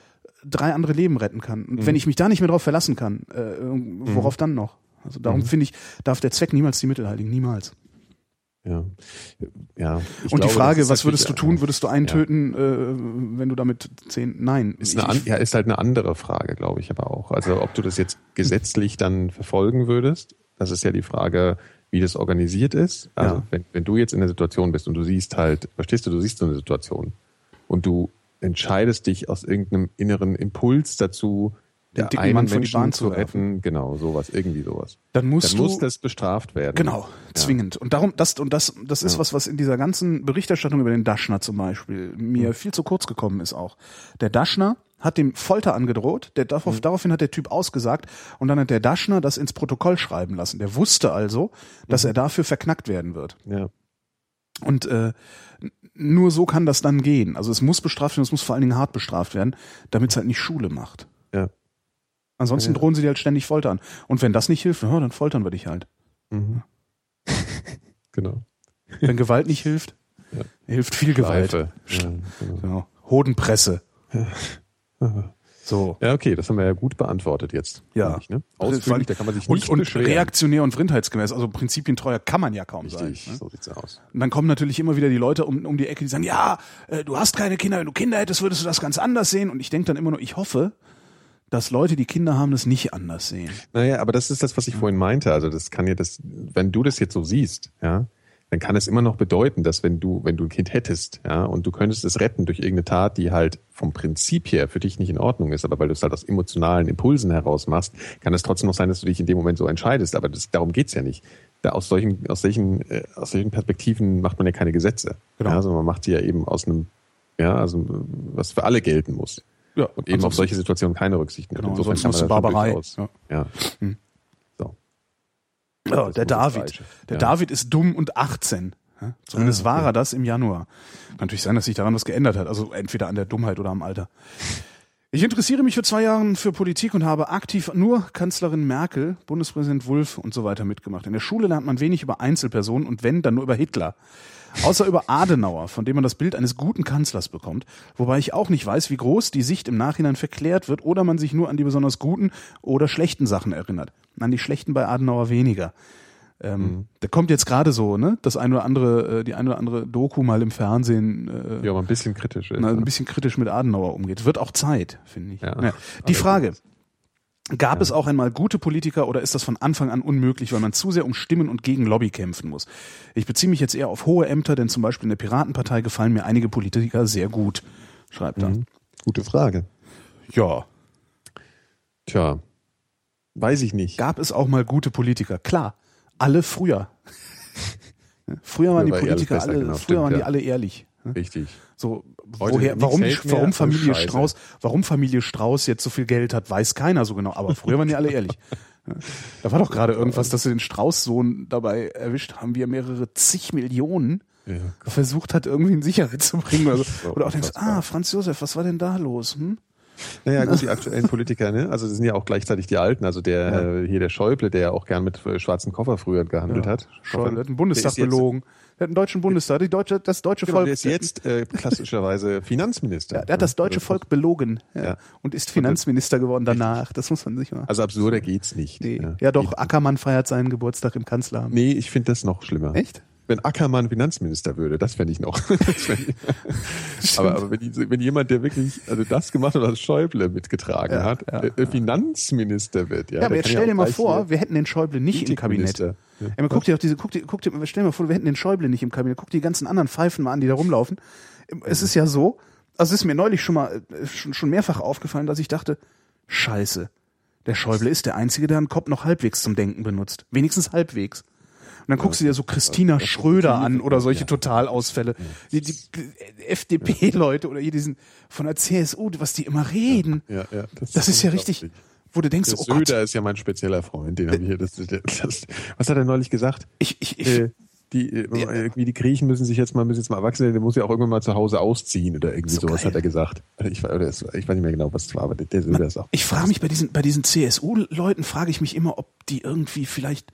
drei andere Leben retten kann. Und Mhm. wenn ich mich da nicht mehr darauf verlassen kann, äh, worauf dann noch? Also darum Mhm. finde ich, darf der Zweck niemals die Mittel heiligen, niemals. Ja. ja. Und die glaube, Frage, das ist was würdest du tun? Würdest du einen Ja. töten, äh, wenn du damit zehn? Nein. Ist, eine, an, ja, ist halt eine andere Frage, glaube ich, aber auch. Also ob du das jetzt gesetzlich dann verfolgen würdest, das ist ja die Frage, wie das organisiert ist. Also Ja. wenn, wenn du jetzt in der Situation bist und du siehst halt, verstehst du, du siehst so eine Situation und du entscheidest dich aus irgendeinem inneren Impuls dazu, Den dicken einen Mann die Menschen Bahn zu zu retten, genau, sowas, irgendwie sowas. dann musst Dann du muss das bestraft werden. Genau, zwingend. Und darum, das, und das, das ist Ja. was, was in dieser ganzen Berichterstattung über den Daschner zum Beispiel mir Hm. viel zu kurz gekommen ist auch. Der Daschner hat dem Folter angedroht, der darauf, Hm. daraufhin hat der Typ ausgesagt und dann hat der Daschner das ins Protokoll schreiben lassen. Der wusste also, dass Mhm. er dafür verknackt werden wird. Ja. Und äh, nur so kann das dann gehen. Also es muss bestraft werden, es muss vor allen Dingen hart bestraft werden, damit es halt nicht Schule macht. Ja. Ansonsten Ja. drohen sie dir halt ständig Folter an. Und wenn das nicht hilft, ja, dann foltern wir dich halt. Mhm. genau. Wenn Gewalt nicht hilft, Ja. hilft viel Gewalt. Ja, genau. Genau. Hodenpresse. So. Ja, okay, das haben wir ja gut beantwortet jetzt. Ja. Ich, ne? Allem- Ausführlich, da kann man sich Und, nicht und beschweren. reaktionär und vrindheitsgemäß, also prinzipientreuer kann man ja kaum Richtig, sein. Ne? so sieht's aus. Und dann kommen natürlich immer wieder die Leute um, um die Ecke, die sagen, ja, äh, du hast keine Kinder, wenn du Kinder hättest, würdest du das ganz anders sehen. Und ich denke dann immer nur, ich hoffe, dass Leute, die Kinder haben, das nicht anders sehen. Naja, aber das ist das, was ich vorhin meinte. Also das kann ja das, wenn du das jetzt so siehst, ja, dann kann es immer noch bedeuten, dass wenn du, wenn du ein Kind hättest, ja, und du könntest es retten durch irgendeine Tat, die halt vom Prinzip her für dich nicht in Ordnung ist, aber weil du es halt aus emotionalen Impulsen heraus machst, kann es trotzdem noch sein, dass du dich in dem Moment so entscheidest. Aber das, darum geht's ja nicht. Da aus solchen, aus solchen, äh, aus solchen Perspektiven macht man ja keine Gesetze. Genau. Ja, sondern man macht sie ja eben aus einem Ja, also was für alle gelten muss. Ja, Und eben auf solche Situationen keine Rücksicht nimmt. Genau, Insofern kann man Barbarei. Ja. Ja. So. Ja, Das der David. Der Ja. David ist dumm und 18. Ja, Zumindest Ah, war er das im Januar. Kann natürlich sein, dass sich daran was geändert hat. Also entweder an der Dummheit oder am Alter. Ich interessiere mich für zwei Jahre für Politik und habe aktiv nur Kanzlerin Merkel, Bundespräsident Wulff und so weiter mitgemacht. In der Schule lernt man wenig über Einzelpersonen und wenn, dann nur über Hitler. Außer über Adenauer, von dem man das Bild eines guten Kanzlers bekommt. Wobei ich auch nicht weiß, wie groß die Sicht im Nachhinein verklärt wird oder man sich nur an die besonders guten oder schlechten Sachen erinnert. An die schlechten bei Adenauer weniger. Ähm, Der kommt jetzt gerade so, ne? Das eine oder andere, äh, die eine oder andere Doku mal im Fernsehen, äh, Ja, aber ein bisschen kritisch ist. na, ein ne? bisschen kritisch mit Adenauer umgeht. Wird auch Zeit, finde ich. Ja. Ja. Die Frage, gab es auch einmal gute Politiker oder ist das von Anfang an unmöglich, weil man zu sehr um Stimmen und gegen Lobby kämpfen muss? Ich beziehe mich jetzt eher auf hohe Ämter, denn zum Beispiel in der Piratenpartei gefallen mir einige Politiker sehr gut, schreibt er. Mhm. Gute Frage. Ja. Tja, weiß ich nicht. Gab es auch mal gute Politiker? Klar, alle früher. früher waren die war ehrlich Politiker alle, genau, früher stimmt, waren die ja. alle ehrlich. Ne? Richtig. So, woher, warum, warum Familie. Strauß, warum Familie Strauß jetzt so viel Geld hat, weiß keiner so genau. Aber früher waren die alle ehrlich. Ja. Da war doch gerade irgendwas, dass sie den Strauß-Sohn dabei erwischt haben, wie er mehrere zig Millionen Ja. versucht hat, irgendwie in Sicherheit zu bringen. Oder, so. Oder auch denkst, ah, Franz Josef, was war denn da los? Hm? Naja, gut, die aktuellen Politiker, ne? Also das sind ja auch gleichzeitig die Alten. Also der äh, hier der Schäuble, der ja auch gern mit äh, schwarzen Koffer früher gehandelt hat. Schäuble hat den Bundestag ist jetzt- belogen. Der hat einen deutschen Bundestag, die deutsche, das deutsche Genau, Volk. der ist jetzt äh, klassischerweise Finanzminister. ja, der hat das deutsche Volk belogen ja, Ja. und ist Finanzminister geworden danach. Das muss man sich mal. Also absurder geht's nicht. Nee. Ja, doch, Ackermann feiert seinen Geburtstag im Kanzleramt. Nee, ich finde das noch schlimmer. Echt? Wenn Ackermann Finanzminister würde, das fände ich noch. Aber aber wenn, wenn jemand, der wirklich also das gemacht hat, was Schäuble mitgetragen Ja, hat, ja, äh, Finanzminister wird. Ja, Ja, aber jetzt stell ja dir mal vor, wir hätten den Schäuble nicht im Kabinett. Ja. Ja, man guckt dir auch diese, guck dir, guck dir, stell dir mal vor, wir hätten den Schäuble nicht im Kabinett. Guck dir die ganzen anderen Pfeifen mal an, die da rumlaufen. Es ist ja so, also es ist mir neulich schon mal, äh, schon, schon mehrfach aufgefallen, dass ich dachte, scheiße, der Schäuble ist der Einzige, der einen Kopf noch halbwegs zum Denken benutzt. Wenigstens halbwegs. Und dann guckst du dir so Christina Schröder an oder solche Totalausfälle. Die, die FDP-Leute oder hier diesen von der CSU, was die immer reden. Ja, ja, Das ist ja richtig, wo du denkst, Der oh Gott, Söder ist ja mein spezieller Freund, den habe ich hier. Das, das, das, was hat er neulich gesagt? ich, ich, ich, Äh, die, äh, irgendwie die Griechen müssen sich jetzt mal, müssen jetzt mal erwachsen werden, der muss ja auch irgendwann mal zu Hause ausziehen oder irgendwie So sowas geil. hat er gesagt. Ich, weiß- oder ich weiß nicht mehr genau, was es war, aber der, der Söder ist auch. Ich frage mich bei diesen, bei diesen CSU-Leuten, frage ich mich immer, ob die irgendwie vielleicht,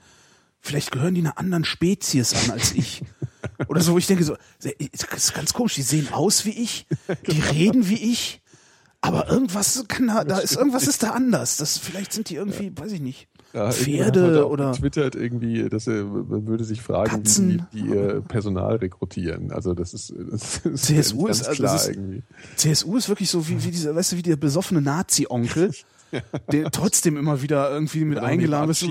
vielleicht gehören die einer anderen Spezies an als ich. Oder so, wo ich denke so, das ist ganz komisch, die sehen aus wie ich, die reden wie ich, aber irgendwas kann da, da ist, irgendwas ist da anders. Das, vielleicht sind die irgendwie, weiß ich nicht, Ja, Pferde oder, getwittert irgendwie, dass er man würde sich fragen, Katzen. wie die, die ihr Personal rekrutieren. Also das ist, das ist CSU ist- also ist- irgendwie. CSU ist wirklich so wie, wie dieser, weißt du, wie der besoffene Nazi-Onkel, der trotzdem immer wieder irgendwie mit eingeladen ist. äh,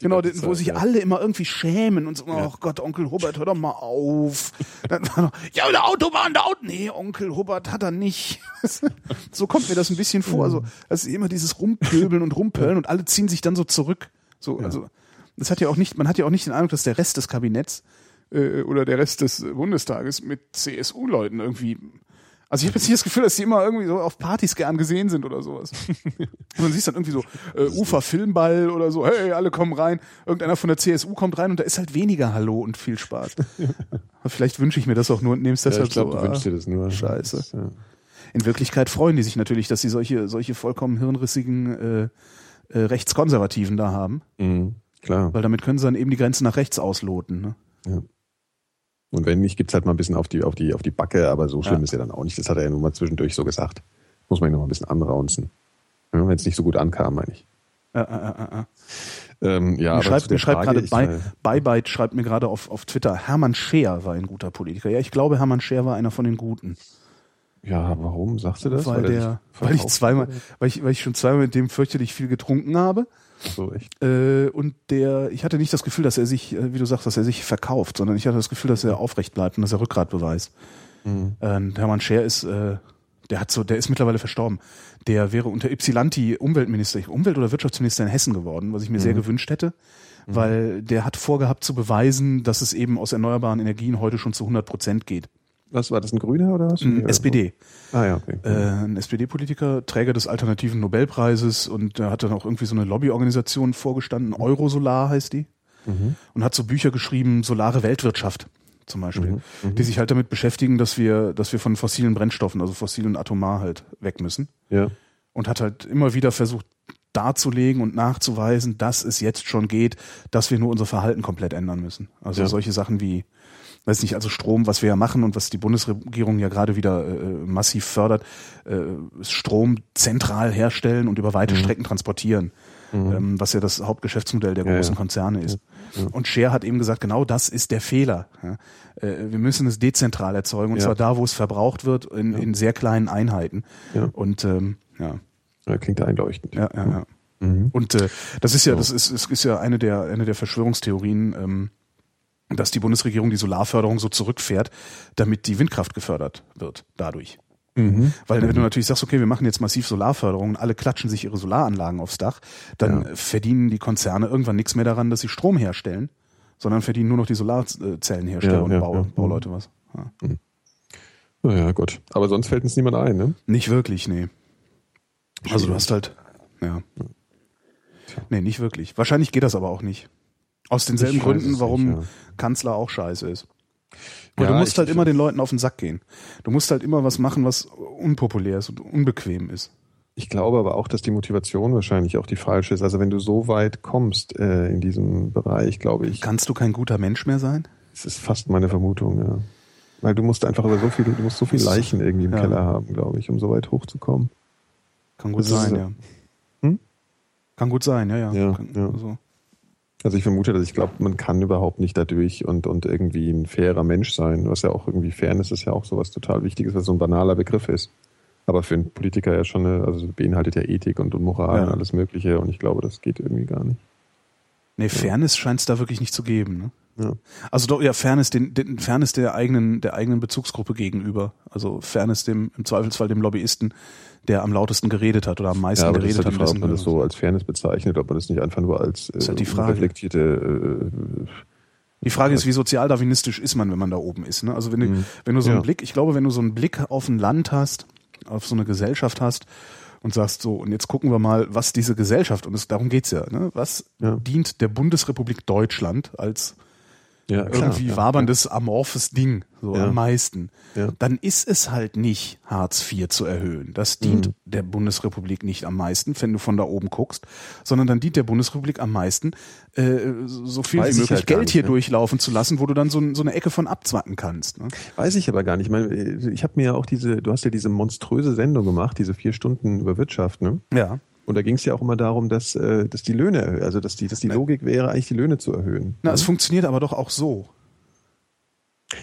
genau, den, wo sich ja. alle immer irgendwie schämen und so, oh Gott, Onkel Hubert, hör doch mal auf. Dann war noch, ja, der Autobahn, der Auto. Nee, Onkel Hubert hat er nicht. so kommt mir das ein bisschen vor. So, das ist immer dieses Rumpöbeln und Rumpöllen und alle ziehen sich dann so zurück. So, also, das hat ja auch nicht, man hat ja auch nicht den Eindruck, dass der Rest des Kabinetts äh, oder der Rest des Bundestages mit CSU-Leuten irgendwie. Also ich habe jetzt nicht das Gefühl, dass die immer irgendwie so auf Partys gern gesehen sind oder sowas. Und man sieht dann irgendwie so äh, Ufer Filmball oder so, hey, alle kommen rein, irgendeiner von der CSU kommt rein und da ist halt weniger Hallo und viel Spaß. Vielleicht wünsche ich mir das auch nur und nehme es Ja, deshalb ich glaube, so. du ah. wünschst dir das nur. Scheiße. Ja. In Wirklichkeit freuen die sich natürlich, dass sie solche, solche vollkommen hirnrissigen äh, äh, Rechtskonservativen da haben, Mhm, klar. weil damit können sie dann eben die Grenzen nach rechts ausloten. Ne? Und wenn nicht, gibt's halt mal ein bisschen auf die, auf die, auf die Backe, aber so schlimm Ja. ist ja dann auch nicht. Das hat er ja nur mal zwischendurch so gesagt. Muss man ihn noch mal ein bisschen anraunzen. Ja, wenn es nicht so gut ankam, meine ich. Äh, äh, äh, äh. Ähm, ja, Mir schreibt, mir schreibt gerade bei, äh, Beibyte schreibt mir gerade auf, auf Twitter, Hermann Scheer war ein guter Politiker. Ja, ich glaube, Hermann Scheer war einer von den Guten. Ja, warum sagst du das? weil, er der, weil ich zweimal, weil ich, weil ich schon zweimal mit dem fürchterlich viel getrunken habe. So echt. Äh, und der, ich hatte nicht das Gefühl, dass er sich, äh, wie du sagst, dass er sich verkauft, sondern ich hatte das Gefühl, dass er aufrecht bleibt und dass er Rückgrat beweist. Mhm. Äh, Hermann Scheer ist, äh, der hat so, der ist mittlerweile verstorben. Der wäre unter Ypsilanti Umweltminister, Umwelt- oder Wirtschaftsminister in Hessen geworden, was ich mir sehr Mhm. gewünscht hätte, weil der hat vorgehabt zu beweisen, dass es eben aus erneuerbaren Energien heute schon zu 100 Prozent geht. Was war das, ein Grüner oder was? Ein SPD. Ah ja, okay. Äh, ein SPD-Politiker, Träger des alternativen Nobelpreises und der hat dann auch irgendwie so eine Lobbyorganisation vorgestanden, Eurosolar heißt die, und hat so Bücher geschrieben, Solare Weltwirtschaft zum Beispiel, die sich halt damit beschäftigen, dass wir, dass wir von fossilen Brennstoffen, also fossilen Atomar halt weg müssen. Ja. Und hat halt immer wieder versucht darzulegen und nachzuweisen, dass es jetzt schon geht, dass wir nur unser Verhalten komplett ändern müssen. Also Ja. solche Sachen wie, weiß nicht, also Strom, was wir ja machen und was die Bundesregierung ja gerade wieder äh, massiv fördert, äh, Strom zentral herstellen und über weite Mhm. Strecken transportieren, ähm, was ja das Hauptgeschäftsmodell der Ja, großen ja. Konzerne ist. Und Share hat eben gesagt, genau das ist der Fehler. Ja. Äh, wir müssen es dezentral erzeugen und Ja. zwar da, wo es verbraucht wird, in, in sehr kleinen Einheiten. Ja. Und ähm, ja. ja, klingt einleuchtend. Ja, ja, ja. Und äh, das ist ja, das ist, ist, ist ja eine der, eine der Verschwörungstheorien, ähm, dass die Bundesregierung die Solarförderung so zurückfährt, damit die Windkraft gefördert wird dadurch. Weil wenn du natürlich sagst, okay, wir machen jetzt massiv Solarförderung und alle klatschen sich ihre Solaranlagen aufs Dach, dann Ja. verdienen die Konzerne irgendwann nichts mehr daran, dass sie Strom herstellen, sondern verdienen nur noch die Solarzellenhersteller Ja, und ja, Bau. Bauleute was. Ja. Naja, gut. Aber sonst fällt uns niemand ein, ne? Nicht wirklich, nee. Also du hast halt, ja. Nee, nicht wirklich. Wahrscheinlich geht das aber auch nicht. Aus denselben Gründen, warum nicht, ja. Kanzler auch scheiße ist. Ja, du musst halt immer den Leuten auf den Sack gehen. Du musst halt immer was machen, was unpopulär ist und unbequem ist. Ich glaube aber auch, dass die Motivation wahrscheinlich auch die falsche ist. Also wenn du so weit kommst äh, in diesem Bereich, glaube ich, Kannst du kein guter Mensch mehr sein? das ist fast meine Vermutung, ja. Weil du musst einfach über so viel, du musst so viel Leichen irgendwie im Ja. Keller haben, glaube ich, um so weit hochzukommen. Kann gut Das ist sein, so. ja. Hm? Kann gut sein, ja, ja. Ja, Kann, ja. Also, Also ich vermute, dass ich glaube, man kann überhaupt nicht dadurch und, und irgendwie ein fairer Mensch sein, was ja auch irgendwie Fairness ist ja auch sowas total Wichtiges, was so ein banaler Begriff ist. Aber für einen Politiker ja schon eine, also beinhaltet ja Ethik und, und Moral Ja. und alles Mögliche und ich glaube, das geht irgendwie gar nicht. Nee, Fairness scheint es da wirklich nicht zu geben. Ne? Ja. Also doch, ja, Fairness, den, den Fairness der eigenen, der eigenen Bezugsgruppe gegenüber. Also Fairness dem, im Zweifelsfall dem Lobbyisten, der am lautesten geredet hat oder am meisten Ja, aber das ist geredet halt die hat. Frage, ob man das so als Fairness bezeichnet, ob man das nicht einfach nur als äh, halt die Frage. reflektierte äh, Die Frage ist, wie sozialdarwinistisch ist man, wenn man da oben ist. Ne? Also wenn du, wenn du so einen Ja. Blick, ich glaube, wenn du so einen Blick auf ein Land hast, auf so eine Gesellschaft hast und sagst so, und jetzt gucken wir mal, was diese Gesellschaft, und es, darum geht's ja, ne? was Ja. dient der Bundesrepublik Deutschland als ja, klar, irgendwie ja, waberndes, amorphes Ding, so Ja. am meisten, Ja. dann ist es halt nicht Hartz IV zu erhöhen. Das dient Mhm. der Bundesrepublik nicht am meisten, wenn du von da oben guckst, sondern dann dient der Bundesrepublik am meisten, äh, so viel Weiß wie ich möglich halt Geld nicht, hier ne? durchlaufen zu lassen, wo du dann so, so eine Ecke von abzwacken kannst. Ne? Weiß ich aber gar nicht. Ich meine, ich habe mir ja auch diese, du hast ja diese monströse Sendung gemacht, diese vier Stunden über Wirtschaft, ne? Ja. Und da ging es ja auch immer darum, dass, äh, dass die Löhne, also dass die, dass die Logik wäre, eigentlich die Löhne zu erhöhen. Na, es funktioniert aber doch auch so.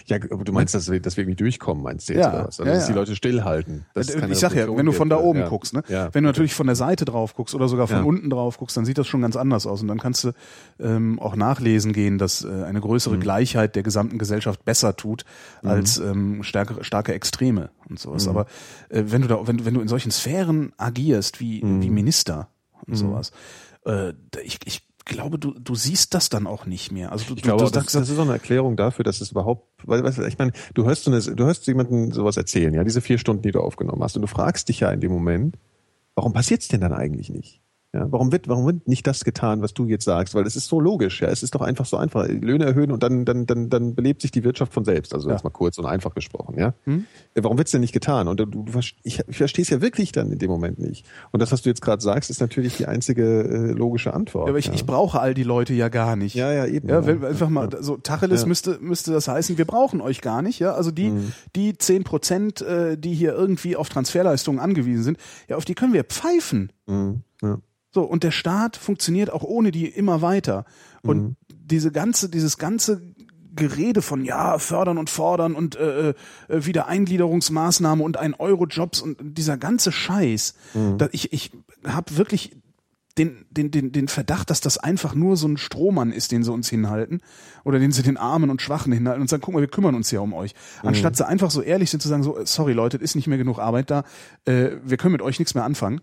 Ja, aber du meinst, dass wir, dass wir irgendwie durchkommen, meinst du jetzt Ja, oder was? Also, ja, dass die ja. Leute stillhalten. keine ich sag ja, Revolution wenn du von da oben ja. guckst, ne? Ja. Wenn du natürlich von der Seite drauf guckst oder sogar von Ja. unten drauf guckst, dann sieht das schon ganz anders aus. Und dann kannst du ähm, auch nachlesen gehen, dass äh, eine Mhm. größere Gleichheit der gesamten Gesellschaft besser tut als ähm, starke, starke Extreme und sowas. Mhm. Aber äh, wenn du da, wenn, du- wenn du in solchen Sphären agierst wie, Mhm. wie Minister und sowas, äh, ich, ich glaube, du, du siehst das dann auch nicht mehr. Also du, Ich glaube, du, das, sagst, das ist auch eine Erklärung dafür, dass es überhaupt, weil, weißt du, ich meine, du hörst so eine, du hörst jemanden sowas erzählen, ja, diese vier Stunden, die du aufgenommen hast, und du fragst dich ja in dem Moment, warum passiert's denn dann eigentlich nicht? Ja, warum wird, warum wird nicht das getan, was du jetzt sagst? Weil das ist so logisch, ja. Es ist doch einfach so einfach. Löhne erhöhen und dann, dann, dann, dann belebt sich die Wirtschaft von selbst. Also Ja. jetzt mal kurz und einfach gesprochen, ja. Äh, Warum wird's denn nicht getan? Und du, du ich, ich verstehe es ja wirklich dann in dem Moment nicht. Und das, was du jetzt gerade sagst, ist natürlich die einzige äh, logische Antwort. ja, aber ich, ja. ich brauche all die Leute ja gar nicht. ja, ja, eben. Ja, wenn, einfach mal so Tacheles müsste müsste das heißen, wir brauchen euch gar nicht, ja? Also die Mhm. die zehn Prozent, äh, die hier irgendwie auf Transferleistungen angewiesen sind, ja, auf die können wir pfeifen. Mhm. Ja. So und der Staat funktioniert auch ohne die immer weiter und Mhm. diese ganze dieses ganze Gerede von ja fördern und fordern und äh, äh, wieder Eingliederungsmaßnahme und ein Eurojobs und dieser ganze Scheiß. Mhm. Da, ich ich habe wirklich den, den, den, den Verdacht, dass das einfach nur so ein Strohmann ist, den sie uns hinhalten oder den sie den Armen und Schwachen hinhalten und sagen, guck mal, wir kümmern uns ja um euch. Anstatt sie einfach so ehrlich sind zu sagen, so, sorry Leute, es ist nicht mehr genug Arbeit da, äh, wir können mit euch nichts mehr anfangen.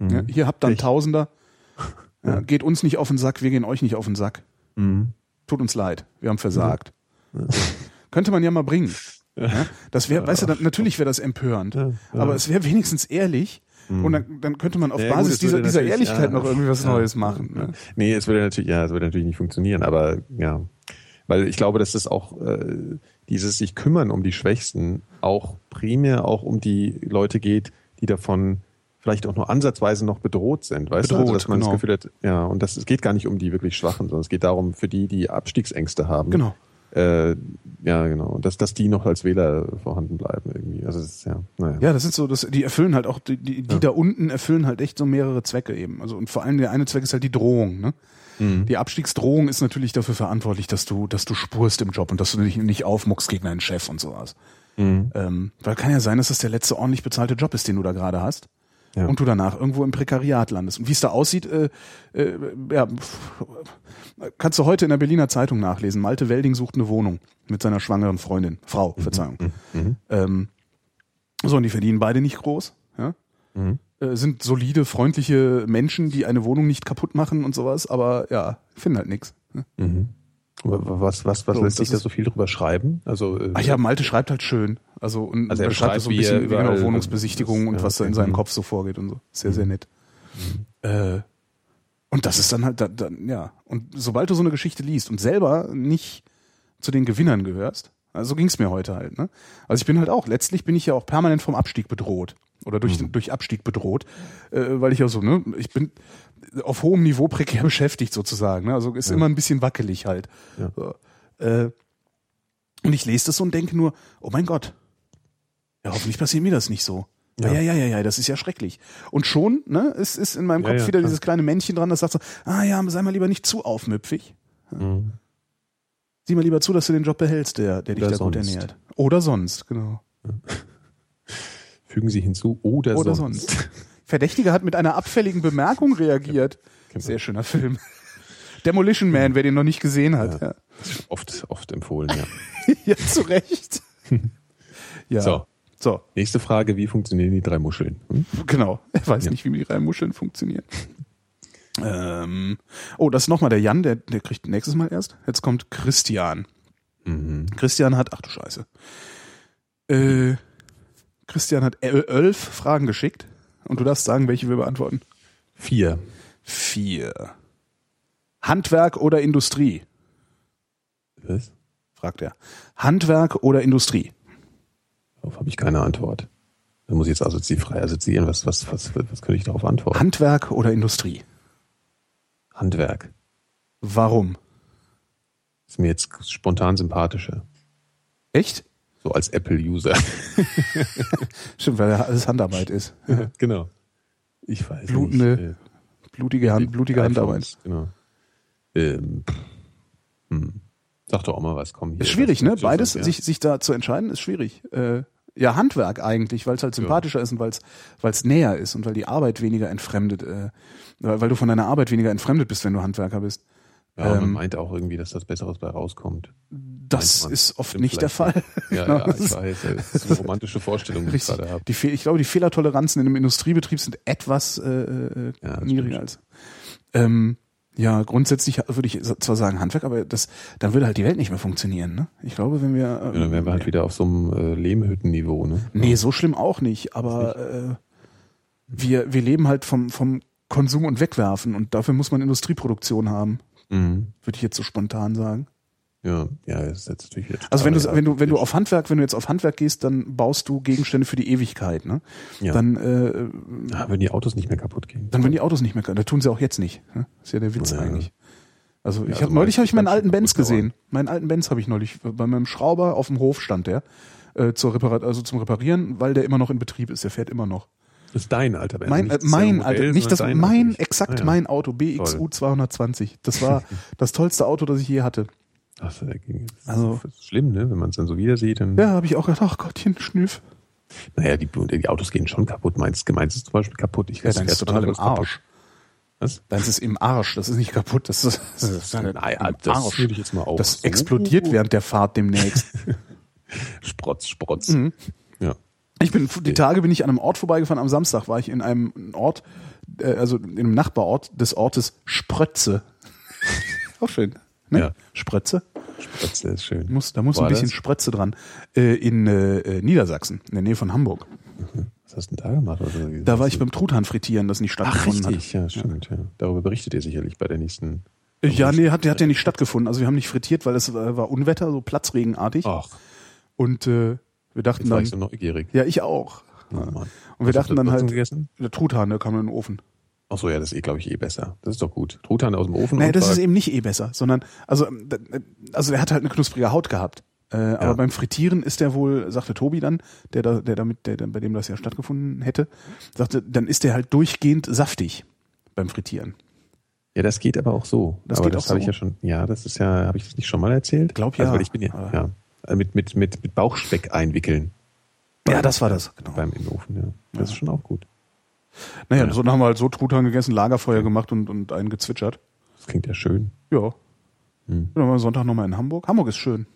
Ja, hier habt einen Ich- Tausender, ja, geht uns nicht auf den Sack, wir gehen euch nicht auf den Sack. Tut uns leid, wir haben versagt. Könnte man ja mal bringen. Ja? Das wäre, weißt du, dann, natürlich wäre das empörend, aber es wäre wenigstens ehrlich. Und dann, dann könnte man auf Ja, gut, Basis es dieser, dieser Ehrlichkeit ja. noch irgendwie was Ja. Neues machen. Ne? Nee, es würde natürlich, ja, es würde natürlich nicht funktionieren, aber ja. Weil ich glaube, dass das auch äh, dieses sich kümmern um die Schwächsten auch primär auch um die Leute geht, die davon vielleicht auch nur ansatzweise noch bedroht sind, weißt du? Also, Bedroht, dass man genau. das Gefühl hat, ja, und das, es geht gar nicht um die wirklich Schwachen, sondern es geht darum, für die, die Abstiegsängste haben. Genau. Äh, ja, genau. Und dass, dass die noch als Wähler vorhanden bleiben irgendwie. Also das ist ja, naja. Ja, das sind so, das, die erfüllen halt auch, die, die, die da unten erfüllen halt echt so mehrere Zwecke eben. Also und vor allem der eine Zweck ist halt die Drohung. Ne? Mhm. Die Abstiegsdrohung ist natürlich dafür verantwortlich, dass du, dass du spurst im Job und dass du dich nicht aufmuckst gegen deinen Chef und sowas. Mhm. Ähm, weil kann ja sein, dass das der letzte ordentlich bezahlte Job ist, den du da gerade hast. Ja. Und du danach irgendwo im Prekariat landest. Und wie es da aussieht, äh, äh, ja, pff, kannst du heute in der Berliner Zeitung nachlesen. Malte Welding sucht eine Wohnung mit seiner schwangeren Freundin. Frau, Verzeihung. Ähm, so, und die verdienen beide nicht groß. Ja? Äh, sind solide, freundliche Menschen, die eine Wohnung nicht kaputt machen und sowas, aber ja, finden halt nichts. Was, was, was So, lässt sich da so viel drüber schreiben? Also, äh, Ach ja, Malte schreibt halt schön. Also, und Also er beschreibt, so ein bisschen er wie genau Wohnungsbesichtigungen und ja, was da in seinem Mhm. Kopf so vorgeht und so. Sehr, sehr nett. Äh, und das ist dann halt, da, dann, ja. Und sobald du so eine Geschichte liest und selber nicht zu den Gewinnern gehörst, also so ging's mir heute halt, ne? Also ich bin halt auch, letztlich bin ich ja auch permanent vom Abstieg bedroht. Oder durch, Mhm. durch Abstieg bedroht, äh, weil ich ja so, ne, ich bin auf hohem Niveau prekär beschäftigt sozusagen. Ne? Also ist immer ein bisschen wackelig halt. Ja. So. Äh, und ich lese das so und denke nur, oh mein Gott, ja, hoffentlich passiert mir das nicht so. Ja, Ja. ja, ja, ja, ja das ist ja schrecklich. Und schon, ne, ist, ist in meinem Ja, Kopf ja, wieder dieses kleine Männchen dran, das sagt so, ah ja, sei mal lieber nicht zu aufmüpfig. Mhm. Sieh mal lieber zu, dass du den Job behältst, der, der dich Oder da gut sonst. ernährt. Oder sonst, genau. Fügen Sie hinzu oder, Oder sonst. sonst. Verdächtiger hat mit einer abfälligen Bemerkung reagiert. Genau. Sehr schöner Film. Demolition Man, wer den noch nicht gesehen hat. Ja, Oft, oft empfohlen, ja. ja zu Recht. Ja. So. So, Nächste Frage, wie funktionieren die drei Muscheln? Hm? genau. Er weiß Ja. nicht, wie die drei Muscheln funktionieren. Ähm, oh, das ist nochmal der Jan, der, der kriegt nächstes Mal erst. Jetzt kommt Christian. Mhm. Christian hat, ach du Scheiße. Äh, Christian hat el- elf Fragen geschickt. Und du darfst sagen, welche wir beantworten. Vier. Vier. Handwerk oder Industrie? Was? fragt er. Handwerk oder Industrie? Darauf habe ich keine Antwort. Da muss ich jetzt assozi frei assoziieren. Was, was, was, was könnte ich darauf antworten? Handwerk oder Industrie? Handwerk. Warum? Ist mir jetzt spontan sympathischer. Echt? So als Apple-User. Stimmt, weil alles Handarbeit ist. genau. Ich weiß Blutende nicht. äh, Blutige, Hand, blutige Handarbeit. iPhones, Genau. Ähm, hm. Sag doch auch mal was, komm hier. Ist schwierig, ne? Beides, ja. sich, sich da zu entscheiden, ist schwierig. Äh, ja, Handwerk eigentlich, weil es halt sympathischer ist und weil es näher ist und weil die Arbeit weniger entfremdet, äh, weil, weil du von deiner Arbeit weniger entfremdet bist, wenn du Handwerker bist. Ja, man ähm, meint auch irgendwie, dass das Besseres bei rauskommt. Das man. ist oft Stimmt nicht der Fall. Ja, Genau, ja, das ich weiß. Das ist eine romantische Vorstellung, die ich gerade habe. Die ich glaube, die Fehlertoleranzen in einem Industriebetrieb sind etwas äh, äh, Ja, niedriger als. Ähm, ja, grundsätzlich würde ich zwar sagen Handwerk, aber das, dann würde halt die Welt nicht mehr funktionieren. Ne? Ich glaube, wenn wir. Ja, dann wären wir halt wieder auf so einem äh, Lehmhüttenniveau, ne? Nee, so schlimm auch nicht, aber äh, wir, wir leben halt vom, vom Konsum und Wegwerfen und dafür muss man Industrieproduktion haben, Mhm. würde ich jetzt so spontan sagen. Ja, ja, das ist jetzt natürlich jetzt. Also wenn du, ja, wenn du, wenn du auf Handwerk, wenn du jetzt auf Handwerk gehst, dann baust du Gegenstände für die Ewigkeit, ne? Ja. Dann, äh, Ah, würden die Autos nicht mehr kaputt gehen. dann werden die Autos nicht mehr können. Das tun sie auch jetzt nicht. Ne? Ist ja der Witz Ja. eigentlich. Also ich also habe neulich habe ich meinen alten Benz kaputt, gesehen. Meinen alten Benz habe ich neulich bei meinem Schrauber auf dem Hof stand der äh, zur Reparat also zum Reparieren, weil der immer noch in Betrieb ist. Der fährt immer noch. Das ist dein alter Benz. Mein, äh, mein Modell, Alter, nicht das, mein, eigentlich. exakt Ah, ja. mein Auto, BXU 220. Das war das tollste Auto, das ich je hatte. Ach, das Also- ist schlimm, ne? Wenn man es dann so wieder sieht, dann. Ja, habe ich auch gedacht, ach Gottchen, Schnüff. Naja, die, die Autos gehen schon kaputt. Meins, gemeins ist zum Beispiel kaputt. Ich Ja, deins ist total im Arsch. Was? Deins ist im Arsch, das ist nicht kaputt, das ist, das ist im Naja, das Arsch. ich jetzt mal auch Das so- explodiert während der Fahrt demnächst. Sprotz, Sprotz. Mhm. Ich bin die Tage bin ich an einem Ort vorbeigefahren. Am Samstag war ich in einem Ort, äh, also in einem Nachbarort des Ortes Sprötze. Auch schön. Ne? Ja. Sprötze. Spritze ist schön. Muss, da muss War ein bisschen das? Spritze dran. Äh, in äh, Niedersachsen, in der Nähe von Hamburg. Was hast du denn da gemacht? Also, Da war ich beim Truthahn frittieren, das nicht Ach, stattgefunden richtig, ja, stimmt. Ja. Darüber berichtet ihr sicherlich bei der nächsten. hat. Ja, nee, hat, hat ja nicht stattgefunden. Also wir haben nicht frittiert, weil es war Unwetter, so platzregenartig. Ach, Und äh, wir dachten jetzt war dann, ich so neugierig. ja, ich auch. Oh. Und wir Was dachten dann halt, gegessen? der Truthahn, der kam in den Ofen. Ach so, ja, das ist eh, glaube ich, eh besser. Das ist doch gut. Truthahn aus dem Ofen. Nee, und das war- ist eben nicht eh besser, sondern, also, also er hat halt eine knusprige Haut gehabt. Äh, Aber beim Frittieren ist der wohl, sagte Tobi dann, der da, der damit, der, bei dem das ja stattgefunden hätte, sagte, dann ist der halt durchgehend saftig beim Frittieren. Ja, das geht aber auch so. Das aber geht das auch so? ich ja schon. Ja, das ist ja, habe ich das nicht schon mal erzählt? Glaub ja. Also, weil ich bin ja, ja. Äh, Mit, mit, mit, mit Bauchspeck einwickeln. Ja, das war das, genau. Beim im Ofen, ja. Das ist schon auch gut. Naja, Ja. so dann haben wir halt so Truthahn gegessen, Lagerfeuer gemacht und, und einen gezwitschert. Das klingt ja schön. Ja. Hm. Dann waren wir Sonntag nochmal in Hamburg. Hamburg ist schön.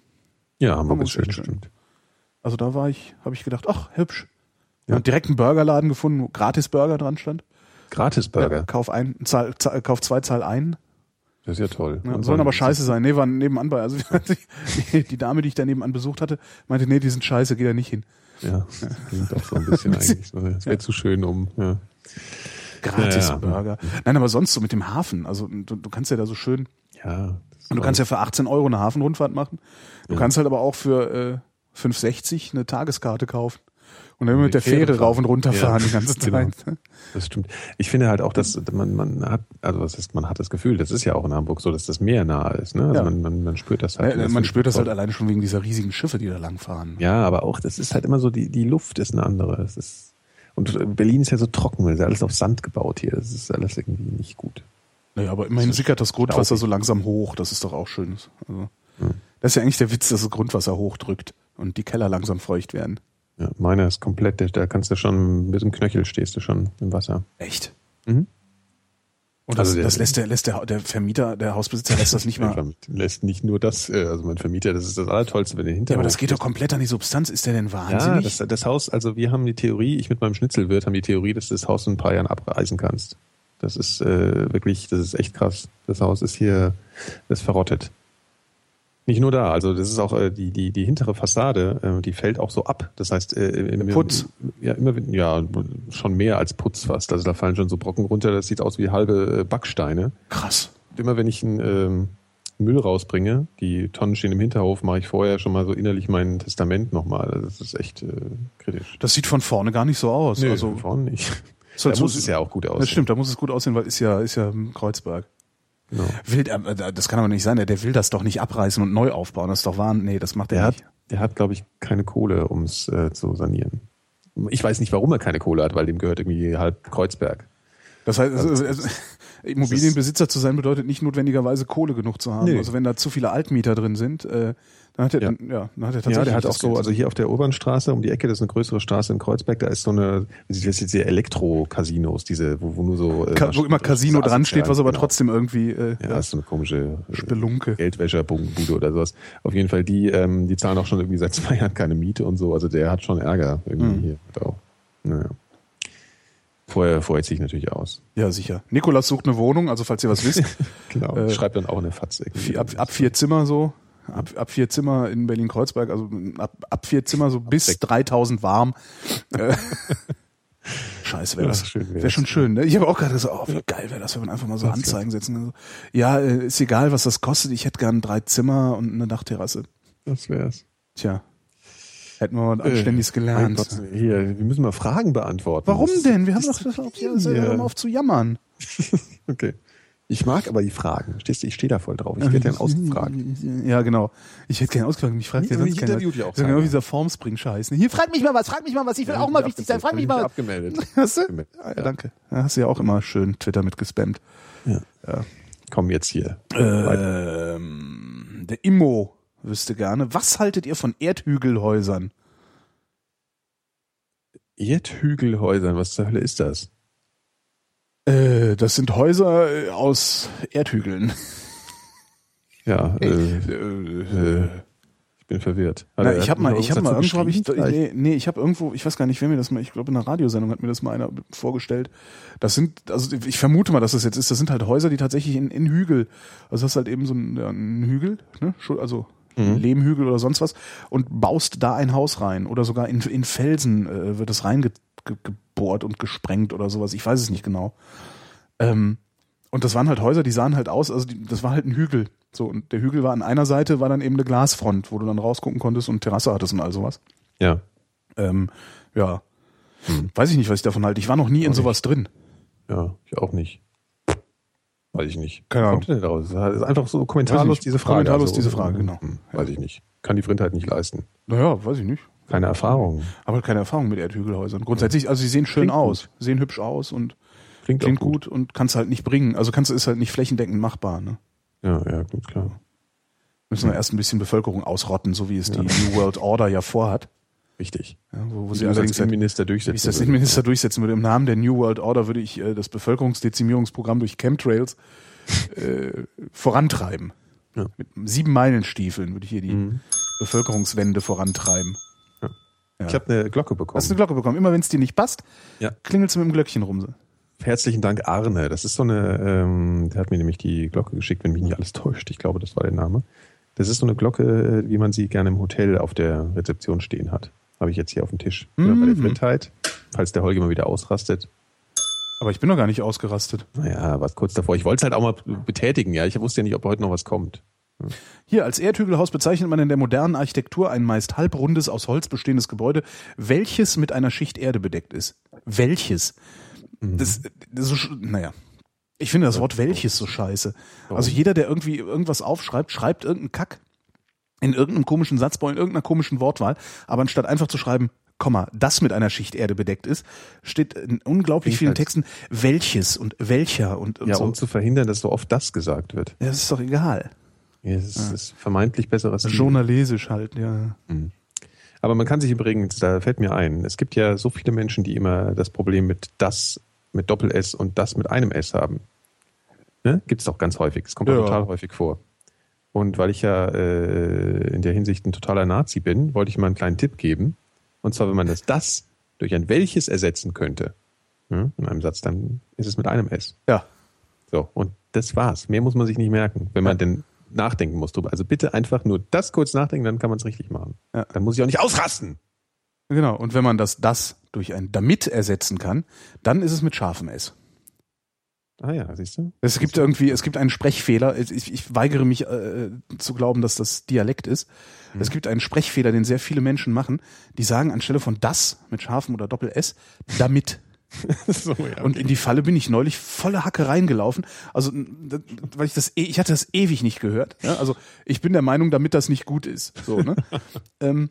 Ja, Hamburg Hamburg ist schön, schön. stimmt. Also da war ich, habe ich gedacht, ach, hübsch. Ja. Ja. Direkt einen Burgerladen gefunden, wo gratis Burger dran stand. Gratis Burger. Ja, kauf ein, zahl, zahl, kauf zwei, zahl ein. Das ist ja toll. Ja, sollen aber scheiße sein. Nee, waren nebenan bei. Also die, die Dame, die ich da nebenan besucht hatte, meinte, nee, die sind scheiße, geh da nicht hin. Ja, das klingt doch so ein bisschen eigentlich. Es wäre zu schön, um. Ja. Gratis Ja, ja. Burger. Nein, aber sonst so mit dem Hafen. Also du, du kannst ja da so schön. ja das Und du kannst ja für 18 Euro eine Hafenrundfahrt machen. Du Ja. kannst halt aber auch für äh, 5,60 eine Tageskarte kaufen. Und dann immer mit der Fähre Fähre rauf und runter fahren. Ja, die ganze genau. Zeit. Das stimmt. Ich finde halt auch, dass man, man hat, also was heißt, man hat das Gefühl, das ist ja auch in Hamburg so, dass das Meer nahe ist. Ne? Also Ja. man, man, man spürt das halt. Ja, man spürt das halt alleine schon wegen dieser riesigen Schiffe, die da langfahren. Ja, aber auch, das ist halt immer so, die, die Luft ist eine andere. Es ist, und Berlin ist ja so trocken, es ist alles auf Sand gebaut hier. Das ist alles irgendwie nicht gut. Naja, aber immerhin Das sickert das Grundwasser so langsam hoch. Das ist doch auch schön. Also, Hm. Das ist ja eigentlich der Witz, dass das Grundwasser hochdrückt und die Keller langsam feucht werden. Ja, meiner ist komplett, da- kannst du schon, bis im Knöchel stehst du schon im Wasser. Echt? Mhm. Und das, Also der- das lässt der, lässt der, der Vermieter, der Hausbesitzer lässt das nicht mal. Lässt nicht nur das, äh, also mein Vermieter, das ist das Allertollste, wenn der Ja, Hinterhof. aber das geht doch komplett an die Substanz. Ist der denn Ja, wahnsinnig? das, das Haus, also wir haben die Theorie, ich mit meinem Schnitzelwirt haben die Theorie, dass du das Haus in ein paar Jahren abreißen kannst. Das ist äh, wirklich, das ist echt krass. Das Haus ist hier, das ist verrottet. Nicht nur da, also das ist auch äh, die, die, die hintere Fassade, äh, die fällt auch so ab. Das heißt, äh, Putz. Ja, immer, ja, schon mehr als Putz fast. Also da fallen schon so Brocken runter, das sieht aus wie halbe äh, Backsteine. Krass. Immer wenn ich einen ähm, Müll rausbringe, die Tonnen stehen im Hinterhof, mache ich vorher schon mal so innerlich mein Testament nochmal. Also das ist echt äh, kritisch. Das sieht von vorne gar nicht so aus. Nö, also, vorne nicht. ist halt Da so- muss es ja auch gut aussehen. Das stimmt, da muss es gut aussehen, weil ist ja, ist ja ein Kreuzberg. Genau. Will, äh, das kann aber nicht sein, der, der will das doch nicht abreißen und neu aufbauen. Das ist doch wahr. Nee, das macht er nicht. hat, der hat, glaube ich, keine Kohle, um es äh, zu sanieren. Ich weiß nicht, warum er keine Kohle hat, weil dem gehört irgendwie halb Kreuzberg. Das heißt, Also, also, Immobilienbesitzer zu sein bedeutet nicht notwendigerweise Kohle genug zu haben. Nee. Also wenn da zu viele Altmieter drin sind, äh, dann hat er, Ja. dann, ja, dann hat er tatsächlich Ja, der hat auch das so, Geld. also hier auf der Urbanstraße um die Ecke, das ist eine größere Straße in Kreuzberg, da ist so eine, das ist jetzt diese Elektro-Casinos, diese, wo, wo nur so. äh, Ka wo immer Casino das dran steht, was aber genau. trotzdem irgendwie äh, Ja, ja, das ist so eine komische äh, Spelunke. Geldwäscherbude oder sowas. Auf jeden Fall, die, ähm, die zahlen auch schon irgendwie seit zwei Jahren keine Miete und so. Also der hat schon Ärger irgendwie Mhm. hier. Auch. Naja. Vorher, vorher ziehe ich natürlich aus. Ja, sicher. Nikolas sucht eine Wohnung, also falls ihr was wisst, Genau. Äh, Schreibt dann auch eine Fatz irgendwie. vier, ab, ab vier Zimmer so, ab, ab vier Zimmer in Berlin-Kreuzberg, also ab, ab vier Zimmer so bis sechs. 3000 warm. Äh, Scheiße, wäre das wäre schon schön. Ne? Ich habe auch gerade gesagt, oh, wie geil wäre das, wenn man einfach mal so Das Anzeigen setzen kann. Ja, äh, ist egal, was das kostet. Ich hätte gern drei Zimmer und eine Dachterrasse. Das wär's. Tja, hätten wir mal Anständiges Mein gelernt. Gott, hier, wir müssen mal Fragen beantworten. Warum Das- denn? Wir haben das- doch das auch, ja, Ja. auf zu jammern. Okay. Ich mag aber die Fragen. Stehst du, ich stehe da voll drauf. Ich werde dann ausgefragt. Ja, genau. Ich hätte gerne ausgefragt. Mich fragt ja Ja, sonst keiner. ja auch genau dieser Formspring-Scheiß. Hier, frag mich mal was, frag mich mal was. Ich will auch mal wichtig sein. Frag mich mal. Abgemeldet. Hast du? Ah, ja, danke. Da hast du ja auch immer schön Twitter mit gespammt. Komm jetzt hier. Ähm, der Immo wüsste gerne. Was haltet ihr von Erdhügelhäusern? Erdhügelhäusern, was zur Hölle ist das? Äh, das sind Häuser äh, aus Erdhügeln. Ja, äh, Äh, äh, ich bin verwirrt. Na, Also, ich hat habe mal, ich habe mal irgendwo, hab ich, nee, nee, ich habe irgendwo, ich weiß gar nicht, wer mir das mal, ich glaube in einer Radiosendung hat mir das mal einer vorgestellt. Das sind, also ich vermute mal, dass das jetzt ist, das sind halt Häuser, die tatsächlich in, in Hügel, also das ist halt eben so ein, ja, ein Hügel, ne, also Mhm. Lehmhügel oder sonst was und baust da ein Haus rein oder sogar in, in Felsen äh, wird es reingebohrt und gesprengt oder sowas, ich weiß es nicht genau. Ähm, und das waren halt Häuser, die sahen halt aus, also die, das war halt ein Hügel. So, und der Hügel war an einer Seite, war dann eben eine Glasfront, wo du dann rausgucken konntest und Terrasse hattest und all sowas. Ja. Ähm, ja. Weiß ich nicht, was ich davon halte. Ich war noch nie in Auch sowas drin. Ja, ich auch nicht. Weiß ich nicht. Keine Ahnung. kommt denn daraus? Das ist einfach so kommentarlos nicht. diese Frage. Also, Kommentarlos diese Frage, genau. hm, Weiß ich nicht. Kann die Vrindheit nicht leisten. Naja, weiß ich nicht. Keine Erfahrung. Aber keine Erfahrung mit Erdhügelhäusern. Grundsätzlich, also sie sehen schön Klingt aus, sehen hübsch aus und Klingt, klingt gut. gut und kannst halt nicht bringen. Also kannst ist halt nicht flächendeckend machbar. Ne? Ja, ja, gut, klar. Müssen wir erst ein bisschen Bevölkerung ausrotten, so wie es die New World Order ja vorhat. Richtig. Ja, wo, wo sie allerdings als Innenminister wie ich durchsetzen das. Innenminister durchsetzen würde. Im Namen der New World Order würde ich äh, das Bevölkerungsdezimierungsprogramm durch Chemtrails äh, vorantreiben. Ja. Mit sieben Meilenstiefeln würde ich hier die Mhm. Bevölkerungswende vorantreiben. Ja. Ich habe eine Glocke bekommen. Hast du eine Glocke bekommen? Immer wenn es dir nicht passt, Ja. klingelst du mit dem Glöckchen rum. Herzlichen Dank, Arne. Das ist so eine, ähm, der hat mir nämlich die Glocke geschickt, wenn mich nicht alles täuscht. Ich glaube, das war der Name. Das ist so eine Glocke, wie man sie gerne im Hotel auf der Rezeption stehen hat. Habe ich jetzt hier auf dem Tisch. Ja, bei der Mhm. Vrindheit, falls der Holger mal wieder ausrastet. Aber ich bin noch gar nicht ausgerastet. Naja, was kurz davor. Ich wollte es halt auch mal betätigen, ja. Ich wusste ja nicht, ob heute noch was kommt. Hier als Erdhügelhaus bezeichnet man in der modernen Architektur ein meist halbrundes, aus Holz bestehendes Gebäude, welches mit einer Schicht Erde bedeckt ist. Welches? Das, das ist naja. Ich finde das Wort welches so scheiße. Also jeder, der irgendwie irgendwas aufschreibt, schreibt irgendeinen Kack in irgendeinem komischen Satzbau, in irgendeiner komischen Wortwahl, aber anstatt einfach zu schreiben, Komma, das mit einer Schicht Erde bedeckt ist, steht in unglaublich vielen Texten welches und welcher und, und Ja, so. um zu verhindern, dass so oft das gesagt wird. ja, das ist doch egal. Ja, es ist, ist vermeintlich besseres Stil. Journalesisch halt, ja. Aber man kann sich übrigens, da fällt mir ein, es gibt ja so viele Menschen, die immer das Problem mit das mit Doppel-S und das mit einem S haben. Ne? Gibt es auch ganz häufig. Es kommt Ja. total häufig vor. Und weil ich ja äh, in der Hinsicht ein totaler Nazi bin, wollte ich mal einen kleinen Tipp geben. Und zwar, wenn man das das durch ein welches ersetzen könnte, ne, in einem Satz, dann ist es mit einem S. Ja. So, und das war's. Mehr muss man sich nicht merken, wenn man denn nachdenken muss drüber. Also bitte einfach nur das kurz nachdenken, dann kann man es richtig machen. Ja. Dann muss ich auch nicht ausrasten. Genau. Und wenn man das das durch ein damit ersetzen kann, dann ist es mit scharfem S. Ah ja, siehst du? Es gibt irgendwie, es gibt einen Sprechfehler. Ich, ich weigere mich äh, zu glauben, dass das Dialekt ist. Mhm. Es gibt einen Sprechfehler, den sehr viele Menschen machen. Die sagen anstelle von das mit scharfem oder Doppel S damit. so, ja. Und in die Falle bin ich neulich volle Hacke reingelaufen. Also, weil ich das, eh- ich hatte das ewig nicht gehört. Ja? Also, ich bin der Meinung, damit das nicht gut ist. So, ne? ähm,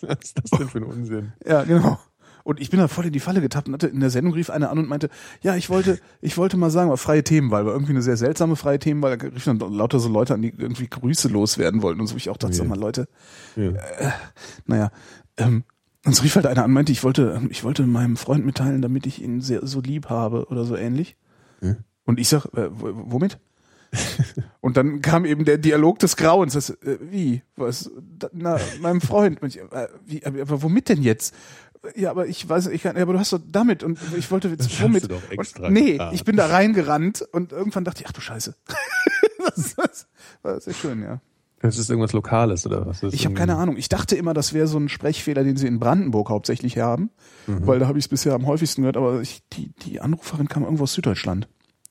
was ist das denn für ein Unsinn? Ja, genau. Und ich bin da voll in die Falle getappt und hatte in der Sendung rief einer an und meinte, ja, ich wollte, ich wollte mal sagen, war freie Themenwahl, war irgendwie eine sehr seltsame freie Themenwahl, da rief dann lauter so Leute an, die irgendwie Grüße loswerden wollten und so. Ich auch dachte, Ja. sag mal, Leute, Ja. naja, ähm, und es rief halt einer an meinte, ich wollte, ich wollte meinem Freund mitteilen, damit ich ihn sehr, so lieb habe oder so ähnlich. Ja. Und ich sag, äh, womit? und dann kam eben der Dialog des Grauens. Das, äh, wie? Was? Da, na, meinem Freund. Und ich, äh, wie, aber, womit denn jetzt? Ja, aber ich weiß, ich kann, ja, aber du hast doch damit und ich wollte jetzt Das womit? du doch extra und, nee, getan. ich bin da reingerannt und irgendwann dachte ich, ach du Scheiße. das, das war sehr schön, ja. Das ist irgendwas Lokales oder was? Ich habe keine Ahnung. Ich dachte immer, das wäre so ein Sprechfehler, den sie in Brandenburg hauptsächlich haben, weil da habe ich es bisher am häufigsten gehört. Aber ich, die, die Anruferin kam irgendwo aus Süddeutschland.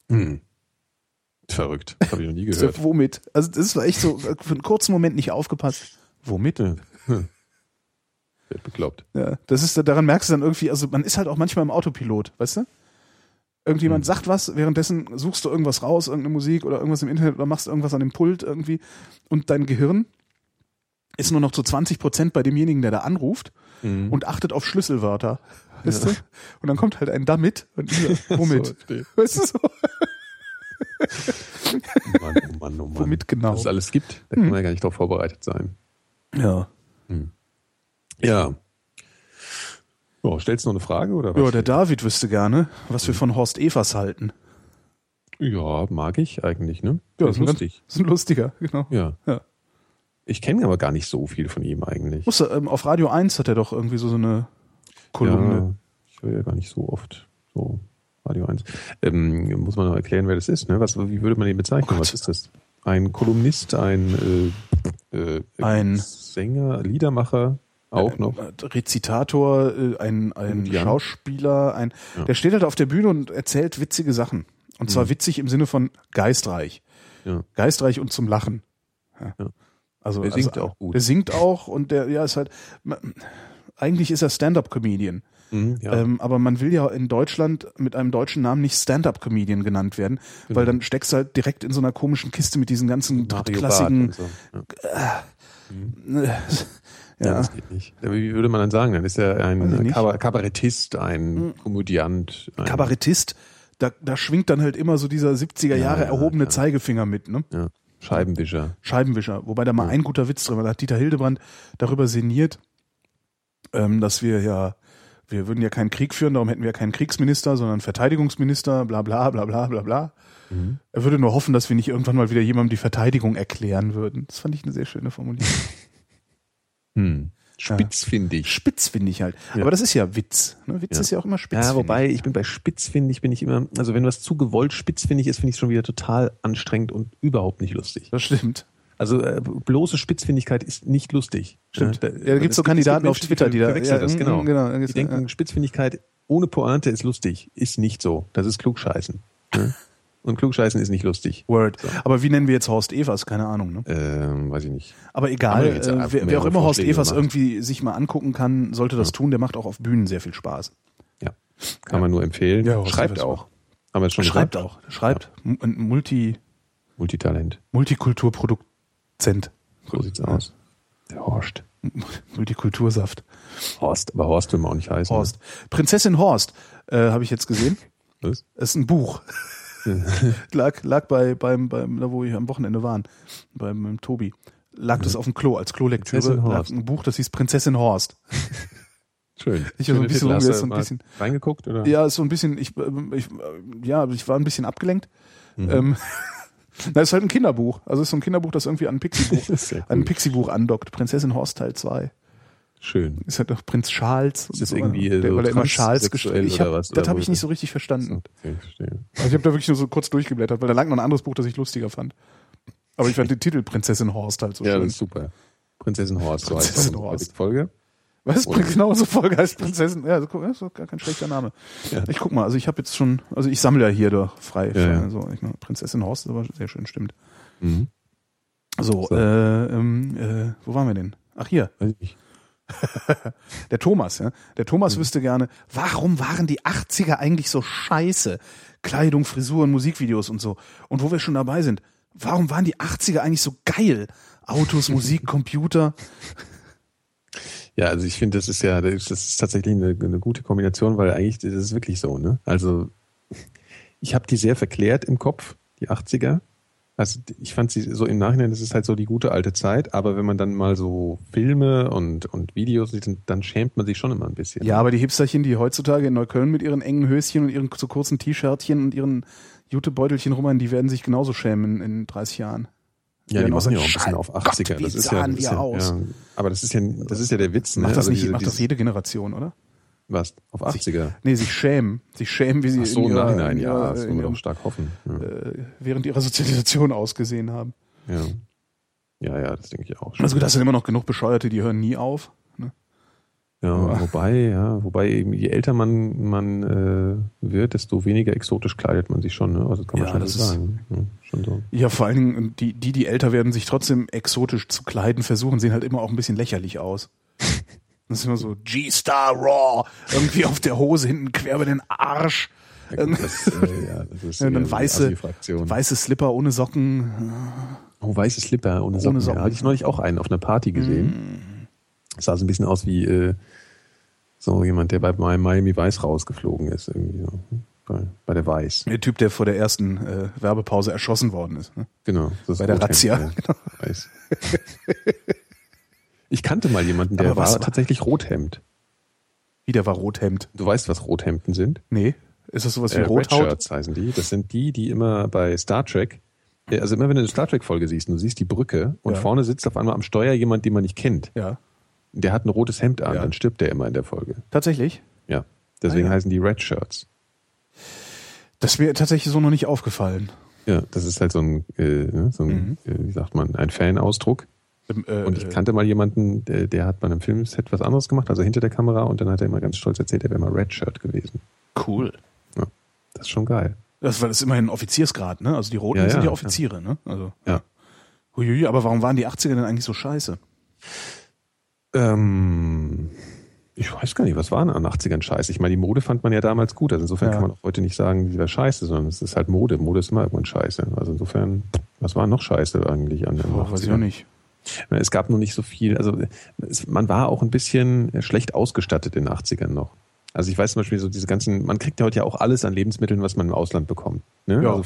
Hm. Verrückt. Habe ich noch nie gehört. womit? Also das war echt so für einen kurzen Moment nicht aufgepasst. Womit? Ja. Hm. Wird bekloppt. Ja, das ist daran merkst du dann irgendwie. Also man ist halt auch manchmal im Autopilot, weißt du? Irgendjemand Hm. sagt was, währenddessen suchst du irgendwas raus, irgendeine Musik oder irgendwas im Internet oder machst irgendwas an dem Pult irgendwie und dein Gehirn ist nur noch zu 20 Prozent bei demjenigen, der da anruft Mhm. und achtet auf Schlüsselwörter. Weißt du? Und dann kommt halt ein damit und dieser, womit? So, weißt du so? Mann, oh Mann, oh Mann. Womit genau? Was es alles gibt, da kann man ja gar nicht darauf vorbereitet sein. Ja. Ja. Oh, stellst du noch eine Frage oder was? Ja, der David wüsste gerne, was wir von Horst Evers halten. Ja, mag ich eigentlich, ne? Ja, ist ist ein ganz- lustig. ist ein lustiger, genau. Ja. Ja. Ich kenne aber gar nicht so viel von ihm eigentlich. Muss er, ähm, auf Radio 1 hat er doch irgendwie so, so eine Kolumne. Ja, ich höre ja gar nicht so oft so Radio 1. Ähm, muss man noch erklären, wer das ist, ne? Was, wie würde man ihn bezeichnen? Oh Was ist das? Ein Kolumnist, ein, äh, äh, Ein- Sänger, Liedermacher, auch noch. Rezitator, äh, ein, ein Ja. Schauspieler, ein, Ja. der steht halt auf der Bühne und erzählt witzige Sachen. Und zwar witzig im Sinne von geistreich. Ja. Geistreich und zum Lachen. Also, Der singt also, auch gut. Der singt auch und der, ja, ist halt, eigentlich ist er Stand-up-Comedian. Mhm, ja. Ähm, aber man will ja in Deutschland mit einem deutschen Namen nicht Stand-up-Comedian genannt werden, weil dann steckst du halt direkt in so einer komischen Kiste mit diesen ganzen drittklassigen, so. Ja. äh, Ja. ja, das geht nicht. Wie würde man dann sagen? Dann ist er ein. Hm. Kabarettist, ein Komödiant. Ein, Kabarettist, da, da schwingt dann halt immer so dieser 70er Jahre ja, erhobene ja. Zeigefinger mit, ne? Ja, Scheibenwischer. Scheibenwischer. Wobei da mal ein guter Witz drin war. Da hat Dieter Hildebrand darüber sinniert, ähm, dass wir ja, wir würden ja keinen Krieg führen, darum hätten wir ja keinen Kriegsminister, sondern Verteidigungsminister, bla bla bla bla bla bla. Mhm. Er würde nur hoffen, dass wir nicht irgendwann mal wieder jemandem die Verteidigung erklären würden. Das fand ich eine sehr schöne Formulierung. Hm. Spitzfindig. Spitz finde ich halt. Ja. Aber das ist ja Witz. Ne? Witz Ja. ist ja auch immer spitz. Ja, wobei ich bin bei spitzfindig bin ich immer, also wenn was zu gewollt spitzfindig ist, finde ich es schon wieder total anstrengend und überhaupt nicht lustig. Das stimmt. Also äh, bloße Spitzfindigkeit ist nicht lustig. Stimmt. Ja, Ja, da gibt's so Kandidaten auf Twitter, die da- verwechseln ja, das, mm, genau. genau. Die denken, Spitzfindigkeit ohne Pointe ist lustig. Ist nicht so. Das ist Klugscheißen. Ne? Und Klugscheißen ist nicht lustig. Word. Aber wie nennen wir jetzt Horst Evers? Keine Ahnung. Ne? Ähm, weiß ich nicht. Aber egal, äh, einfach wer, wer auch immer Horst Evers gemacht. irgendwie sich mal angucken kann, sollte das tun. Der macht auch auf Bühnen sehr viel Spaß. Ja. Kann man nur empfehlen. Ja, Schreibt auch. Haben wir jetzt schon Schreibt gesagt? auch. Schreibt. Ein Multi, Multitalent. Multikulturproduzent. So sieht's aus. Der Horst. Multikultursaft. Horst. Aber Horst will man auch nicht heißen. Horst. Prinzessin Horst, äh, habe ich jetzt gesehen. Ne? Was? Das ist ein Buch. lag, lag bei, beim, beim, da wo wir am Wochenende waren, beim, beim Tobi. Lag das auf dem Klo als Klolektüre. Lag ein Buch, das hieß Prinzessin Horst. Schön. Ich hab so ein bisschen Titel. So ein bisschen- reingeguckt oder? Ja, so ein bisschen, ich, ähm, ich, äh, ja, ich war ein bisschen abgelenkt. Mhm. Ähm, na, ist halt ein Kinderbuch. Also ist so ein Kinderbuch, das irgendwie an ein Pixie-Buch, an ein. Pixie-Buch andockt. Prinzessin Horst Teil 2. Schön. Ist halt noch Prinz Charles. Ist irgendwie der, so weil er immer Charles oder hab, was? Das habe ich nicht so richtig verstanden. Okay, ich. Also ich habe da wirklich nur so kurz durchgeblättert, weil da lag noch ein anderes Buch, das ich lustiger fand. Aber ich fand den Titel Prinzessin Horst halt so Ja, schön. das ist super. Prinzessin Horst, so heißt Prinzessin unsere Horst. Folge. Was? Oder- Genau so Folge heißt Prinzessin. Ja, so, das ist doch gar kein schlechter Name. Ja. Ich guck mal, also ich habe jetzt schon, also ich sammle ja hier doch frei. Ja, ja. So, ich meine, Prinzessin Horst ist aber sehr schön, stimmt. Mhm. So, So. Äh, ähm, äh, wo waren wir denn? Ach hier, Weiß ich. der Thomas, ja. Der Thomas Mhm. wüsste gerne, warum waren die 80er eigentlich so scheiße? Kleidung, Frisuren, Musikvideos und so. Und wo wir schon dabei sind, warum waren die 80er eigentlich so geil? Autos, Musik, Computer. Ja, also ich finde, das ist ja, das ist, tatsächlich eine, eine gute Kombination, weil eigentlich das ist wirklich so, ne? Also ich habe die sehr verklärt im Kopf, die 80er. Also ich fand sie so im Nachhinein, das ist halt so die gute alte Zeit, aber wenn man dann mal so Filme und, und Videos sieht, dann schämt man sich schon immer ein bisschen. Ja, aber die Hipsterchen, die heutzutage in Neukölln mit ihren engen Höschen und ihren so kurzen T-Shirtchen und ihren Jutebeutelchen rumrennen, die werden sich genauso schämen in, in 30 Jahren. Ja, die machen ja auch ein bisschen auf Gott, 80er. wie das ist ja, das ist ja, aus? ja, aber das ist ja, das ist ja der Witz, ne? Macht das Also nicht, diese- macht das jede Generation, oder? Was? Auf 80er? Nee, sich schämen. Sich schämen, wie sie Ach so, in ihrer, Nachhinein, in ja, ihrer, das wollen wir ihrem, doch stark hoffen. Ja. äh, während ihrer Sozialisation ausgesehen haben. Ja. ja, ja, das denke ich auch. Also gut, das sind immer noch genug Bescheuerte, die hören nie auf. Ne? Ja, wobei, ja, wobei eben je älter man man äh, wird, desto weniger exotisch kleidet man sich schon. Ne? Also das kann man Ja, schon so sagen. Ja, schon so. Ja, vor allen Dingen, die, die, die älter werden, sich trotzdem exotisch zu kleiden versuchen, sehen halt immer auch ein bisschen lächerlich aus. Das ist immer so G-Star Raw, irgendwie auf der Hose hinten quer über den Arsch. Ja, gut, das, äh, ja, das ist Ja, eher dann weiße, weiße Slipper ohne Socken. Oh, weiße Slipper ohne Socken. Socken. Ja, hatte ich neulich auch einen auf einer Party gesehen. Sah so ein bisschen aus wie äh, so jemand, der bei Miami Weiß rausgeflogen ist. Irgendwie so. bei, bei der Weiß. Der Typ, der vor der ersten äh, Werbepause erschossen worden ist. Ne? Genau. Bei der Razzia, genau. Weiß. Ich kannte mal jemanden, der war war- tatsächlich Rothemd. Wie, der war Rothemd. Du weißt, was Rothemden sind? Nee. Ist das sowas wie Äh, Rothaut? Redshirts heißen die. Das sind die, die immer bei Star Trek Ja, Also immer wenn du eine Star Trek Folge siehst, und du siehst die Brücke und Ja. vorne sitzt auf einmal am Steuer jemand, den man nicht kennt. Ja. Der hat ein rotes Hemd an, Ja. dann stirbt der immer in der Folge. Tatsächlich? Ja. Deswegen Ah, ja. heißen die Red Shirts. Das ist mir tatsächlich so noch nicht aufgefallen. Ja, das ist halt so ein, äh, ne, so ein äh, wie sagt man, ein Fanausdruck. Ähm, äh, Und ich kannte mal jemanden, der, der hat bei einem Filmset was anderes gemacht, also hinter der Kamera, und dann hat er immer ganz stolz erzählt, er wäre mal Red Shirt gewesen. cool. Das ist schon geil. Das war das ist immerhin ein Offiziersgrad, ne? Also die Roten Ja, sind ja, ja Offiziere, ne? Also. Ja. Huiui, aber warum waren die 80er denn eigentlich so scheiße? Ähm, ich weiß gar nicht, was war denn an den 80ern scheiße? Ich meine, die Mode fand man ja damals gut. Also insofern Ja. kann man auch heute nicht sagen, die wäre scheiße, sondern es ist halt Mode. Mode ist immer irgendwann scheiße. Also insofern, was war noch scheiße eigentlich an den Oh, weiß ich 80ern? auch nicht. Es gab nur nicht so viel, also es, man war auch ein bisschen schlecht ausgestattet in den 80ern noch. Also ich weiß zum Beispiel so diese ganzen, man kriegt ja heute ja auch alles an Lebensmitteln, was man im Ausland bekommt. Ne? Ja. Also,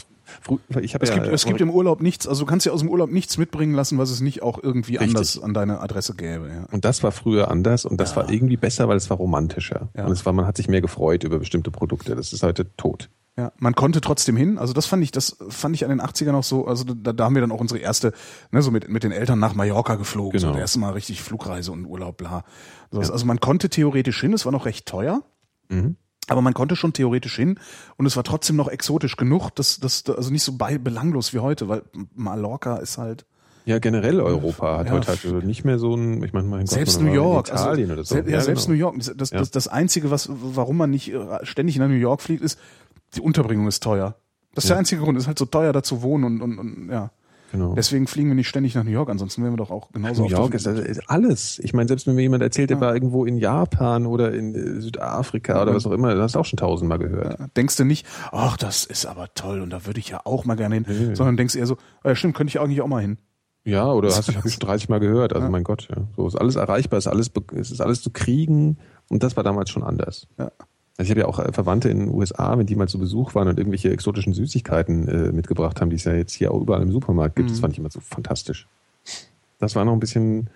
ich Es, ja, gibt, es gibt im Urlaub nichts, also du kannst ja aus dem Urlaub nichts mitbringen lassen, was es nicht auch irgendwie Richtig. anders an deine Adresse gäbe. Ja. und das war früher anders und das Ja. war irgendwie besser, weil es war romantischer. Und es war, man hat sich mehr gefreut über bestimmte Produkte. Das ist heute tot. Ja, man konnte trotzdem hin. Also das fand ich, das fand ich an den 80ern auch so. Also da, da haben wir dann auch unsere erste, ne, so mit, mit den Eltern nach Mallorca geflogen. So Genau. das erste Mal richtig Flugreise und Urlaub, bla. So, Also man konnte theoretisch hin, es war noch recht teuer. Mhm. Aber man konnte schon theoretisch hin und es war trotzdem noch exotisch genug, dass das also nicht so bei, belanglos wie heute, weil Mallorca ist halt Ja, generell Europa hat Ja. heute halt nicht mehr so ein, ich meine, mein Gott, selbst New York, Italien also, oder so. sel- ja, selbst genau. New York. Das, das, Ja. das, das einzige, was, warum man nicht äh, ständig nach New York fliegt, ist die Unterbringung ist teuer. Das ist Ja. der einzige Grund. Es ist halt so teuer, da zu wohnen und, und, und ja. Genau. Deswegen fliegen wir nicht ständig nach New York, ansonsten wären wir doch auch genauso New York ist, Welt. ist alles. Ich meine, selbst wenn mir jemand erzählt, der Ja. war irgendwo in Japan oder in äh, Südafrika oder was auch immer, das hast du auch schon tausendmal gehört. Ja, Denkst du nicht, ach, das ist aber toll und da würde ich ja auch mal gerne hin, Nee. sondern denkst eher so, oh ja stimmt, könnte ich eigentlich auch mal hin. Ja, oder hast du, schon 30 Mal gehört. Also Ja. mein Gott, ja. So ist alles erreichbar, ist alles, ist alles zu kriegen und das war damals schon anders. Ja. Also ich habe ja auch äh, Verwandte in den USA, wenn die mal zu Besuch waren und irgendwelche exotischen Süßigkeiten äh, mitgebracht haben, die es ja jetzt hier auch überall im Supermarkt gibt. Das Mhm. fand ich immer so fantastisch. Das war noch ein bisschen,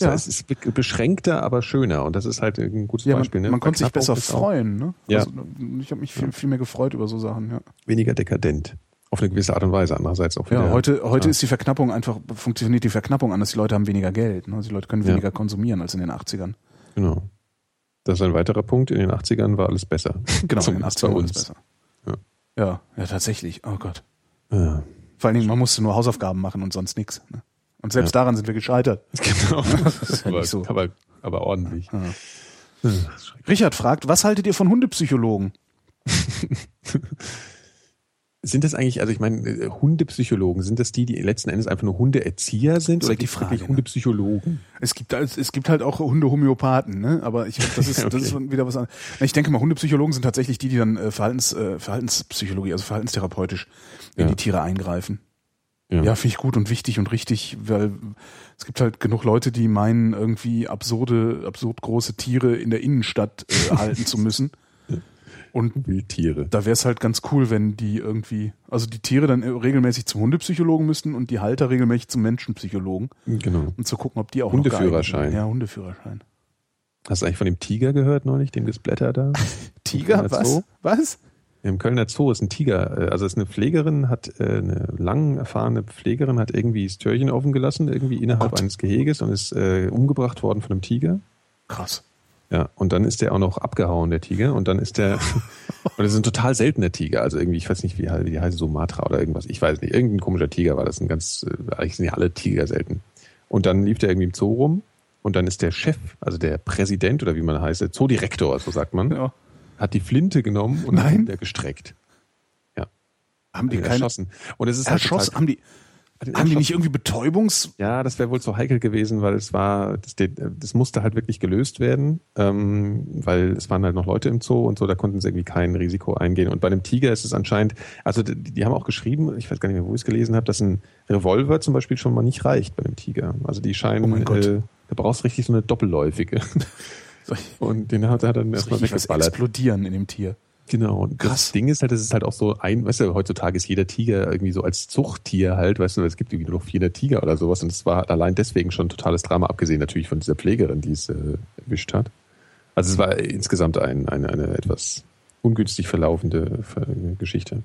Ja. ja. es ist be- beschränkter, aber schöner und das ist halt ein gutes Ja, man, Beispiel. ne? man konnte sich besser freuen. Ne? Ja. Also, ich habe mich viel, viel mehr gefreut über so Sachen. Ja, Weniger dekadent. Auf eine gewisse Art und Weise. Andererseits auch wieder. ja heute, heute ja. ist die Verknappung einfach, funktioniert die Verknappung anders. Die Leute haben weniger Geld. Ne? Also die Leute können Ja. weniger konsumieren als in den 80ern. Genau. Das ist ein weiterer Punkt. In den 80ern war alles besser. Genau, in den Zumindest 80ern bei war uns. es besser. Ja. Ja, ja, tatsächlich. Oh Gott. Ja. Vor allen Dingen, man musste nur Hausaufgaben machen und sonst nichts. Ne? Und selbst Ja. daran sind wir gescheitert. Genau. ist ja aber, nicht so. aber, aber ordentlich. Richard fragt, was haltet ihr von Hundepsychologen? Sind das eigentlich, also ich meine, äh, Hundepsychologen, sind das die, die letzten Endes einfach nur Hundeerzieher sind? Oder die Frage, ne? Hundepsychologen? Es gibt, halt- es gibt halt auch Hunde-Homöopathen, ne? aber ich, das, ist, das ist Okay. wieder was anderes. Ich denke mal, Hundepsychologen sind tatsächlich die, die dann äh, Verhaltens, äh, Verhaltenspsychologie, also verhaltenstherapeutisch in Ja. die Tiere eingreifen. Ja. Ja, finde ich gut und wichtig und richtig, weil es gibt halt genug Leute, die meinen, irgendwie absurde, absurd große Tiere in der Innenstadt äh, halten zu müssen. Und Wildtiere. da wäre es halt ganz cool, wenn die irgendwie, also die Tiere dann regelmäßig zum Hundepsychologen müssten und die Halter regelmäßig zum Menschenpsychologen, Genau. um zu gucken, ob die auch Hundeführerschein. Ja, Hundeführerschein. Hast du eigentlich von dem Tiger gehört neulich, dem Gesplatter da? Tiger? Was? Zoo? Was? Im Kölner Zoo ist ein Tiger, äh, also ist eine Pflegerin, hat äh, eine lang erfahrene Pflegerin, hat irgendwie das Türchen offen gelassen, irgendwie innerhalb Gott. eines Geheges und ist äh, umgebracht worden von einem Tiger. Krass. Ja, und dann ist der auch noch abgehauen, der Tiger. Und dann ist der, und das ist ein total seltener Tiger. Also irgendwie, ich weiß nicht, wie, wie die heißt, Sumatra oder irgendwas. Ich weiß nicht, irgendein komischer Tiger war das. Ein ganz, äh, eigentlich sind ja alle Tiger selten. Und dann lief der irgendwie im Zoo rum. Und dann ist der Chef, also der Präsident oder wie man heißt, der Zoodirektor, so sagt man, Ja. hat die Flinte genommen und Nein. hat der gestreckt. Haben die Ihn keine erschossen. Und es ist halt erschossen? total- Haben die, haben die erschossen. nicht irgendwie Betäubungs... Ja, das wäre wohl so heikel gewesen, weil es war, das, das musste halt wirklich gelöst werden, ähm, weil es waren halt noch Leute im Zoo und so, da konnten sie irgendwie kein Risiko eingehen. Und bei einem Tiger ist es anscheinend, also die, die haben auch geschrieben, ich weiß gar nicht mehr, wo ich es gelesen habe, dass ein Revolver zum Beispiel schon mal nicht reicht bei einem Tiger. Also die scheinen, Oh mein Gott. äh, da brauchst du richtig so eine doppelläufige. Und den hat er dann erstmal weggeballert. explodieren in dem Tier. Genau. Und Krass. das Ding ist halt, das ist halt auch so ein, weißt du, heutzutage ist jeder Tiger irgendwie so als Zuchttier halt, weißt du, es gibt irgendwie nur noch 400 Tiger oder sowas und es war allein deswegen schon ein totales Drama, abgesehen natürlich von dieser Pflegerin, die es äh, erwischt hat. Also es war insgesamt ein, eine, eine etwas ungünstig verlaufende Ver- Geschichte.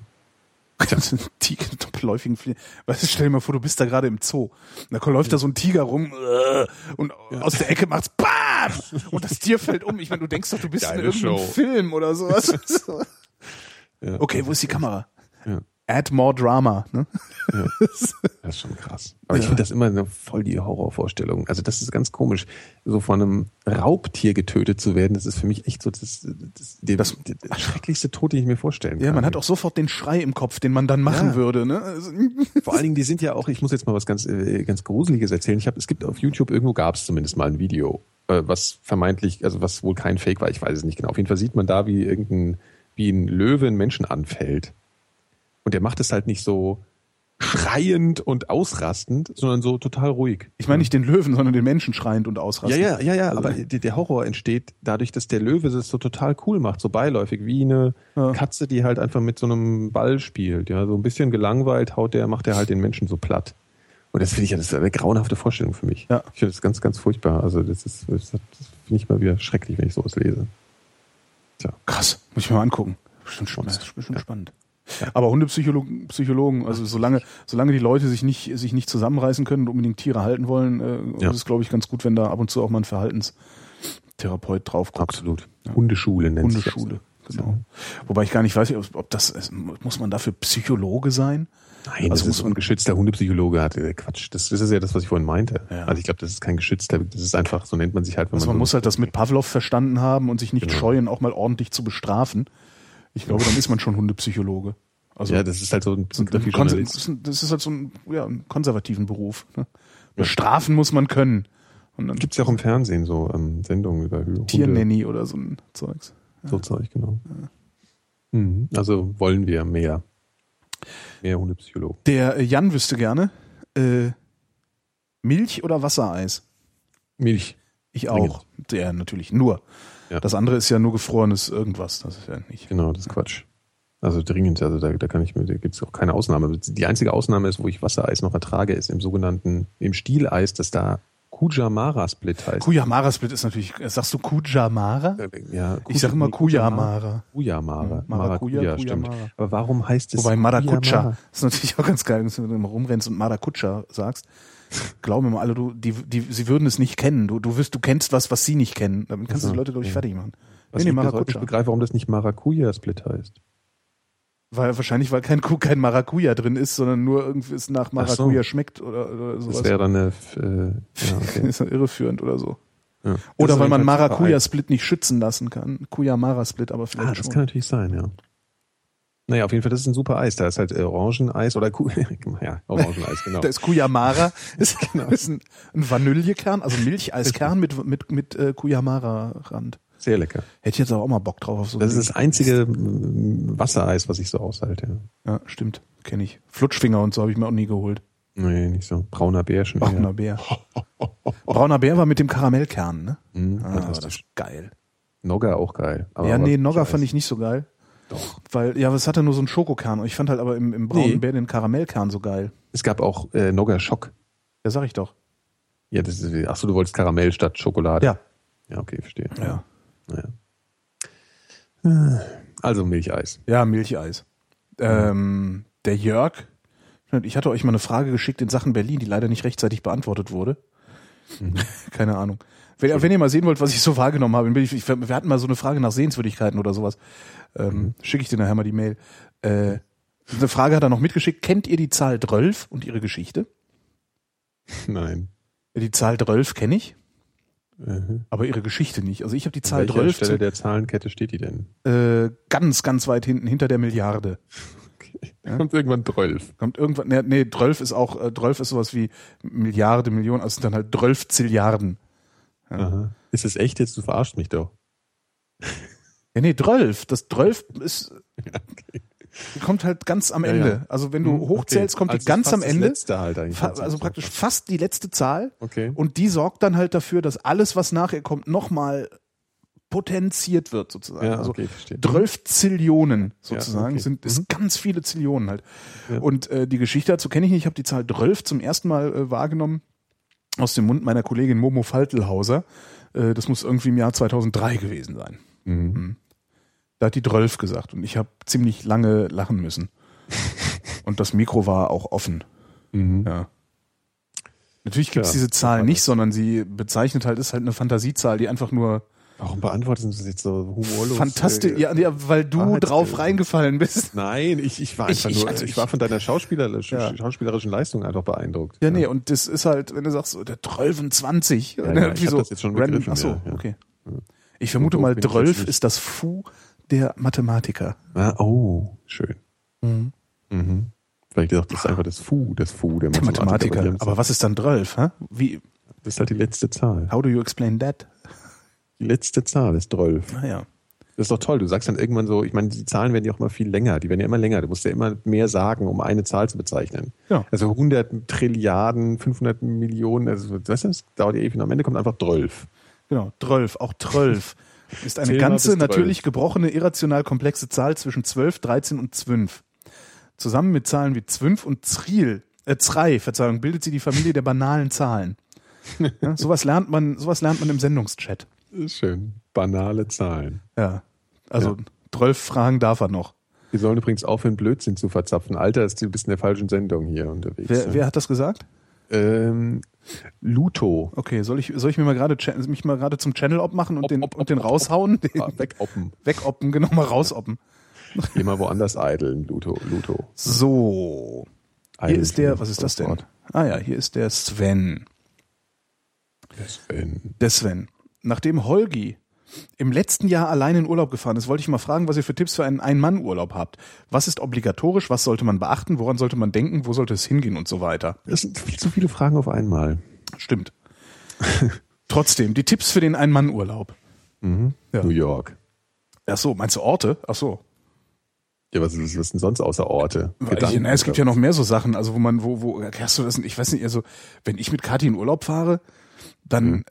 Tiger, läufigen Flie Weißt du, stell dir mal vor, du bist da gerade im Zoo. Und da läuft da so ein Tiger rum äh, und aus der Ecke macht's BAM! Und das Tier fällt um. Ich meine, du denkst doch, du bist Geile in irgendeinem Show. Film oder sowas. Ja. Okay, wo ist die Kamera? Ja. Add more drama. Ne? Ja. Das ist schon krass. Aber ich finde das immer eine voll die Horrorvorstellung. Also das ist ganz komisch, so von einem Raubtier getötet zu werden. Das ist für mich echt so das, das, der, Das- der, der schrecklichste Tod, den ich mir vorstellen kann. Ja, man hat auch sofort den Schrei im Kopf, den man dann machen Ja. würde. Ne? Also, Vor allen Dingen, die sind ja auch, ich muss jetzt mal was ganz, äh, ganz Gruseliges erzählen. Ich habe, es gibt auf YouTube, irgendwo gab es zumindest mal ein Video, äh, was vermeintlich, also was wohl kein Fake war, ich weiß es nicht genau. Auf jeden Fall sieht man da, wie irgendein, wie ein Löwe einen Menschen anfällt. Und der macht es halt nicht so schreiend und ausrastend, sondern so total ruhig. ich meine nicht den Löwen, sondern den Menschen schreiend und Ja, ausrastend. ja, ja, ja, Also- aber der, Horror entsteht dadurch, dass der Löwe das so total cool macht, so beiläufig, wie eine Ja. Katze, die halt einfach mit so einem Ball spielt. Ja, so ein bisschen gelangweilt haut der, macht der halt den Menschen so platt. Und das finde ich ja, das ist eine grauenhafte Vorstellung für mich. Ja. Ich finde das ganz, ganz furchtbar. Also das ist, das, das finde ich mal wieder schrecklich, wenn ich sowas lese. Tja. Krass, muss ich mir mal angucken. Bestimmt, ist bestimmt spannend. Aber Hundepsychologen, Psychologen, also solange, solange die Leute sich nicht, sich nicht zusammenreißen können und unbedingt Tiere halten wollen, äh, Ja. ist es, glaube ich, ganz gut, wenn da ab und zu auch mal ein Verhaltenstherapeut drauf guckt. Absolut. Hundeschule nennt sich. Hundeschule, genau. Wobei ich gar nicht weiß, ob, ob das, muss man dafür Psychologe sein? Nein, Also das muss ist man- ein geschützter Hundepsychologe hat. äh, Quatsch. Das, das ist ja das, was ich vorhin meinte. Ja. Also ich glaube, das ist kein geschützter, das ist einfach, so nennt man sich halt, wenn Also man so muss halt das mit Pavlov verstanden haben und sich nicht Genau. scheuen, auch mal ordentlich zu bestrafen. Ich glaube, dann ist man schon Hundepsychologe. Also ja, das ist halt so ein, so ein konser- das ist halt so ein, ja, ein konservativen Beruf. Ne? Bestrafen muss man können. Und dann Gibt's ja auch im Fernsehen so ähm, Sendungen über Hunde. Tiernanny oder so ein Zeugs. So Zeug, genau. Mhm. Also wollen wir mehr. Mehr Hundepsychologen. Der Jan wüsste gerne, äh, Milch oder Wassereis? Milch. Ich auch. Der natürlich nur. Ja. Das andere ist ja nur gefrorenes irgendwas. Das ist ja nicht. Genau, das ist Quatsch. Also dringend, also da, da kann ich mir, da gibt's auch keine Ausnahme. Die einzige Ausnahme ist, wo ich Wassereis noch ertrage, ist im sogenannten, im Stieleis, das da Kujamara Split heißt. Kujamara Split ist natürlich, äh, sagst du Kujamara? Äh, ja, Ich sag immer Kujamara. Kujamara. Hm, Maracuja, Maracuja, stimmt. Aber warum heißt es Wobei Maracuja, ist natürlich auch ganz geil, wenn du immer rumrennst und Maracuja sagst. Glauben mir mal alle, du, die, die, sie würden es nicht kennen. Du, du wirst, du kennst was, was sie nicht kennen. Damit kannst du die Leute, glaube ich, fertig machen. Was nee, ich nee, nicht Maracuja. begreife, warum das nicht Maracuja Split heißt. Weil wahrscheinlich, weil kein, Kuh- kein Maracuja drin ist, sondern nur irgendwie es nach Ach so. Maracuja schmeckt oder, oder sowas. Das wäre dann eine, äh, ja, okay. ist irreführend oder so. Ja. Oder weil man Maracuja-Split nicht schützen lassen kann. Kuyamara-Split, aber vielleicht Ah, das schon. kann natürlich sein, ja. Naja, auf jeden Fall, das ist ein super Eis. Da ist halt äh, Orangeneis oder Kuh, ja, Orangeneis, genau. Da ist Kuyamara, ist, ist ein, ein Vanillekern, also Milcheiskern mit, mit, mit äh, Kuyamara-Rand. Sehr lecker. Hätte ich jetzt auch mal Bock drauf auf so Das ist das einzige mm, Wassereis, was ich so aushalte. Ja. Ja, stimmt. Kenne ich. Flutschfinger und so habe ich mir auch nie geholt. Nee, nicht so. Brauner Bär schon. Brauner eher. Bär. Brauner Bär war mit dem Karamellkern, ne? Mhm, Ah, das ist geil. Nogger auch geil. Aber ja, nee, Nogger fand ich nicht so geil. Doch. Weil, ja, es hatte nur so einen Schokokern. Und ich fand halt aber im, im braunen Nee. Bär den Karamellkern so geil. Es gab auch äh, Nogger Schock. Ja, sag ich doch. Ja, das ist, ach so, du wolltest Karamell statt Schokolade. Ja. Ja, okay, verstehe. Ja. Naja. Also Milcheis. Ja, Milcheis. Ähm, der Jörg, ich hatte euch mal eine Frage geschickt in Sachen Berlin, die leider nicht rechtzeitig beantwortet wurde. Keine Ahnung. Wenn, wenn ihr mal sehen wollt, was ich so wahrgenommen habe, ich, ich, wir hatten mal so eine Frage nach Sehenswürdigkeiten oder sowas. Ähm, Schicke ich dir nachher mal die Mail. Äh, eine Frage hat er noch mitgeschickt. Kennt ihr die Zahl 12 und ihre Geschichte? Nein. Die Zahl 12 kenne ich, Mhm. aber ihre Geschichte nicht. Also ich habe die An Zahl welcher 12 Stelle der Zahlenkette steht die denn? äh, ganz, ganz weit hinten, hinter der Milliarde. Okay. Kommt irgendwann 12. Kommt irgendwann, nee, nee 12 ist auch, äh, 12 ist sowas wie Milliarde, Millionen, also sind dann halt 12 Zilliarden. Aha. Ist das echt jetzt? Du verarschst mich doch. Ja, nee, 12. Das 12 ist, die kommt halt ganz am Ja, Ende. ja. Also wenn du Hm, hochzählst, okay. kommt die Also ganz am Ende. halt also praktisch fast die letzte Zahl. Okay. Und die sorgt dann halt dafür, dass alles, was nachher kommt, nochmal potenziert wird, sozusagen. Ja, also okay. 12 Zillionen sozusagen Ja, sind ist Mhm. ganz viele Zillionen halt. Ja. Und äh, die Geschichte dazu kenne ich nicht. Ich habe die Zahl 12 zum ersten Mal äh, wahrgenommen aus dem Mund meiner Kollegin Momo Faltelhauser. Äh, das muss irgendwie im Jahr 2003 gewesen sein. Mhm. Da hat die 12 gesagt und ich habe ziemlich lange lachen müssen. Und das Mikro war auch offen. Mhm. Ja. Natürlich gibt's Ja, diese Zahl nicht, sondern sie bezeichnet halt, ist halt eine Fantasiezahl, die einfach nur Warum beantwortest du das jetzt so humorlos? fantastisch, Äh, ja, ja, weil du drauf reingefallen bist. Nein, ich, ich war Ich- einfach ich- nur, also ich, ich- war von deiner schauspielerischen, Ja. schauspielerischen Leistung einfach beeindruckt. Ja, nee, und das ist halt, wenn du sagst, so der 1220. Ja, ne, ja, irgendwie ich hab so das jetzt schon random- begriffen, Ach so, ja, ja. okay. Ich vermute mal, bin ich jetzt 12 nicht. ist das Fu der Mathematiker. Ah, oh, schön. Mhm. Vielleicht ist auch das einfach das Fu, das Fu der Der Mathematiker. Mathematiker. Aber was ist dann 12? Hä? Wie, Das ist halt die letzte Zahl. how do you explain that? Die letzte Zahl ist 12. Naja. Das ist doch toll. Du sagst dann irgendwann so, ich meine, die Zahlen werden ja auch immer viel länger. Die werden ja immer länger. Du musst ja immer mehr sagen, um eine Zahl zu bezeichnen. Ja. Also 100 Trilliarden, 500 Millionen, also weißt du, das dauert ja ewig. Und am Ende kommt einfach 12. Genau, 12, auch 12 ist eine ganze, bis 12. natürlich gebrochene, irrational komplexe Zahl zwischen 12, 13 und 12. Zusammen mit Zahlen wie 12 und Zril, äh, Zrei, Verzeihung, bildet sie die Familie der banalen Zahlen. Ja, sowas lernt man, sowas lernt man im Sendungschat. Schön. Banale Zahlen. Ja. Also, 12 Fragen darf er noch. Wir sollen übrigens aufhören, Blödsinn zu verzapfen. Alter, ist du bist in der falschen Sendung hier unterwegs. Wer, ja. wer hat das gesagt? Ähm, Luto. Okay, soll ich, soll ich mir mal gerade, mich mal gerade zum Channel op machen und Op, den, op, und den op, op, raushauen? Den Ah, Wegoppen. Wegoppen, genau, mal rausoppen. Geh mal woanders eideln, Luto. Luto. So. Hier ist der, was ist das das denn? Ah ja, hier ist der Sven. Sven. Der Sven. Nachdem Holgi im letzten Jahr allein in Urlaub gefahren ist, wollte ich mal fragen, was ihr für Tipps für einen Ein-Mann-Urlaub habt. Was ist obligatorisch? Was sollte man beachten? Woran sollte man denken? Wo sollte es hingehen und so weiter? Das sind viel zu viele Fragen auf einmal. Stimmt. Trotzdem, die Tipps für den Ein-Mann-Urlaub. Ja. New York. Ach so, meinst du Orte? Ach so. Ja, was ist, was ist denn sonst außer Orte? Ich, na, es gibt ja noch mehr so Sachen, also wo man, wo, wo, hast du das, ich weiß nicht, also, wenn ich mit Kathi in Urlaub fahre, dann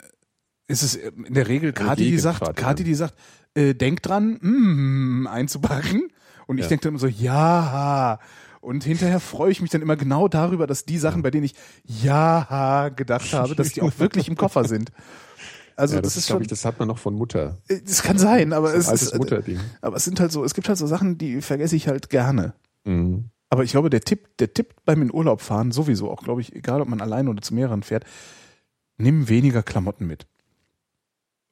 ist es in der Regel Kathi, die sagt, ja. die sagt, äh, denk dran, mm, einzupacken. Und ich Ja. denke dann immer so, ja. Und hinterher freue ich mich dann immer genau darüber, dass die Sachen, bei denen ich ja gedacht habe, dass die auch wirklich im Koffer sind. Also Ja, das, das, ist glaube schon, ich, das hat man noch von Mutter. äh, das kann sein, aber es Altes ist, äh, Mutterding. aber es sind halt so, es gibt halt so Sachen, die vergesse ich halt gerne. Mhm. Aber ich glaube, der Tipp, der Tipp beim in Urlaub fahren, sowieso auch, glaube ich, egal ob man alleine oder zu mehreren fährt, nimm weniger Klamotten mit.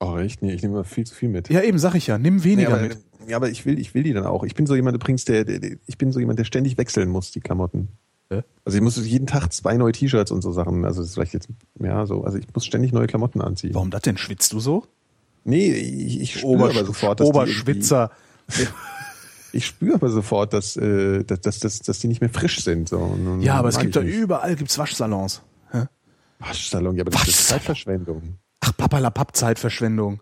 Oh, echt? Nee, ich nehme viel zu viel mit. Ja, eben, sag ich ja, nimm Nee, weniger aber, mit. ja, aber ich will, ich will die dann auch. Ich bin so jemand übrigens, der, der, der ich bin so jemand, der ständig wechseln muss, die Klamotten. Hä? Also ich muss jeden Tag zwei neue T-Shirts und so Sachen. Also das ist vielleicht jetzt, ja, so. Also ich muss ständig neue Klamotten anziehen. Warum das denn? Schwitzt du so? Nee, ich, ich spüre aber sofort, dass Oberschwitzer. Die ich spüre aber sofort, dass, äh, dass, dass, dass, dass die nicht mehr frisch sind. So. Und Ja, aber es gibt da nicht. überall gibt's Waschsalons. Waschsalon, ja, aber das ist. Zeitverschwendung. Ach, papalapap, Zeitverschwendung.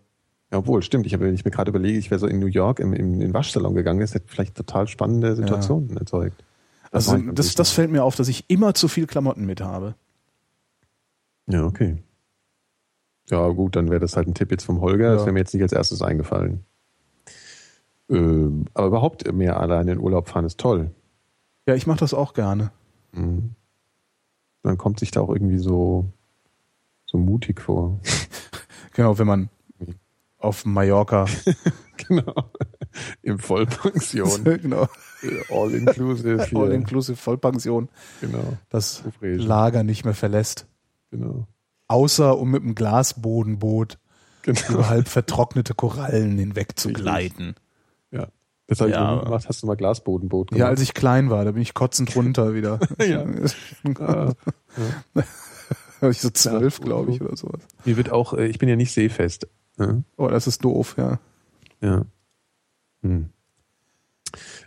Ja, obwohl, stimmt. Ich habe, wenn ich mir gerade überlege, ich wäre so in New York im, im, in den Waschsalon gegangen, das hätte vielleicht total spannende Situationen erzeugt. Also mache ich das, natürlich das nicht. fällt mir auf, dass ich immer zu viel Klamotten mit habe. Ja, okay. Ja, gut, dann wäre das halt ein Tipp jetzt vom Holger. Das Ja. wäre mir jetzt nicht als erstes eingefallen. Ähm, aber überhaupt mehr alleine in Urlaub fahren ist toll. Ja, ich mache das auch gerne. Mhm. Man kommt sich da auch irgendwie so, so mutig vor. Genau, wenn man auf Mallorca. genau. Im Vollpension. genau. All inclusive. hier. All inclusive Vollpension. Genau. Das Aufregend. Lager nicht mehr verlässt. Genau. Außer um mit dem Glasbodenboot Genau. über halb vertrocknete Korallen hinweg zu gleiten. Ja. Das habe ich Ja, aber- gemacht. Hast du mal Glasbodenboot gemacht? Ja, als ich klein war, da bin ich kotzend runter wieder. Ja. Ah, Da war ich so zwölf, glaube ich, oder sowas. mir wird auch, äh, ich bin ja nicht seefest. Ja. Oh, das ist doof, ja. Ja. Hm.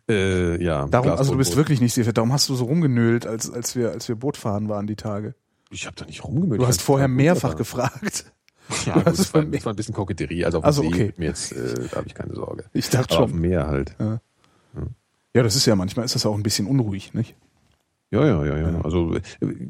Äh, ja. Darum, also du bist Glasbodenboot. wirklich nicht fit. Darum hast du so rumgenölt, als, als wir, als wir Boot fahren waren die Tage. Ich habe da nicht rumgemüht. Du hast vorher mehrfach gut, gefragt. Ja, gut, das, war, das war ein bisschen Koketterie. Also auf Also, dem See okay. mir jetzt, äh, habe ich keine Sorge. Ich dachte Aber auf dem schon. Meer halt. Ja, das ist ja manchmal ist das auch ein bisschen unruhig, nicht? Ja, ja, ja, ja. Also äh,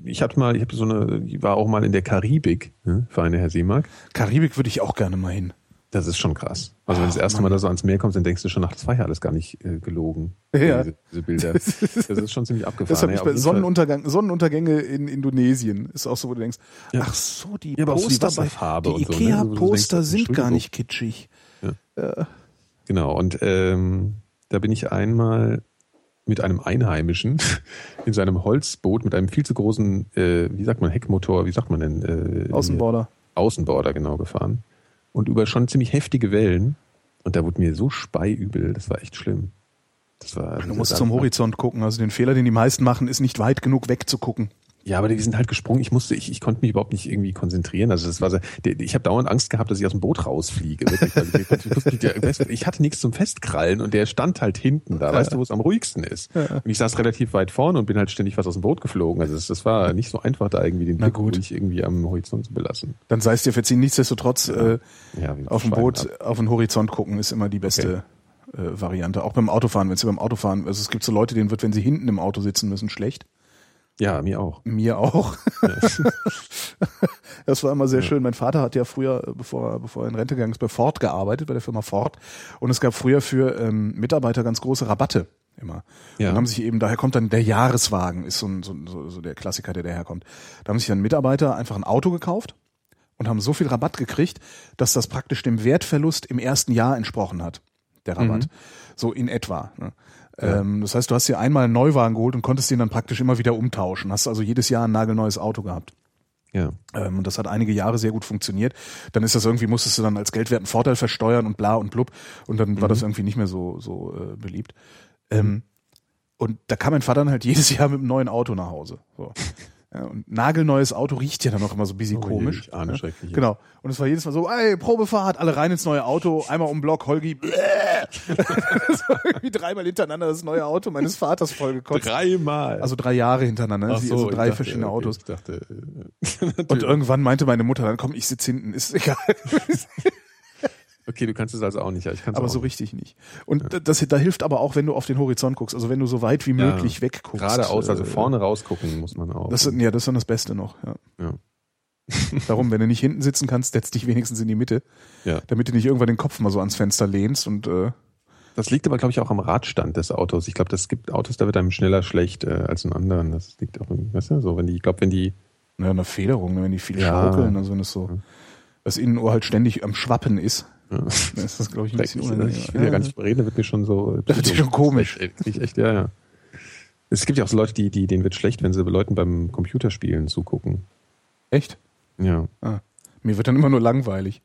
ich hatte mal, ich habe so eine, ich war auch mal in der Karibik, ne, Vereine Herr Seemark. Karibik würde ich auch gerne mal hin. Das ist schon krass. Also wenn du das Ach, erste Mann. Mal da so ans Meer kommst, dann denkst du schon, ach, das war ja alles gar nicht äh, gelogen. Ja. Diese, diese Bilder. Das ist schon ziemlich abgefahren. Das habe Ja, ich bei. Sonnenuntergang, Sonnenuntergänge in Indonesien ist auch so, wo du denkst, Ja. ach so, die Ja, auch so die Poster bei die und so, ne? Poster denkst, sind gar nicht kitschig. Genau, und ähm, da bin ich einmal mit einem Einheimischen in seinem Holzboot mit einem viel zu großen, äh, wie sagt man, Heckmotor, wie sagt man denn? Äh, Außenborder. Außenborder, genau, gefahren. Und über schon ziemlich heftige Wellen. Und da wurde mir so speiübel, das war echt schlimm. Das war, du musst zum Horizont gucken. Also den Fehler, den die meisten machen, ist nicht weit genug wegzugucken. Ja, aber die sind halt gesprungen. Ich musste, ich, ich konnte mich überhaupt nicht irgendwie konzentrieren. Also das war so, ich habe dauernd Angst gehabt, dass ich aus dem Boot rausfliege. ich hatte nichts zum Festkrallen und der stand halt hinten da. Weißt du, wo es am ruhigsten ist? Und ich saß relativ weit vorne und bin halt ständig was aus dem Boot geflogen. Also das, das war nicht so einfach, da irgendwie den Blick ruhig irgendwie am Horizont zu belassen. Dann sei es dir verziehen. Nichtsdestotrotz äh, ja, auf dem Boot ab. auf den Horizont gucken ist immer die beste. Okay. Äh, Variante. Auch beim Autofahren, wenn sie beim Autofahren, also es gibt so Leute, denen wird, wenn sie hinten im Auto sitzen müssen, schlecht. Ja, mir auch. Mir auch. Ja. das war immer sehr ja. schön. Mein Vater hat ja früher, bevor, bevor er in Rente gegangen ist, bei Ford gearbeitet, bei der Firma Ford. Und es gab früher für ähm, Mitarbeiter ganz große Rabatte immer. Ja. Und haben sich eben, daher kommt dann der Jahreswagen, ist so, ein, so, so, so der Klassiker, der daherkommt. Da haben sich dann Mitarbeiter einfach ein Auto gekauft und haben so viel Rabatt gekriegt, dass das praktisch dem Wertverlust im ersten Jahr entsprochen hat, der Rabatt. Mhm. So in etwa. Ne? Ja. Ähm, das heißt, du hast dir einmal einen Neuwagen geholt und konntest den dann praktisch immer wieder umtauschen. Hast also jedes Jahr ein nagelneues Auto gehabt. Ja. Ähm, und das hat einige Jahre sehr gut funktioniert. Dann ist das irgendwie, musstest du dann als geldwerten Vorteil versteuern und bla und blub. Und dann mhm. war das irgendwie nicht mehr so, so äh, beliebt. Ähm, und da kam mein Vater dann halt jedes Jahr mit einem neuen Auto nach Hause. So. Ja, und nagelneues Auto riecht ja dann auch immer so ein bisschen oh, komisch. Ich ahne schrecklich. Genau. Und es war jedes Mal so, ey, Probefahrt, alle rein ins neue Auto, einmal um Block, Holgi, das war irgendwie dreimal hintereinander das neue Auto meines Vaters vollgekotzt. Dreimal? Also drei Jahre hintereinander, Ach so, also drei dachte, verschiedene okay, Autos. Ich dachte, äh, und irgendwann meinte meine Mutter, dann komm, ich sitze hinten, ist egal. Okay, du kannst es also auch nicht. Ich kann's aber so nicht. richtig nicht. Und ja. das, da hilft aber auch, wenn du auf den Horizont guckst, also wenn du so weit wie möglich ja. wegguckst. Geradeaus, also äh, vorne rausgucken muss man auch. Das, ja, das ist dann das Beste noch. Ja. ja. Darum, wenn du nicht hinten sitzen kannst, setz dich wenigstens in die Mitte. Ja. Damit du nicht irgendwann den Kopf mal so ans Fenster lehnst und äh, das liegt aber, glaube ich, auch am Radstand des Autos. Ich glaube, das gibt Autos, da wird einem schneller schlecht äh, als in anderen. Das liegt auch, weißt du, so, wenn die, ich glaube, wenn die. Naja, eine Federung, wenn die viel ja. schaukeln, also wenn es so, das Innenohr halt ständig am Schwappen ist. Ja. Das ist, glaube ich, ein bisschen unangenehm. Ich will ja gar nicht reden, da wird mir schon so. Das wird schon komisch. Ich echt, ja, ja. Es gibt ja auch so Leute, die, die, denen wird schlecht, wenn sie Leuten beim Computerspielen zugucken. Echt? Ja. Ah. Mir wird dann immer nur langweilig.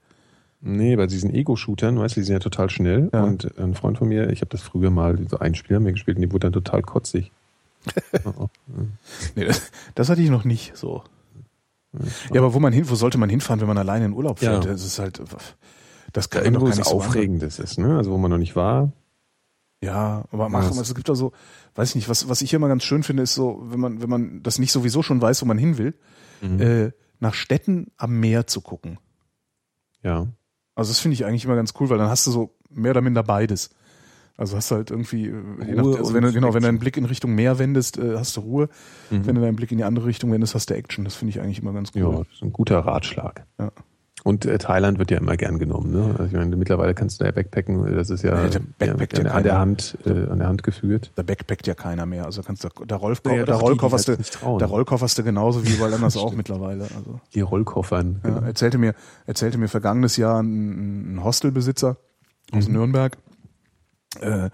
Nee, bei diesen Ego-Shootern, weißt du, die sind ja total schnell. Ja. Und ein Freund von mir, ich habe das früher mal, so einen Spieler mir gespielt und die wurde dann total kotzig. oh, oh. Nee, das, das hatte ich noch nicht so. Ja, aber wo man hin, wo sollte man hinfahren, wenn man alleine in Urlaub fährt? Ja. Das ist halt, das kann ist nicht so Aufregendes ist, ne? Also wo man noch nicht war. Ja, aber mach Ja, mal, es gibt da so, weiß ich nicht, was, was ich immer ganz schön finde, ist so, wenn man, wenn man das nicht sowieso schon weiß, wo man hin will, Mhm. äh, nach Städten am Meer zu gucken. Ja. Also das finde ich eigentlich immer ganz cool, weil dann hast du so mehr oder minder beides. Also hast du halt irgendwie, äh, nach, also wenn du, genau, wenn du deinen Blick in Richtung Meer wendest, äh, hast du Ruhe. Mhm. Wenn du deinen Blick in die andere Richtung wendest, hast du Action. Das finde ich eigentlich immer ganz cool. Ja, das ist ein guter Ratschlag. Ja. Und äh, Thailand wird ja immer gern genommen, ne? Also ich meine, mittlerweile kannst du da ja backpacken, das ist ja, Ja, der backpackt ja, ja an, der. Hand, äh, an der Hand geführt. Da backpackt ja keiner mehr. Also kannst du, der, Rollko Naja, der doch, die, die Rollkofferst du, der Rollkofferst du genauso wie überall anders auch mittlerweile. Also. Die Rollkoffern. Ja, erzählte mir, erzählte mir vergangenes Jahr ein, ein Hostelbesitzer aus Mhm. Nürnberg, äh,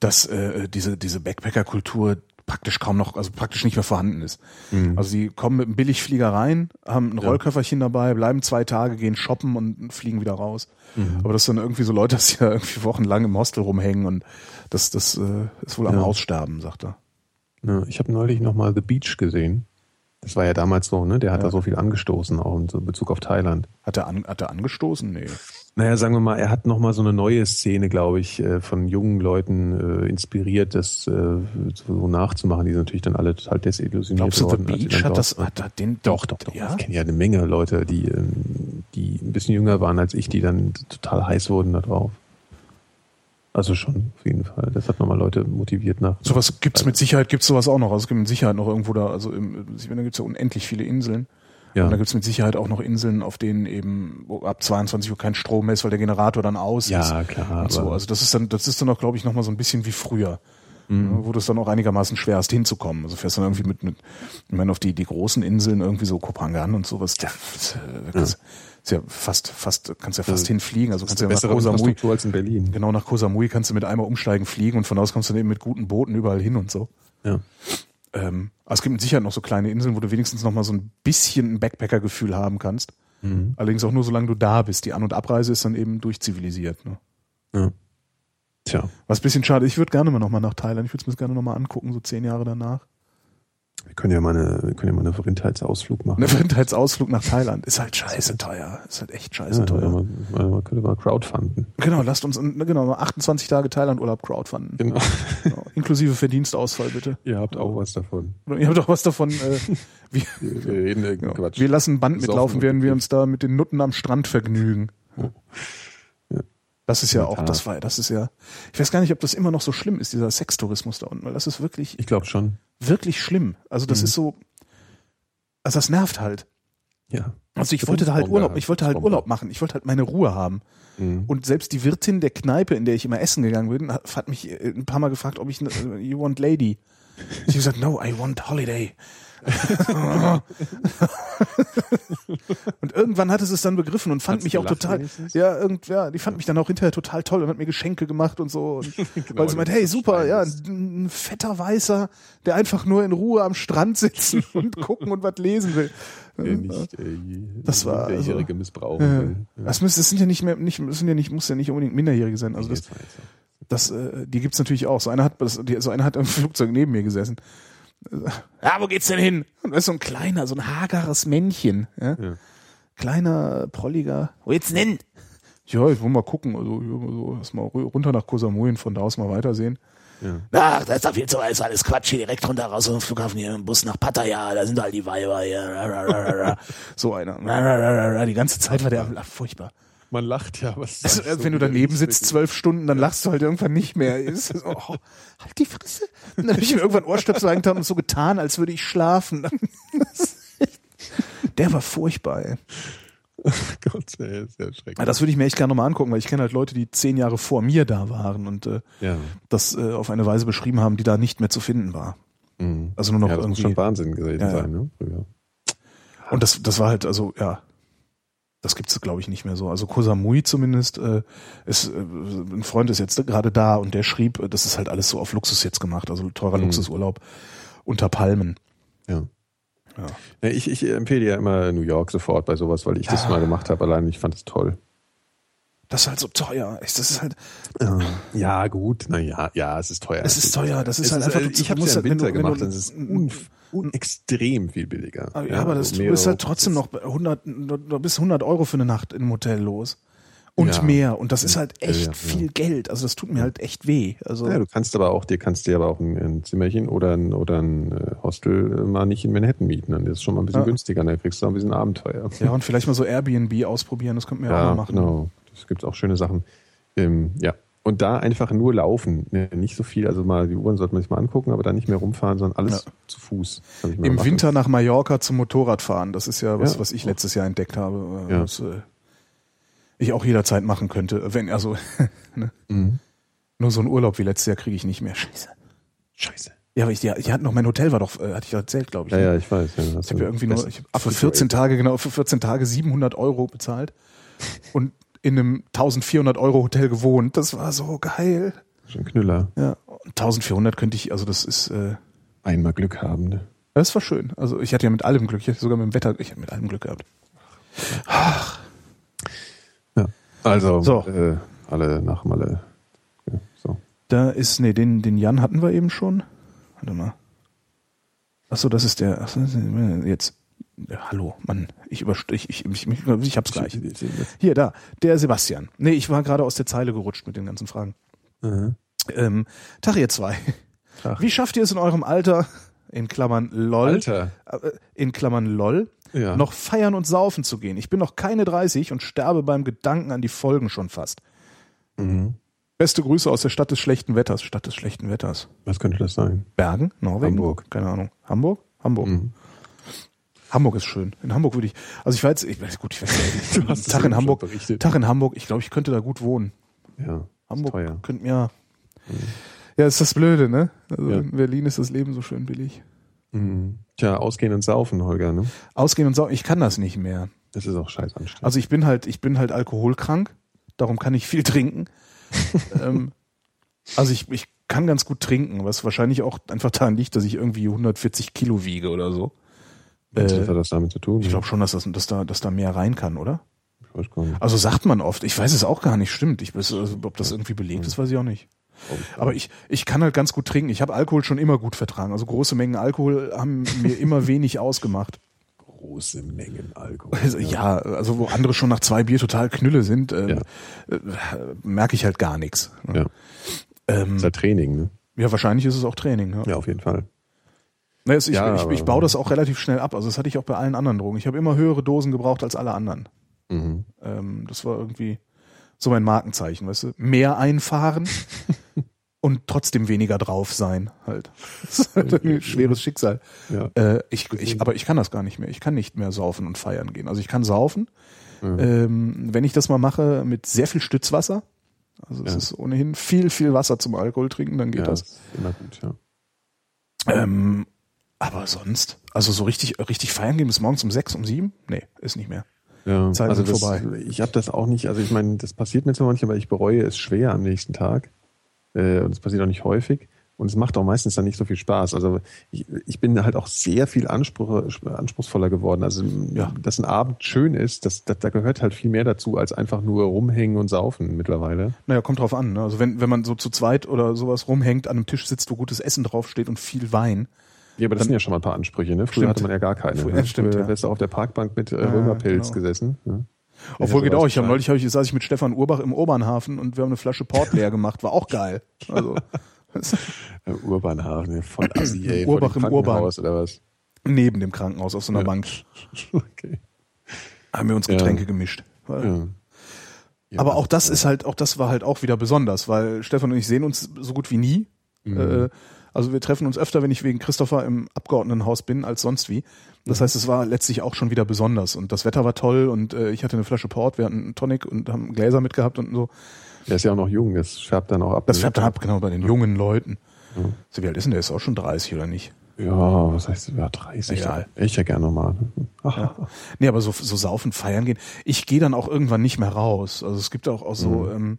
dass äh, diese, diese Backpacker-Kultur praktisch kaum noch, also praktisch nicht mehr vorhanden ist. Mhm. Also sie kommen mit einem Billigflieger rein, haben ein Ja. Rollköfferchen dabei, bleiben zwei Tage, gehen shoppen und fliegen wieder raus. Mhm. Aber das sind irgendwie so Leute, dass sie ja irgendwie wochenlang im Hostel rumhängen und das, das äh, ist wohl am Ja. Aussterben, sagt er. Ja, ich habe neulich nochmal The Beach gesehen. Das war ja damals so, ne? Der hat Ja. da so viel angestoßen, auch in Bezug auf Thailand. Hat er, an, hat er angestoßen? Nee. Naja, sagen wir mal, er hat nochmal so eine neue Szene, glaube ich, äh, von jungen Leuten äh, inspiriert, das äh, so nachzumachen. Die sind natürlich dann alle total desillusioniert Glaubst du, The Beach hat das, hat er den, Doch, doch, doch. Ja? Ich kenne ja eine Menge Leute, die, ähm, die ein bisschen jünger waren als ich, die dann total heiß wurden da drauf. Also schon, auf jeden Fall. Das hat nochmal Leute motiviert nach. Sowas gibt's mit Sicherheit, gibt's sowas auch noch. Also es gibt mit Sicherheit noch irgendwo da, also im, ich meine, da gibt's ja unendlich viele Inseln. Ja. Und da gibt's mit Sicherheit auch noch Inseln, auf denen eben ab 22 Uhr kein Strom mehr ist, weil der Generator dann aus ist. ja, klar. Und so. Also das ist dann, das ist dann auch, glaube ich, nochmal so ein bisschen wie früher. wo du es dann auch einigermaßen schwer hast hinzukommen. Also fährst dann irgendwie mit, mit ich meine, auf die, die großen Inseln, irgendwie so Kopangan und sowas, das, äh, kannst, ist ja fast, fast, kannst ja fast hinfliegen. Also kannst ja nach Bessere Koh Samui, Infrastruktur als in Berlin. genau nach Koh Samui kannst du mit einmal umsteigen, fliegen und von aus kommst du dann eben mit guten Booten überall hin und so. Ja. Ähm, aber es gibt mit Sicherheit noch so kleine Inseln, wo du wenigstens noch mal so ein bisschen ein Backpacker-Gefühl haben kannst. Mhm. Allerdings auch nur, solange du da bist. Die An- und Abreise ist dann eben durchzivilisiert. Ne? ja. Tja, Was ein bisschen schade. Ich würde gerne mal noch mal nach Thailand. Ich würde es mir gerne noch mal angucken, so zehn Jahre danach. Wir können ja mal eine, wir können ja mal einen Vrindheitsausflug machen. Ein Vrindheitsausflug nach Thailand ist halt scheiße teuer. Ist halt echt scheiße ja, teuer. man, man, man könnte mal crowdfunden. Genau, lasst uns genau mal 28 Tage Thailand-Urlaub crowdfunden. Genau. Genau. Inklusive Verdienstausfall, bitte. Ihr habt auch was davon. Ihr habt doch was davon. Äh, wir, Wir, reden genau. Quatsch. wir lassen Band mitlaufen, während wir uns da mit den Nutten am Strand vergnügen. Ja. Das ist ja auch, das war, das ist ja, ich weiß gar nicht, ob das immer noch so schlimm ist, dieser Sextourismus da unten, weil das ist wirklich, Ich glaube schon. wirklich schlimm. Also das Mhm. ist so, also das nervt halt. Ja. Also ich wollte da halt Urlaub, ich wollte halt. Urlaub machen, ich wollte halt meine Ruhe haben. Mhm. Und selbst die Wirtin der Kneipe, in der ich immer essen gegangen bin, hat mich äh, ein paar Mal gefragt, ob ich, äh, you want lady? Ich habe gesagt, no, I want holiday. und irgendwann hatte sie es dann begriffen und fand Hat sie mich auch gelacht total, wenigstens? ja, irgend, ja, die fand mich dann auch hinterher total toll und hat mir Geschenke gemacht und so. Und Genau, weil sie meint, hey, super, ja, ein, ein fetter Weißer, der einfach nur in Ruhe am Strand sitzen und gucken und was lesen will. Der nicht äh, Das war also- missbrauchen Ja. will. Das, müsste, das sind ja nicht mehr, nicht, das sind ja nicht, muss ja nicht unbedingt Minderjährige sein. Also das, das, äh, die gibt's natürlich auch. So einer hat, das, die, so einer hat im Flugzeug neben mir gesessen. Ja, wo geht's denn hin? Und das ist so ein kleiner, so ein hageres Männchen. Ja? Ja. Kleiner, prolliger. Wo geht's denn hin? Ja, ich will mal gucken. Also so erstmal runter nach und von da aus mal weitersehen. Ja. Ach, das ist doch viel zu ist alles Quatsch hier direkt runter raus aus dem Flughafen hier im Bus nach Pattaya, da sind halt die Weiber hier. So einer. Die ganze Zeit war der furchtbar. Man lacht ja, was Also, wenn du daneben sitzt zwölf Stunden, dann lachst du halt irgendwann nicht mehr. Ist oh, halt die Fresse. Und dann habe ich mir irgendwann Ohrstöpsel reingetan und so getan, als würde ich schlafen. Der war furchtbar, ey. Gott, ey, ist ja schrecklich. Ja, Das würde ich mir echt gerne nochmal angucken, weil ich kenne halt Leute, die zehn Jahre vor mir da waren und äh, ja. das äh, auf eine Weise beschrieben haben, die da nicht mehr zu finden war. Mhm. Also nur noch ja, das muss irgendwie. schon Wahnsinn gewesen ja. sein, ne? Früher. Und das, das war halt, also ja, das gibt's glaube ich nicht mehr so. Also Koh Samui zumindest äh, ist, äh, ein Freund ist jetzt gerade da und der schrieb, äh, das ist halt alles so auf Luxus jetzt gemacht, also teurer Mhm. Luxusurlaub unter Palmen. Ja. Ja. Ich, ich empfehle ja immer New York sofort bei sowas, weil ich das Ja. mal gemacht habe allein. Ich fand es toll. Das ist halt so teuer. Das ist halt, Ja, gut. Na ja, ja, es ist teuer. es ist teuer. Das ist Es halt ist, einfach. äh, du ich habe es ja im halt, wenn Winter du- wenn gemacht. du- Das ist un, un, extrem viel billiger. Ah, Ja, aber das, also du bist halt trotzdem noch bei 100, du du bist 100 Euro für eine Nacht im Hotel los. Und Ja. mehr. Und das ist halt Ja, echt ja, ja. viel Geld. Also das tut mir halt echt weh. Also, Ja, du kannst aber auch, dir kannst dir aber auch ein, ein Zimmerchen oder ein, oder ein äh, Hostel äh, mal nicht in Manhattan mieten. Dann ist es schon mal ein bisschen Ja. günstiger, dann kriegst du auch ein bisschen Abenteuer. ja, und vielleicht mal so Airbnb ausprobieren, das könnten wir ja, auch mal machen. genau. Das gibt auch schöne Sachen. Ähm, ja. Und da einfach nur laufen. Ne, nicht so viel, also mal die Uhren sollte man sich mal angucken, aber da nicht mehr rumfahren, sondern alles Ja. zu Fuß. Im gemacht. Winter nach Mallorca zum Motorradfahren. Das ist ja was, Ja. was ich letztes Jahr entdeckt habe. äh, Ja. Was äh, ich auch jederzeit machen könnte. Wenn, also, ne? Mhm. nur so einen Urlaub wie letztes Jahr kriege ich nicht mehr. Scheiße. Scheiße. Ja, aber ich, ja, ich hatte noch, mein Hotel war doch, äh, hatte ich erzählt, glaube ich. Ja, ne? ja, ich weiß. Ja, Ich habe ja irgendwie nur, ich hab für 14 Tage, genau, für 14 Tage 700 Euro bezahlt und in einem 1400 Euro Hotel gewohnt. Das war so geil. Schon Knüller. Ja, und 1400 könnte ich, also das ist, äh, Einmal Glück haben. Ne? das war schön. Also ich hatte ja mit allem Glück, ich hatte sogar mit dem Wetter, ich habe mit allem Glück gehabt. Ja. Also, So. Äh, alle nach Malle. Ja, so. Da ist, nee, den, den Jan hatten wir eben schon. Warte mal. Achso, das ist der, ach, jetzt. Ja, hallo, Mann, ich überstrich, ich, ich, ich, ich hab's gleich. Hier, da, der Sebastian. Nee, ich war gerade aus der Zeile gerutscht mit den ganzen Fragen. Mhm. Ähm, Tag ihr zwei. Tag. Wie schafft ihr es in eurem Alter, in Klammern LOL, Alter. äh, in Klammern LOL, Ja. noch feiern und saufen zu gehen? Ich bin noch keine 30 und sterbe beim Gedanken an die Folgen schon fast. Mhm. Beste Grüße aus der Stadt des schlechten Wetters. Stadt des schlechten Wetters. Was könnte das sein? Bergen? Norwegen? Hamburg. Keine Ahnung. Hamburg? Hamburg. Mhm. Hamburg ist schön. In Hamburg würde ich, also ich war jetzt, ich weiß gut, ich weiß Du nicht, hast Tag in Hamburg, berichtet. Tag in Hamburg, ich glaube, ich könnte da gut wohnen. Ja. Hamburg teuer. könnte mir, Ja, ist das Blöde, ne? Also Ja. in Berlin ist das Leben so schön billig. Mhm. Tja, ausgehen und saufen, Holger, ne? Ausgehen und saufen, ich kann das nicht mehr. Das ist auch scheiß anstrengend. Also ich bin halt, ich bin halt alkoholkrank, darum kann ich viel trinken. ähm, also ich, ich kann ganz gut trinken, was wahrscheinlich auch einfach daran liegt, dass ich irgendwie 140 Kilo wiege oder so. Was äh, hat das damit zu tun? Ich glaube schon, dass, das, dass, da, dass da mehr rein kann, oder? Ich weiß gar nicht. Also sagt man oft. Ich weiß es auch gar nicht, stimmt. Ich weiß, also, ob das irgendwie belegt ist, weiß ich auch nicht. Aber ich, ich kann halt ganz gut trinken. Ich habe Alkohol schon immer gut vertragen. Also große Mengen Alkohol haben mir immer wenig ausgemacht. Große Mengen Alkohol. Also, ja, also wo andere schon nach zwei Bier total Knülle sind, ähm, äh, merke ich halt gar nichts. Ja. Ähm, ist halt Training, ne? ja, wahrscheinlich ist es auch Training. Ja. Ja, auf jeden Fall. Na, es, ich, Ja, ich, ich baue das auch relativ schnell ab. Also das hatte ich auch bei allen anderen Drogen. Ich habe immer höhere Dosen gebraucht als alle anderen. Mhm. Ähm, das war irgendwie so mein Markenzeichen, weißt du? Mehr einfahren und trotzdem weniger drauf sein, halt. Das ist halt ein schweres Schicksal. Ja. Äh, ich, ich, aber ich kann das gar nicht mehr. Ich kann nicht mehr saufen und feiern gehen. Also ich kann saufen, Mhm. ähm, wenn ich das mal mache mit sehr viel Stützwasser. Also es Ja. ist ohnehin viel, viel Wasser zum Alkohol trinken, dann geht das. immer gut, ja. Ähm, aber sonst, also so richtig, richtig feiern gehen bis morgens um sechs, um sieben? Nee, ist nicht mehr. Ja, Zeiten also das, vorbei. ich habe das auch nicht, also ich meine, das passiert mir zwar manchmal, aber ich bereue es schwer am nächsten Tag. Äh, und es passiert auch nicht häufig. Und es macht auch meistens dann nicht so viel Spaß. Also ich, ich bin halt auch sehr viel Anspruch, anspruchsvoller geworden. Also Ja. dass ein Abend schön ist, das, das, da gehört halt viel mehr dazu, als einfach nur rumhängen und saufen mittlerweile. Naja, kommt drauf an. Ne? Also wenn, wenn man so zu zweit oder sowas rumhängt, an einem Tisch sitzt, wo gutes Essen draufsteht und viel Wein. Ja, aber das Dann- sind ja schon mal ein paar Ansprüche. Ne? Früher Stimmt. hatte man ja gar keine. Früher- ne? stimmt, Früher ja. wärst du auf der Parkbank mit äh, Römerpilz genau. gesessen. Ne? Obwohl Ja, geht auch. Ich habe neulich hab ich, saß ich mit Stefan Urbach im Obernhafen und wir haben eine Flasche Port leer gemacht. War auch geil. Also Urbanhafen, ja, voll assi, ey. Urbach vor dem im Urban. Krankenhaus oder was? neben dem Krankenhaus auf so einer Ja. Bank Okay. haben wir uns Ja. Getränke gemischt. Ja. Ja, Aber auch das ist halt, auch das war halt auch wieder besonders, weil Stefan und ich sehen uns so gut wie nie. Mhm. Äh, also wir treffen uns öfter, wenn ich wegen Christopher im Abgeordnetenhaus bin, als sonst wie. Das heißt, es war letztlich auch schon wieder besonders. Und das Wetter war toll und äh, ich hatte eine Flasche Port, wir hatten einen Tonic und haben Gläser mitgehabt und so. Der ist ja auch noch jung, das färbt dann auch ab. Das ne? färbt dann ab, genau, bei den jungen Leuten. Ja. So wie alt ist denn der? Ist auch schon 30 oder nicht? Ja, was heißt, ja, 30. Egal. Ich ja gerne nochmal. Ja. Nee, aber so, so saufen, feiern gehen. Ich gehe dann auch irgendwann nicht mehr raus. Also es gibt auch, auch so, Mhm. ähm,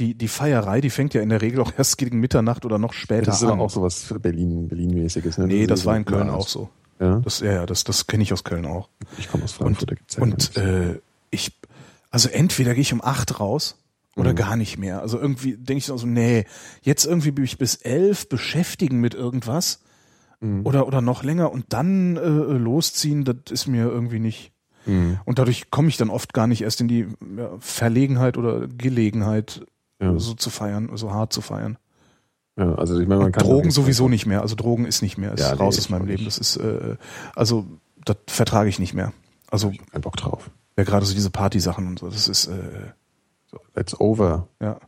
die, die Feierei, die fängt ja in der Regel auch erst gegen Mitternacht oder noch später Das ist an. aber auch sowas für Berlin, Berlin-mäßiges. Ne? nee, das ist war so in Köln auch so. Ja? Das, ja, das, das kenne ich aus Köln auch. Ich komme aus Frankfurt, da gibt's ja Und äh, ich, also entweder gehe ich um acht raus oder Mhm. gar nicht mehr. Also irgendwie denke ich so, nee, jetzt irgendwie bin ich bis elf beschäftigen mit irgendwas Mhm. oder, oder noch länger und dann äh, losziehen, das ist mir irgendwie nicht. Mhm. Und dadurch komme ich dann oft gar nicht erst in die ja, Verlegenheit oder Gelegenheit, Ja. so zu feiern, so hart zu feiern. ja, also ich meine, man Und kann Drogen sowieso nicht mehr. Also Drogen ist nicht mehr, ist Ja, nee, raus aus ich meinem Leben. Das ist, äh, also das vertrage ich nicht mehr. Also Kein Bock drauf. ja, gerade so diese Partysachen und so, das ist, äh, So, that's over. ja.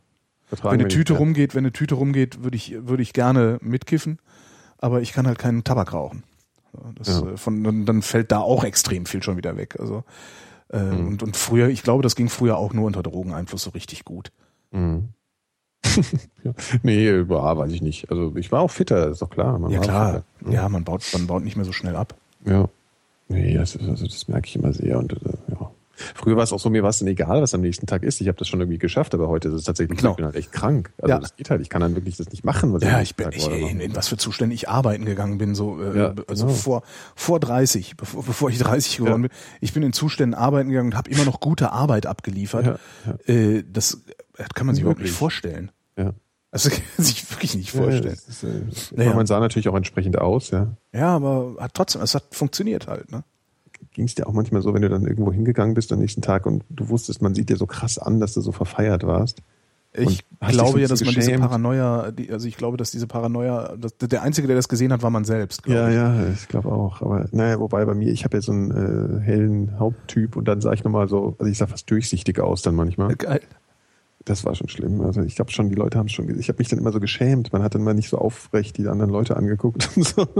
Vertragen Wenn eine Tüte rumgeht, wenn eine Tüte rumgeht, würde ich, würde ich gerne mitkiffen, aber ich kann halt keinen Tabak rauchen. Das, Ja. äh, von, dann, dann fällt da auch extrem viel schon wieder weg. Also äh, Mhm. und, und früher, ich glaube, das ging früher auch nur unter Drogeneinfluss so richtig gut. Mhm. Nee, ja, weiß ich nicht. Also ich war auch fitter, ist doch klar. Man ja klar, fitter. ja, man baut, man baut nicht mehr so schnell ab. Ja. Nee, das, also das merke ich immer sehr. Und äh, ja. Früher war es auch so, mir war es dann egal, was am nächsten Tag ist. Ich habe das schon irgendwie geschafft, aber heute ist es tatsächlich, Genau. ich bin halt echt krank. Also Ja. das geht halt, ich kann dann wirklich das nicht machen, was Ja, ich bin ich, in, in was für Zuständen ich arbeiten gegangen bin, so äh, Ja, also genau. vor vor 30, bevor, bevor ich 30 geworden Ja. bin. Ich bin in Zuständen arbeiten gegangen und habe immer noch gute Arbeit abgeliefert. Ja, ja. Äh, das, das kann man sich überhaupt nicht Wirklich. vorstellen. Ja. Also kann man sich wirklich nicht Ja, vorstellen. das ist, äh, Naja. man sah natürlich auch entsprechend aus, ja. Ja, aber hat trotzdem, es hat funktioniert halt, ne? Ging es dir auch manchmal so, wenn du dann irgendwo hingegangen bist am nächsten Tag und du wusstest, man sieht dir so krass an, dass du so verfeiert warst? Ich glaube ja, dass man bisschen diese geschämt? Paranoia, die, also ich glaube, dass diese Paranoia, dass, der Einzige, der das gesehen hat, war man selbst. Ja, ich. ja, ich glaube auch. Aber naja, wobei bei mir, ich habe ja so einen äh, hellen Haupttyp und dann sah ich nochmal so, also ich sah fast durchsichtig aus dann manchmal. Geil. Das war schon schlimm. Also ich glaube schon, die Leute haben schon. Ich habe mich dann immer so geschämt. Man hat dann mal nicht so aufrecht die anderen Leute angeguckt und so.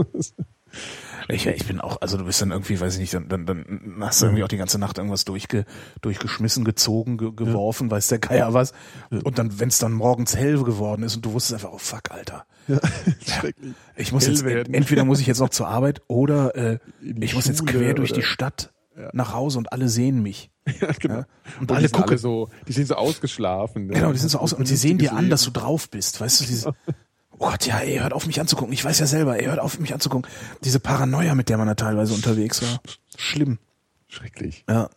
Ich, ich bin auch, also du bist dann irgendwie, weiß ich nicht, dann, dann, dann hast du irgendwie auch die ganze Nacht irgendwas durchge, durchgeschmissen, gezogen, ge, geworfen, weiß der Geier was. Und dann, wenn es dann morgens hell geworden ist und du wusstest einfach, oh fuck, Alter. Ja. Ich muss Hell jetzt, werden. entweder muss ich jetzt noch zur Arbeit oder äh, ich muss jetzt quer durch oder- die Stadt nach Hause und alle sehen mich. Ja, genau. Ja? Und, Und alle gucken. alle so, die sind so ausgeschlafen. ne? Genau, die sind so aus und sie sehen dir an, dass du drauf bist. Weißt du, diese, Genau. oh Gott, ja, ey, hört auf mich anzugucken. Ich weiß ja selber, ey, hört auf mich anzugucken. Diese Paranoia, mit der man da teilweise unterwegs war. Schlimm. Schrecklich. Ja.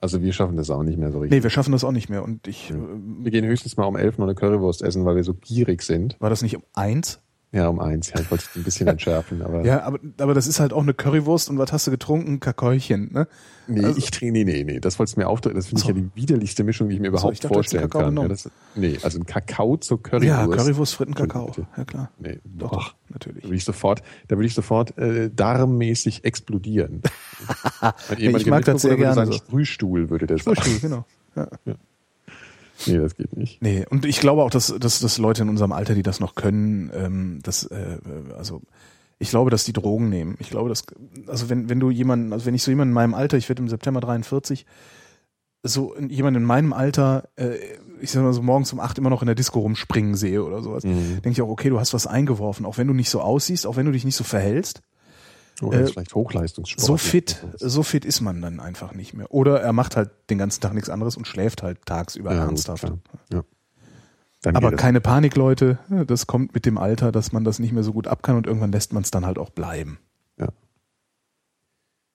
Also wir schaffen das auch nicht mehr so richtig. Nee, wir schaffen das auch nicht mehr. Und ich, äh, Wir gehen höchstens mal um elf noch eine Currywurst essen, weil wir so gierig sind. war das nicht um eins? Ja, um eins. Ja, ich wollte es ein bisschen entschärfen, aber Ja, aber, aber das ist halt auch eine Currywurst und was hast du getrunken? Kakäuchen, ne? nee, also- ich trinke, nee, nee, nee, das wolltest du mir aufdrücken. Das finde ich So. ja die widerlichste Mischung, die ich mir So, überhaupt ich hättest den vorstellen kann. Ja, das, nee, also ein Kakao zur Currywurst. Ja, Currywurst, Fritten, Kakao. Ja, klar. Nee, Doch, doch, Da natürlich. würde ich sofort, da würde ich sofort äh, darmmäßig explodieren. Ehemaliger mag das sehr gerne sagen, so. Sprühstuhl würde der sagen. Frühstück, genau. Ja. Nee, das geht nicht. Nee, und ich glaube auch, dass, dass, dass Leute in unserem Alter, die das noch können, ähm, das, äh, also ich glaube, dass die Drogen nehmen. Ich glaube, dass, also wenn, wenn du jemanden, also wenn ich so jemanden in meinem Alter, ich werde im September 43, so jemand in meinem Alter, äh, ich sag mal so morgens um acht immer noch in der Disco rumspringen sehe oder sowas, Mhm. denke ich auch, okay, du hast was eingeworfen, auch wenn du nicht so aussiehst, auch wenn du dich nicht so verhältst. Oder Äh, vielleicht Hochleistungssport. So fit, so fit ist man dann einfach nicht mehr. Oder er macht halt den ganzen Tag nichts anderes und schläft halt tagsüber Ja, gut, ernsthaft. klar. Ja. Dann Aber keine Panik, Leute. Das kommt mit dem Alter, dass man das nicht mehr so gut ab kann und irgendwann lässt man es dann halt auch bleiben.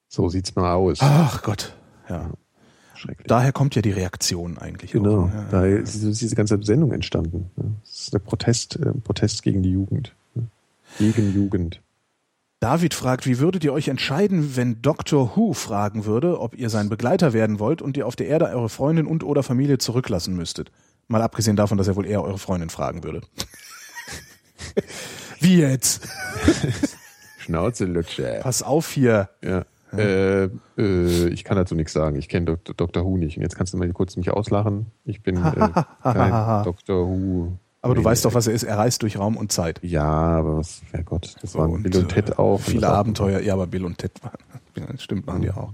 So sieht's mal aus. Ach Gott. Ja. Schrecklich. Daher kommt ja die Reaktion eigentlich. Genau. Ja. da ist diese diese ganze Sendung entstanden. ne? Das ist der Protest, äh, Protest gegen die Jugend. ne? Gegen Jugend. David fragt, wie würdet ihr euch entscheiden, wenn Dr. Who fragen würde, ob ihr sein Begleiter werden wollt und ihr auf der Erde eure Freundin und oder Familie zurücklassen müsstet? Mal abgesehen davon, dass er wohl eher eure Freundin fragen würde. wie jetzt? Schnauze lutsche. Pass auf hier. Ja. Äh, äh, ich kann dazu nichts sagen. Ich kenne Dr. Who nicht. Und jetzt kannst du mal kurz mich auslachen. Ich bin äh, kein Dr. Who. Aber du Nee. weißt doch, was er ist. Er reist durch Raum und Zeit. Ja, aber was, Herrgott, das So, waren Bill und Ted äh, auch. und Viele Abenteuer. Ja, aber Bill und Ted waren. Ja, stimmt, machen die auch.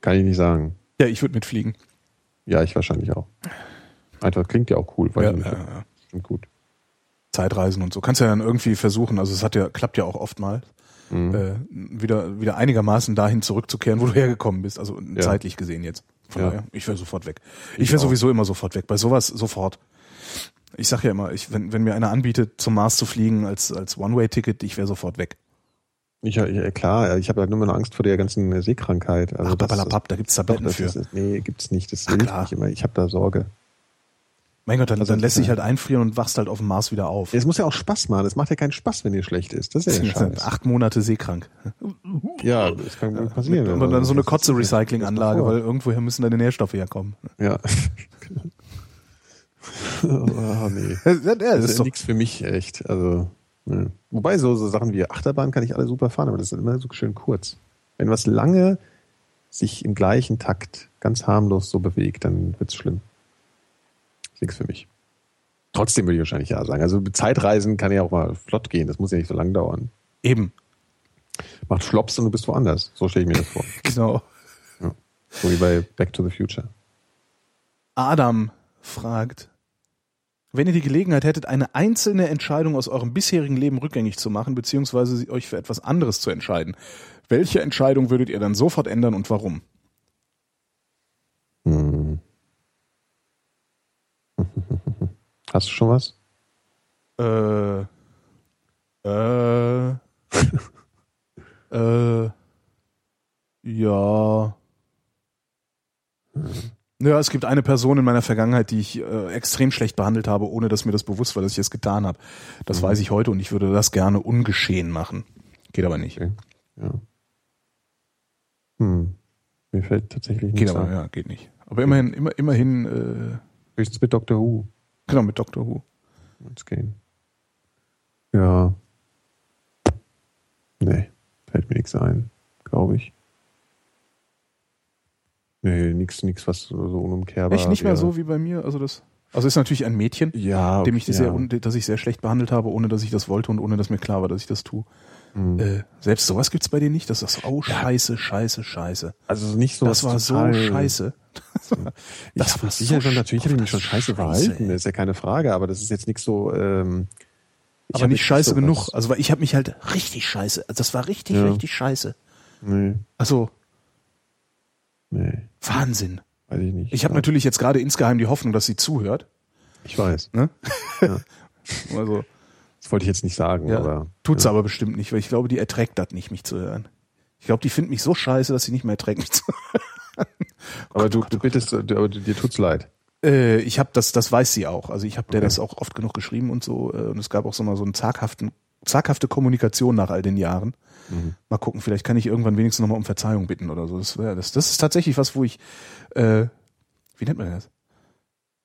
Kann ich nicht sagen. Ja, ich würde mitfliegen. Ja, ich wahrscheinlich auch. Einfach klingt ja auch cool. Weiß Ja, ja, ja. Klingt gut. Zeitreisen und so. Kannst ja dann irgendwie versuchen, also es hat ja, klappt ja auch oftmals, Mhm. äh, wieder, wieder einigermaßen dahin zurückzukehren, wo du hergekommen bist. Also Ja. zeitlich gesehen jetzt. Von Ja. daher, ich wäre sofort weg. Ich Ich wäre sowieso immer sofort weg. Bei sowas sofort. Ich sag ja immer, ich, wenn, wenn mir einer anbietet, zum Mars zu fliegen als, als One-Way-Ticket, ich wäre sofort weg. Ich, ja, klar, ich habe halt nur noch Angst vor der ganzen äh, Seekrankheit. Also Ach, das- papalapap, da gibt's Tabletten das für. ist, nee, gibt's nicht. Das Ach, hilft klar. nicht immer. Ich habe da Sorge. mein Gott, dann, Also dann das lässt sich ja- halt einfrieren und wachst halt auf dem Mars wieder auf. Es muss ja auch Spaß machen. Es macht ja keinen Spaß, wenn dir schlecht ist. Das ist ja Scheiß. acht Monate seekrank. Ja, das kann wohl passieren. Und dann so eine Das Kotze-Recycling-Anlage, das weil irgendwoher müssen deine Nährstoffe herkommen. Ja. oh, nee. Ja, Das ist ja nichts für mich, echt. Also, ne. Wobei so, so Sachen wie Achterbahn kann ich alle super fahren, aber das ist immer so schön kurz. Wenn was lange sich im gleichen Takt ganz harmlos so bewegt, dann wird's schlimm. Das ist nichts für mich. Trotzdem würde ich wahrscheinlich ja sagen. Also Zeitreisen kann ja auch mal flott gehen. Das muss ja nicht so lang dauern. Eben, Macht Schlops und du bist woanders. So stelle ich mir das vor. genau. So wie bei Back to the Future. Adam fragt, wenn ihr die Gelegenheit hättet, eine einzelne Entscheidung aus eurem bisherigen Leben rückgängig zu machen, beziehungsweise euch für etwas anderes zu entscheiden, welche Entscheidung würdet ihr dann sofort ändern und warum? Hm. Hast du schon was? Äh, äh, äh, ja. Ja, es gibt eine Person in meiner Vergangenheit, die ich äh, extrem schlecht behandelt habe, ohne dass mir das bewusst war, dass ich es getan habe. Das Mhm. weiß ich heute und ich würde das gerne ungeschehen machen. Geht aber nicht. Okay. Ja. Hm. Mir fällt tatsächlich Geht nichts aber, ein. ja, geht nicht. Aber immerhin, immer, immerhin, äh, Höchstens mit Doctor Who genau, mit Doctor Who. wird's gehen. Ja. Nee, fällt mir nichts ein, glaube ich. Nee, nichts, nichts, was so so unumkehrbar Echt nicht mehr wäre. so wie bei mir, also das Also ist natürlich ein Mädchen, Ja, dem ich ja. sehr, un- das ich sehr schlecht behandelt habe, ohne dass ich das wollte und ohne dass mir klar war, dass ich das tue. Mhm. Äh, selbst sowas gibt's bei dir nicht, das ist oh scheiße, scheiße, scheiße. Also nicht so Das war so total- scheiße. Ich Das habe war sicher so schon, natürlich habe ich mich schon scheiße, scheiße verhalten, ist ja keine Frage, aber das ist jetzt nichts so. Ähm, ich Aber nicht scheiße so genug. was- Also weil ich habe mich halt richtig scheiße. Also das war richtig, Ja. richtig scheiße. Nee, Also nee, Wahnsinn. weiß ich nicht. Ich habe Ja, natürlich jetzt gerade insgeheim die Hoffnung, dass sie zuhört. Ich weiß. Ne? Ja. Also Das wollte ich jetzt nicht sagen, ja, aber. tut's aber bestimmt nicht, weil ich glaube, die erträgt das nicht, mich zu hören. Ich glaube, die findet mich so scheiße, dass sie nicht mehr erträgt, mich zu Aber du, du bittest, du, aber dir tut's leid. Äh, ich habe das, das weiß sie auch. Also ich habe der das auch oft genug geschrieben und so. Äh, und es gab auch so mal so einen zaghaften, zaghafte Kommunikation nach all den Jahren. Mhm. Mal gucken, vielleicht kann ich irgendwann wenigstens nochmal um Verzeihung bitten oder so. Das, wär, das, das ist tatsächlich was, wo ich, äh, wie nennt man das?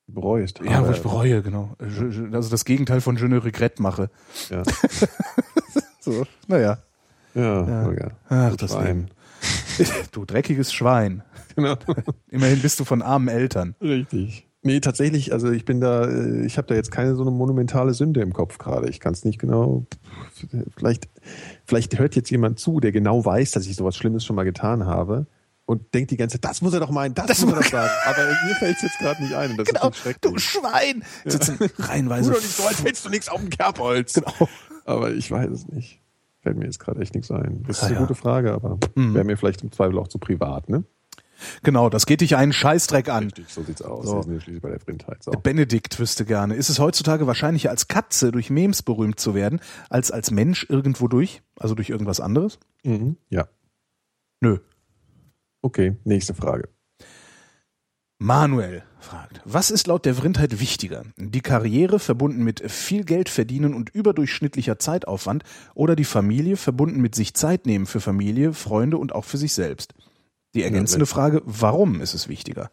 Bereust. Ja, wo ich bereue, genau. Äh, Also das Gegenteil von je ne regrette mache. Ja, So, naja. ja, Ja. ja. Ach, Du das Schwein. Du dreckiges Schwein. Genau. Immerhin bist du von armen Eltern. Richtig. Nee, tatsächlich, also ich bin da, äh, ich habe da jetzt keine so eine monumentale Sünde im Kopf gerade. Ich kann es nicht genau. Vielleicht, vielleicht hört jetzt jemand zu, der genau weiß, dass ich sowas Schlimmes schon mal getan habe und denkt die ganze Zeit, das muss er doch meinen, das, muss er doch sagen. Aber mir fällt es jetzt gerade nicht ein. Und das Genau, ist du Schwein. Sitzen Tu reihenweise. nicht so, als hättest du nichts auf dem Kerbholz. Genau. Aber ich weiß es nicht. Fällt mir jetzt gerade echt nichts ein. Das ist Ah, eine ja. gute Frage, aber Mhm. wäre mir vielleicht im Zweifel auch zu privat, ne? Genau, das geht dich einen Scheißdreck an. Richtig, so sieht's aus. So. Sind bei der Blindheit. So. Benedikt wüsste gerne. Ist es heutzutage wahrscheinlicher als Katze durch Memes berühmt zu werden, als als Mensch irgendwo durch? Also durch irgendwas anderes? Mhm. Ja. Nö. Okay, nächste Frage. Manuel fragt, was ist laut der Vrindheit wichtiger? Die Karriere verbunden mit viel Geld verdienen und überdurchschnittlicher Zeitaufwand oder die Familie verbunden mit sich Zeit nehmen für Familie, Freunde und auch für sich selbst? Die ergänzende wenn- Frage, warum ist es wichtiger?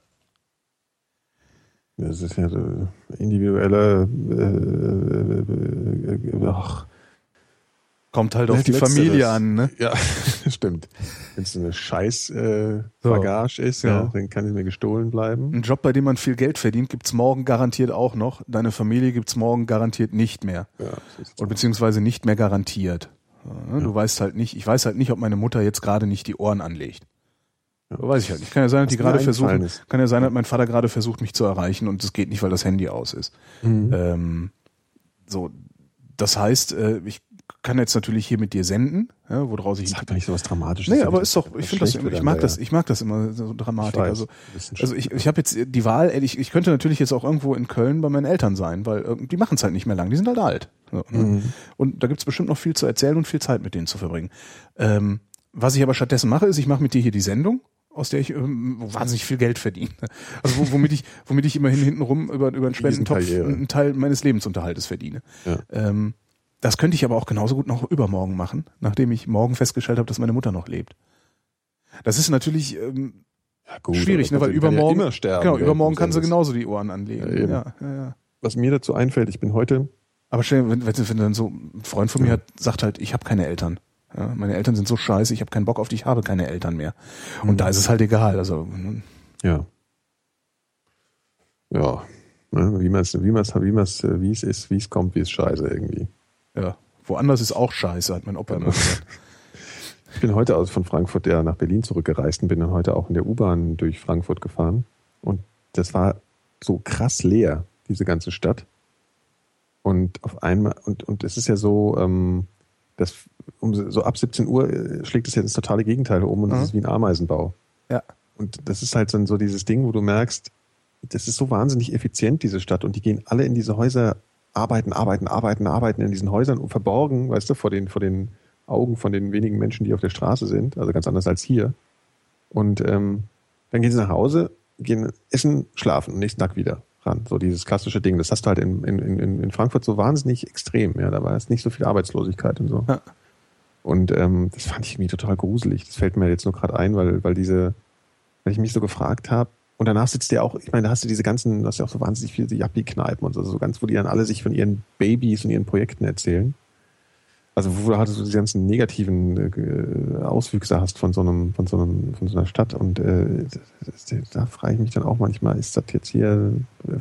Das ist ja so individuelle. Äh, äh, äh, ach, Kommt halt auf die. Familie an, ne? Ja, stimmt. Wenn es eine scheiß äh, So. Bagage ist, ja. Ja. dann kann es mir gestohlen bleiben. Ein Job, bei dem man viel Geld verdient, gibt's morgen garantiert auch noch. Deine Familie gibt's morgen garantiert nicht mehr. Ja, das Oder beziehungsweise nicht mehr garantiert. Ja, ne? Du weißt halt nicht, ich weiß halt nicht, ob meine Mutter jetzt gerade nicht die Ohren anlegt. Ja. Weiß ich halt nicht. Kann ja sein, dass die gerade versuchen, ist. kann ja sein, dass mein Vater gerade versucht, mich zu erreichen und es geht nicht, weil das Handy aus ist. Mhm. Ähm, so, das heißt, äh, ich kann jetzt natürlich hier mit dir senden, ja, woraus ich doch nicht so was Dramatisches. Nee, aber ist doch, ich finde das, ich mag das, ich mag das immer so Dramatik. Weiß, also, also ich, ich habe jetzt die Wahl, ich, ich könnte natürlich jetzt auch irgendwo in Köln bei meinen Eltern sein, weil die machen es halt nicht mehr lang, die sind halt alt. So, ne? Mhm. Und da gibt's bestimmt noch viel zu erzählen und viel Zeit mit denen zu verbringen. Ähm, was ich aber stattdessen mache, ist, ich mache mit dir hier die Sendung, aus der ich ähm, wahnsinnig viel Geld verdiene. Also wo, womit ich, womit ich immerhin hintenrum über, über einen Spendentopf einen Teil meines Lebensunterhaltes verdiene. Ja. Ähm, das könnte ich aber auch genauso gut noch übermorgen machen, nachdem ich morgen festgestellt habe, dass meine Mutter noch lebt. Das ist natürlich ähm, Ja, gut, schwierig, ne, weil ja übermorgen, immer sterben, genau, übermorgen kann sie genauso die Ohren anlegen. Ja. Ja, ja, ja. Was mir dazu einfällt, ich bin heute, Aber stell dir, wenn, wenn, wenn dann so ein Freund von mir hat, sagt halt, ich habe keine Eltern. Ja, meine Eltern sind so scheiße, ich habe keinen Bock auf dich, ich habe keine Eltern mehr. Und da ist es halt egal. Also ja. Ja. Ne, wie man es, wie man es, wie man es, wie es ist, wie es kommt, wie es scheiße irgendwie. ja, woanders ist auch scheiße, hat mein Opa immer gesagt. Ich bin heute aus von Frankfurt ja nach Berlin zurückgereist und bin dann heute auch in der U-Bahn durch Frankfurt gefahren. Und das war so krass leer, diese ganze Stadt. Und auf einmal, und, und es ist ja so, ähm, das, um, so ab 17 Uhr äh, schlägt es ja ins totale Gegenteil um und es Mhm. ist wie ein Ameisenbau. Ja. Und das ist halt dann so dieses Ding, wo du merkst, das ist so wahnsinnig effizient, diese Stadt. Und die gehen alle in diese Häuser, arbeiten, arbeiten, arbeiten, arbeiten in diesen Häusern und verborgen, weißt du, vor den, vor den Augen von den wenigen Menschen, die auf der Straße sind. Also ganz anders als hier. Und ähm, dann gehen sie nach Hause, gehen essen, schlafen und nächsten Tag wieder ran. So dieses klassische Ding. Das hast du halt in, in, in, in Frankfurt so wahnsinnig extrem. Ja, da war jetzt nicht so viel Arbeitslosigkeit und so. Ja. Und ähm, das fand ich irgendwie total gruselig. Das fällt mir jetzt nur gerade ein, weil, weil diese, weil ich mich so gefragt habe, und danach sitzt der auch, ich meine, da hast du diese ganzen, du hast ja auch so wahnsinnig viele Yappi-Kneipen und so, so ganz, wo die dann alle sich von ihren Babys und ihren Projekten erzählen. Also wo du halt so diese ganzen negativen äh, Auswüchse hast von so einem, von so einem, von so einer Stadt. Und äh, da frage ich mich dann auch manchmal, ist das jetzt hier äh,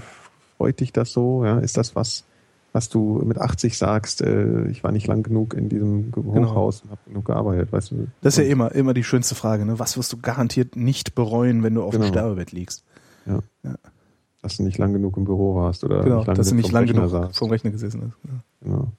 Freut dich das so? Ja, ist das was, was du mit 80 sagst, äh, ich war nicht lang genug in diesem Genau. Hochhaus und habe genug gearbeitet, weißt du? Das ist ja immer, immer die schönste Frage. Ne? Was wirst du garantiert nicht bereuen, wenn du auf dem Genau. Sterbebett liegst? dass du nicht lang genug im Büro warst oder Genau, nicht lang dass du genug nicht vom lang genug saßt. vom Rechner gesessen hast. Ja. Genau.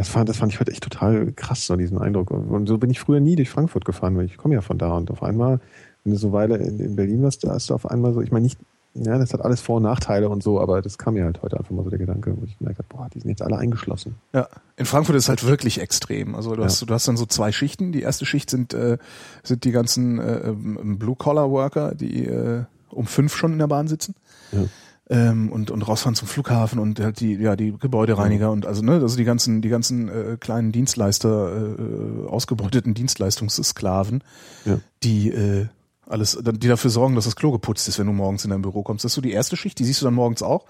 Das fand, das fand ich heute echt total krass, so diesen Eindruck. Und so bin ich früher nie durch Frankfurt gefahren, weil ich komme ja von da und auf einmal, wenn du so Weile in, in Berlin warst, da hast du auf einmal so, ich meine nicht, ja, das hat alles Vor- und Nachteile und so, aber das kam mir halt heute einfach mal so der Gedanke, wo ich gemerkt habe, boah, die sind jetzt alle eingeschlossen. Ja, in Frankfurt ist es halt wirklich extrem. Also du Ja. hast, du hast dann so zwei Schichten. Die erste Schicht sind, äh, sind die ganzen äh, Blue-Collar-Worker, die äh, um fünf schon in der Bahn sitzen. Ja. Ähm, und, und rausfahren zum Flughafen und halt die, ja, die Gebäudereiniger und also, ne, also die ganzen, die ganzen äh, kleinen Dienstleister, äh, ausgebeuteten Dienstleistungssklaven, Ja. die äh, alles, die dafür sorgen, dass das Klo geputzt ist, wenn du morgens in dein Büro kommst. Das ist so die erste Schicht, die siehst du dann morgens auch.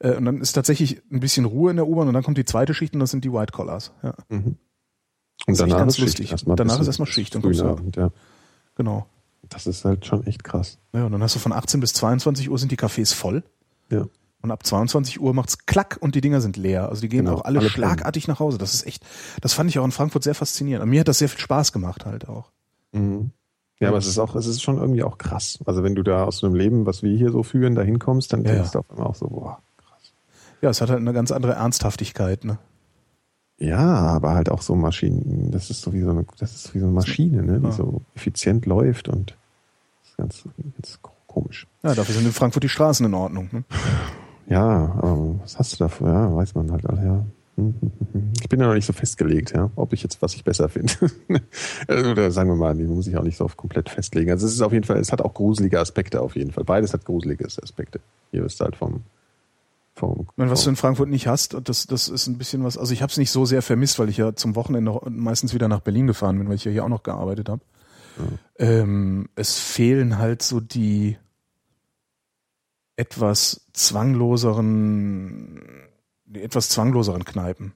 Äh, und dann ist tatsächlich ein bisschen Ruhe in der U-Bahn und dann kommt die zweite Schicht und das sind die White Collars. Ja, Mhm. Und danach ganz ist lustig. erstmal Danach ist erstmal Schicht, frühen kommst du- Abend, ja. genau. Das ist halt schon echt krass. Ja, und dann hast du von 18 bis 22 Uhr sind die Cafés voll. Ja. Und ab 22 Uhr macht's klack und die Dinger sind leer. Also die gehen Genau, auch alle, alle schlagartig nach Hause. Das ist echt, das fand ich auch in Frankfurt sehr faszinierend. Und mir hat das sehr viel Spaß gemacht halt auch. Mhm. Ja, aber es ist auch, es ist schon irgendwie auch krass. Also wenn du da aus so einem Leben, was wir hier so führen, da hinkommst, dann denkst ja. du auf einmal auch so, boah, krass. Ja, es hat halt eine ganz andere Ernsthaftigkeit, ne? Ja, aber halt auch so Maschinen, das ist so wie so eine, das ist wie so eine Maschine, ne, die Ja. so effizient läuft und das ist ganz, ganz komisch. Ja, dafür sind in Frankfurt die Straßen in Ordnung. Ne? Ja, aber was hast du dafür? Ja, weiß man halt, alle, ja. Ich bin ja noch nicht so festgelegt, ja, ob ich jetzt, was ich besser finde. Oder sagen wir mal, die muss ich auch nicht so komplett festlegen. Also es ist auf jeden Fall, es hat auch gruselige Aspekte auf jeden Fall. Beides hat gruselige Aspekte. Hier ist halt vom, vom, meine, was du in Frankfurt nicht hast, das, das ist ein bisschen was, also ich habe es nicht so sehr vermisst, weil ich ja zum Wochenende meistens wieder nach Berlin gefahren bin, weil ich ja hier auch noch gearbeitet habe. Ähm, es fehlen halt so die etwas zwangloseren, die etwas zwangloseren Kneipen.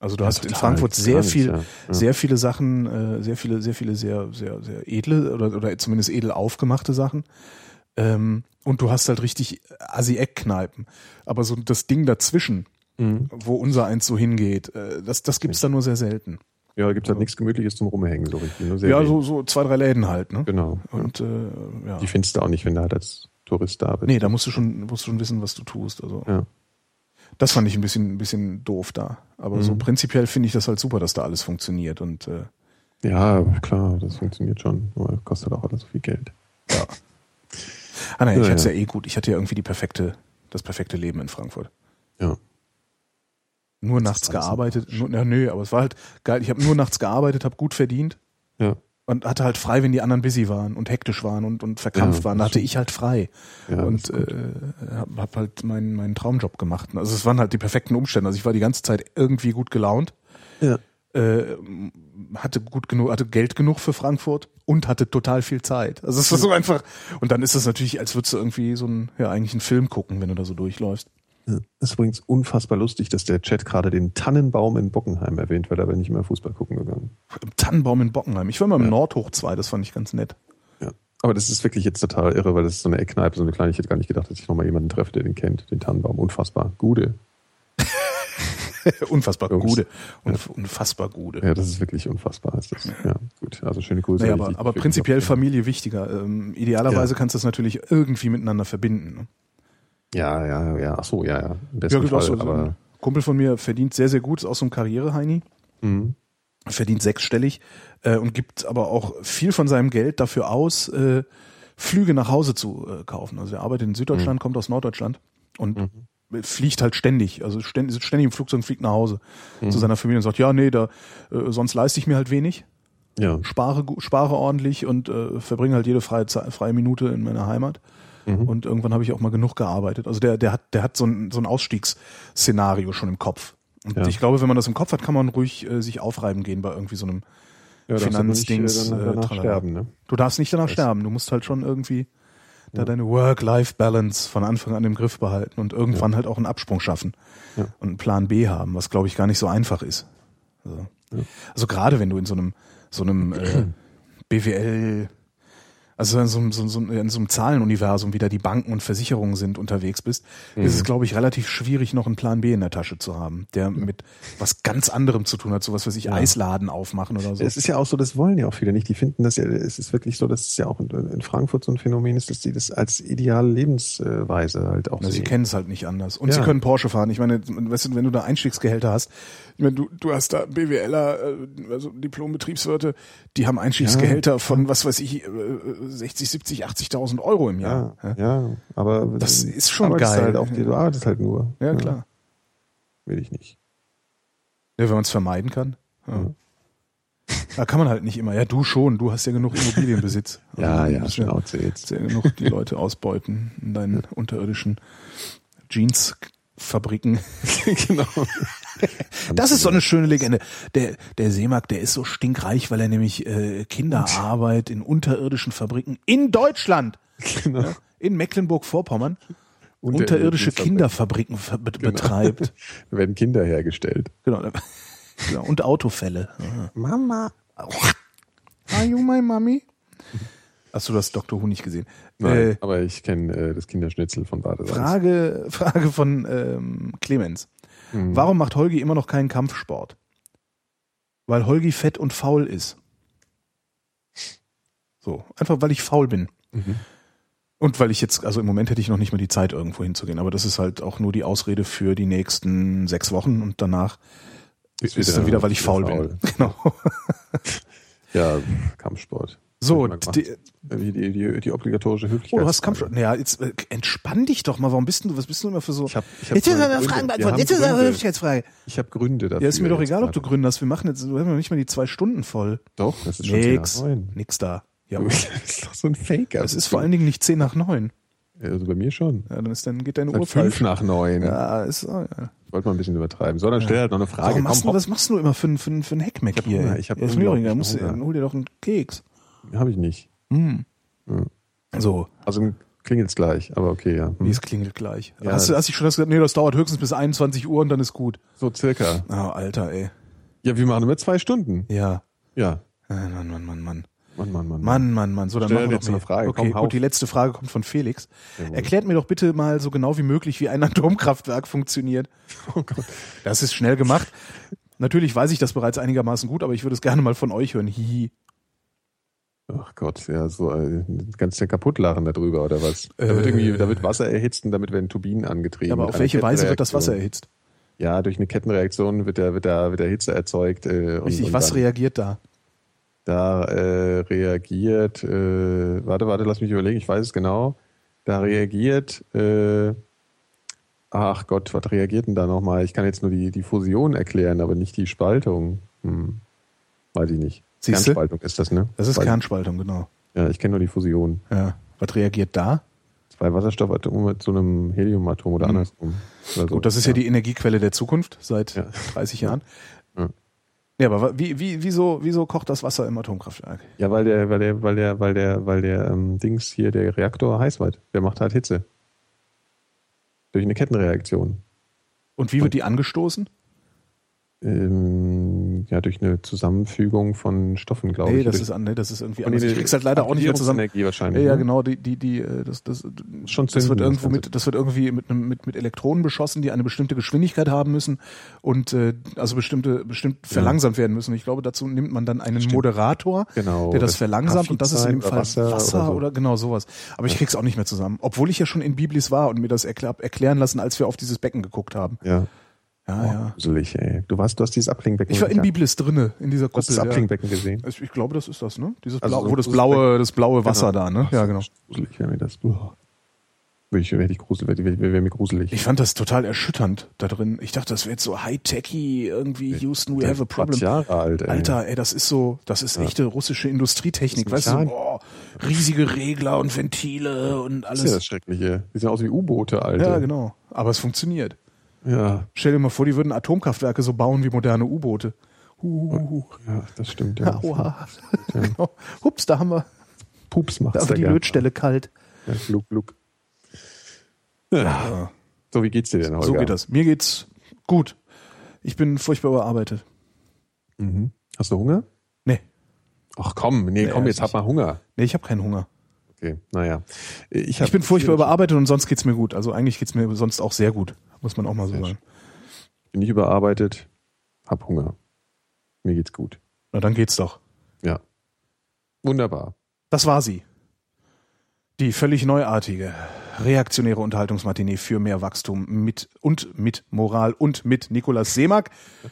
Also du Ja, hast in total, Frankfurt sehr ganz, viel, ja. Sehr viele Sachen, äh, sehr viele, sehr viele sehr, sehr, sehr edle oder, oder zumindest edel aufgemachte Sachen. Ähm, und du hast halt richtig Assi-Eck-Kneipen. Aber so das Ding dazwischen, Mhm. wo unser eins so hingeht, äh, das, das gibt's da nur sehr selten. Ja, da gibt's halt nichts Gemütliches zum Rumhängen, so richtig. Nur sehr Ja, wenig. so, so zwei, drei Läden halt, ne? Genau. Ja. Und äh, ja. Die findest du auch nicht, wenn du halt als Tourist da bist. Nee, da musst du schon, musst du schon wissen, was du tust. Also Ja. das fand ich ein bisschen, ein bisschen doof da. Aber so Mhm. prinzipiell finde ich das halt super, dass da alles funktioniert. Und äh, Ja, klar, das funktioniert schon. Aber kostet auch alles so viel Geld. ah nein, ich Ja, hatte es ja ja. eh gut. Ich hatte ja irgendwie die perfekte, das perfekte Leben in Frankfurt. Ja. Nur Das nachts gearbeitet. Nur, na, nö, aber es war halt geil. Ich habe nur nachts gearbeitet, habe gut verdient Ja. und hatte halt frei, wenn die anderen busy waren und hektisch waren und, und verkrampft Ja, waren. Da das hatte ich halt frei. ja das und äh, hab, hab halt meinen meinen Traumjob gemacht. Also es waren halt die perfekten Umstände. Also ich war die ganze Zeit irgendwie gut gelaunt, ja. äh, hatte gut genug, hatte Geld genug für Frankfurt und hatte total viel Zeit. Also es war so einfach. Und dann ist es natürlich, als würdest du irgendwie so ein, ja eigentlich einen Film gucken, wenn du da so durchläufst. Ja. Das ist übrigens unfassbar lustig, dass der Chat gerade den Tannenbaum in Bockenheim erwähnt, weil da bin ich mehr Fußball gucken gegangen. Im Tannenbaum in Bockenheim. Ich war mal im Ja. Nordhoch 2, das fand ich ganz nett. Ja. Aber das ist wirklich jetzt total irre, weil das ist so eine Eckkneipe, so eine kleine. Ich hätte gar nicht gedacht, dass ich nochmal jemanden treffe, der den kennt, den Tannenbaum. Unfassbar. Gude. Unfassbar Jungs. gute. Unf unfassbar gute. Ja, das ist wirklich unfassbar. Ist das. Ja, gut. Also schöne Grüße. Naja, aber, aber prinzipiell Familie wichtiger. Ähm, idealerweise kannst du das natürlich irgendwie miteinander verbinden. Ne? Ja, ja, ja. Ach so, ja, ja. Ja, gibt auch Fall. so, so aber, ein Kumpel von mir verdient sehr, sehr gut, ist auch so ein Karriere-Heini. Mhm. verdient sechsstellig äh, und gibt aber auch viel von seinem Geld dafür aus, äh, Flüge nach Hause zu äh, kaufen. Also er arbeitet in Süddeutschland, kommt aus Norddeutschland und fliegt halt ständig, also ständig, ständig im Flugzeug und fliegt nach Hause zu seiner Familie und sagt, ja, nee, da äh, sonst leiste ich mir halt wenig, Ja. spare, spare ordentlich und äh, verbringe halt jede freie, freie Minute in meiner Heimat. Mhm. Und irgendwann habe ich auch mal genug gearbeitet. Also der, der hat, der hat so ein, so ein Ausstiegsszenario schon im Kopf. Und Ja. ich glaube, wenn man das im Kopf hat, kann man ruhig äh, sich aufreiben gehen bei irgendwie so einem Ja, darfst aber nicht, äh, Finanzdings. äh, sterben, ne? Du darfst nicht danach sterben. Du musst halt schon irgendwie da deine Work-Life-Balance von Anfang an im Griff behalten und irgendwann halt auch einen Absprung schaffen Ja. und einen Plan B haben, was glaube ich gar nicht so einfach ist. Also, Ja. also gerade wenn du in so einem so einem äh, BWL Also in so, einem- so, so, in so einem Zahlenuniversum, wie da die Banken und Versicherungen sind, unterwegs bist, Mhm. ist es, glaube ich, relativ schwierig, noch einen Plan B in der Tasche zu haben, der mit was ganz anderem zu tun hat, sowas, was ich Eisladen aufmachen oder so. Es ist ja auch so, das wollen ja auch viele nicht. Die finden das ja, es ist wirklich so, dass es ja auch in, in Frankfurt so ein Phänomen ist, dass die das als ideale Lebensweise halt auch Na, sie sehen. kennen es halt nicht anders. Und Ja. sie können Porsche fahren. Ich meine, weißt du, wenn du da Einstiegsgehälter hast, ich meine, du, du hast da BWLer, äh, also Diplom-Betriebswirte, die haben Einstiegsgehälter von, was weiß ich, äh, 60, 70, 80.000 Euro im Jahr. Ja, ja, aber Das ist schon geil. Halt auch, du arbeitest halt nur. Ja, klar. Will ich nicht. Ja, wenn man es vermeiden kann. Ja. Da kann man halt nicht immer. Ja, du schon. Du hast ja genug Immobilienbesitz. Ja, Also, ja, Schnauze jetzt. ja genug die Leute ausbeuten in deinen unterirdischen Jeansfabriken. genau. Das ist so eine schöne Legende. Der, der Seemarkt, der ist so stinkreich, weil er nämlich äh, Kinderarbeit in unterirdischen Fabriken in Deutschland, genau. in Mecklenburg-Vorpommern, Unterirdische unterirdische Fabriken. Kinderfabriken ver be betreibt. Da werden Kinder hergestellt. Genau. genau. Und Autofälle. Ja. Mama. Are you my mommy? Hast du das Dr. Who nicht gesehen? Nein, Äh, aber ich kenne äh, das Kinderschnitzel von Badesalz. Frage, Frage von ähm, Clemens. Mhm. Warum macht Holgi immer noch keinen Kampfsport? Weil Holgi fett und faul ist. So, einfach weil ich faul bin. Mhm. Und weil ich jetzt, also im Moment hätte ich noch nicht mal die Zeit, irgendwo hinzugehen. Aber das ist halt auch nur die Ausrede für die nächsten sechs Wochen und danach ist, Ist es dann wieder- wieder, weil ich wieder faul, faul. bin. Genau. Ja, Kampfsport. So, die, Die, die, die, obligatorische oh, Höflichkeit. du hast Kampfsport. Naja, jetzt äh, entspann dich doch mal. Warum bist du, was bist du immer für so? Ich hab, ich hab jetzt ist eine Gründe. Frage Wir beantwortet. haben Jetzt ist eine Gründe. Höflichkeitsfrage. Ich habe Gründe dafür. Ja, ist mir doch egal, ob du gerade. gründerst. Wir machen jetzt, wir haben nicht mal die zwei Stunden voll. Doch, das ist schon Nix. 10 nach 9. Nix da. Ja, Das ist doch so ein Faker. es ist vor allen Dingen nicht zehn nach neun. Also bei mir schon. Ja, dann ist dann geht deine Uhr fünf nach neun. Ja, ist, oh, ja. Wollte mal ein bisschen übertreiben. So, dann stell halt noch eine Frage. Warum machst Komm, du, was machst du immer für, ein- für, für ein Heckmeck hier? Hunger, ich hab ja, ist mir egal. hol dir doch einen Keks. Habe ich nicht. Hm. Ja. So, Also klingelt's gleich, aber okay, ja. Hm. es klingelt gleich. Ja, hast, du, hast du schon das gesagt? Nee, das dauert höchstens bis 21 Uhr und dann ist gut. So circa. Ah, Alter, ey. Ja, wir machen immer zwei Stunden. Ja. Ja. Ah, Mann, Mann, Mann, Mann. Mann, Mann, Mann. Mann, Mann, Mann. So, dann Stell machen wir jetzt eine. Frage. Okay, Komm, gut, die letzte Frage kommt von Felix. Jawohl. Erklärt mir doch bitte mal so genau wie möglich, wie ein Atomkraftwerk funktioniert. Oh Gott. Das ist schnell gemacht. Natürlich weiß ich das bereits einigermaßen gut, aber ich würde es gerne mal von euch hören. Hihi. Ach Gott, ja, so äh, ganz ja kaputt lachen darüber, oder was? Da wird Äh. irgendwie, da wird Wasser erhitzt und damit werden Turbinen angetrieben. Ja, aber auf welche Weise wird das Wasser erhitzt? Ja, durch eine Kettenreaktion wird da, wird da, wird da Hitze erzeugt. Äh, und, Richtig, und was reagiert da? Da äh, reagiert, äh, warte, warte, lass mich überlegen, ich weiß es genau. Da reagiert, äh, ach Gott, was reagiert denn da nochmal? Ich kann jetzt nur die, die Fusion erklären, aber nicht die Spaltung. Hm. Weiß ich nicht. Siehste? Kernspaltung ist das, ne? Das ist Weiß- Kernspaltung, genau. Ja, ich kenne nur die Fusion. Ja. Was reagiert da? Zwei Wasserstoffatome mit so einem Heliumatom oder Mhm. andersrum. Oder so. Gut, das ist ja, die Energiequelle der Zukunft seit Ja. 30 Jahren. Ja. Ja, aber wie, wie, wieso, wieso kocht das Wasser im Atomkraftwerk? Ja, weil der, weil der, weil der, weil der, weil der ähm, Dings hier, der Reaktor heiß wird. Der macht halt Hitze. Durch eine Kettenreaktion. Und wie wird die angestoßen? Ähm, ja, durch eine Zusammenfügung von Stoffen, glaube Nee, ich. das Durch- ist, an, nee, das ist irgendwie anders. Ich krieg's halt leider auch nicht mehr zusammen. Ja, wahrscheinlich. ja, ne? genau, die, die, die, äh, das, das, Schon das wird irgendwo das mit, das wird irgendwie mit, einem, mit, mit Elektronen beschossen, die eine bestimmte Geschwindigkeit haben müssen und äh, also bestimmte, bestimmt verlangsamt werden müssen. Ich glaube, dazu nimmt man dann einen Moderator, Genau, der das das verlangsamt und das ist in dem Fall oder Wasser, Wasser oder, oder so. genau sowas. Aber ich krieg's auch nicht mehr zusammen. Obwohl ich ja schon in Biblis war und mir das erklär, erklären lassen, als wir auf dieses Becken geguckt haben. Ja. Ja, Oh, ja. Gruselig, ey. Du warst, du hast dieses Abklingbecken Ich war in. Biblis drinne, in dieser Du hast Kuppel. das ja. Abklingbecken gesehen. Also Ich glaube, das ist das, ne? Dieses Also Blau, wo das blaue, das blaue Wasser Genau. da, ne? Ja, genau. Gruselig wäre mir das. Würde ich, wäre ich gruselig, wäre, wäre, wäre mir gruselig. Ich fand das total erschütternd da drin. Ich dachte, das wäre jetzt so high-techy, irgendwie Houston, we have a problem. 20 Jahre alt, ey. Alter, ey, das ist so, das ist echte russische Industrietechnik, Das weißt du? Boah, riesige Regler und Ventile und Das ist ja alles. das Schreckliche. Die sehen aus wie U-Boote, Alter. Ja, genau. Aber es funktioniert. Ja, Stell dir mal vor, die würden Atomkraftwerke so bauen wie moderne U-Boote. Huhuhu. ja, das stimmt. Ja. Aua. genau. Hups, da haben wir, Pups macht's da war die. Lötstelle kalt. Ja, gluck, gluck. Ja. So, wie geht's dir denn heute? So geht das. Mir geht's gut. Ich bin furchtbar überarbeitet. Mhm. Hast du Hunger? Nee. Ach komm, nee, Nee, komm, jetzt hab mal Hunger. Nee, ich habe keinen Hunger. Okay, naja. Ich, ich bin furchtbar überarbeitet und sonst geht's mir gut. Also eigentlich geht's mir sonst auch sehr gut, muss man auch mal so sagen. Bin nicht überarbeitet, hab Hunger. Mir geht's gut. Na, dann geht's doch. Ja. Wunderbar. Das war sie. Die völlig neuartige, reaktionäre Unterhaltungsmatinee für mehr Wachstum mit und mit Moral und mit Nikolaus Seemack.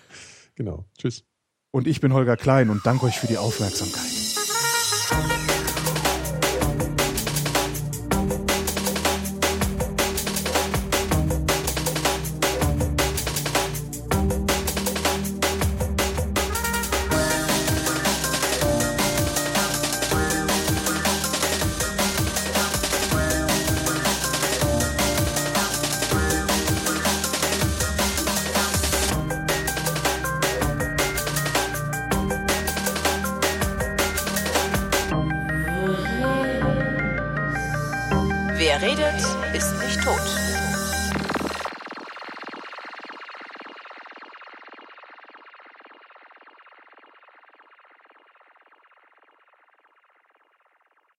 Genau. Tschüss. Und ich bin Holger Klein und danke euch für die Aufmerksamkeit.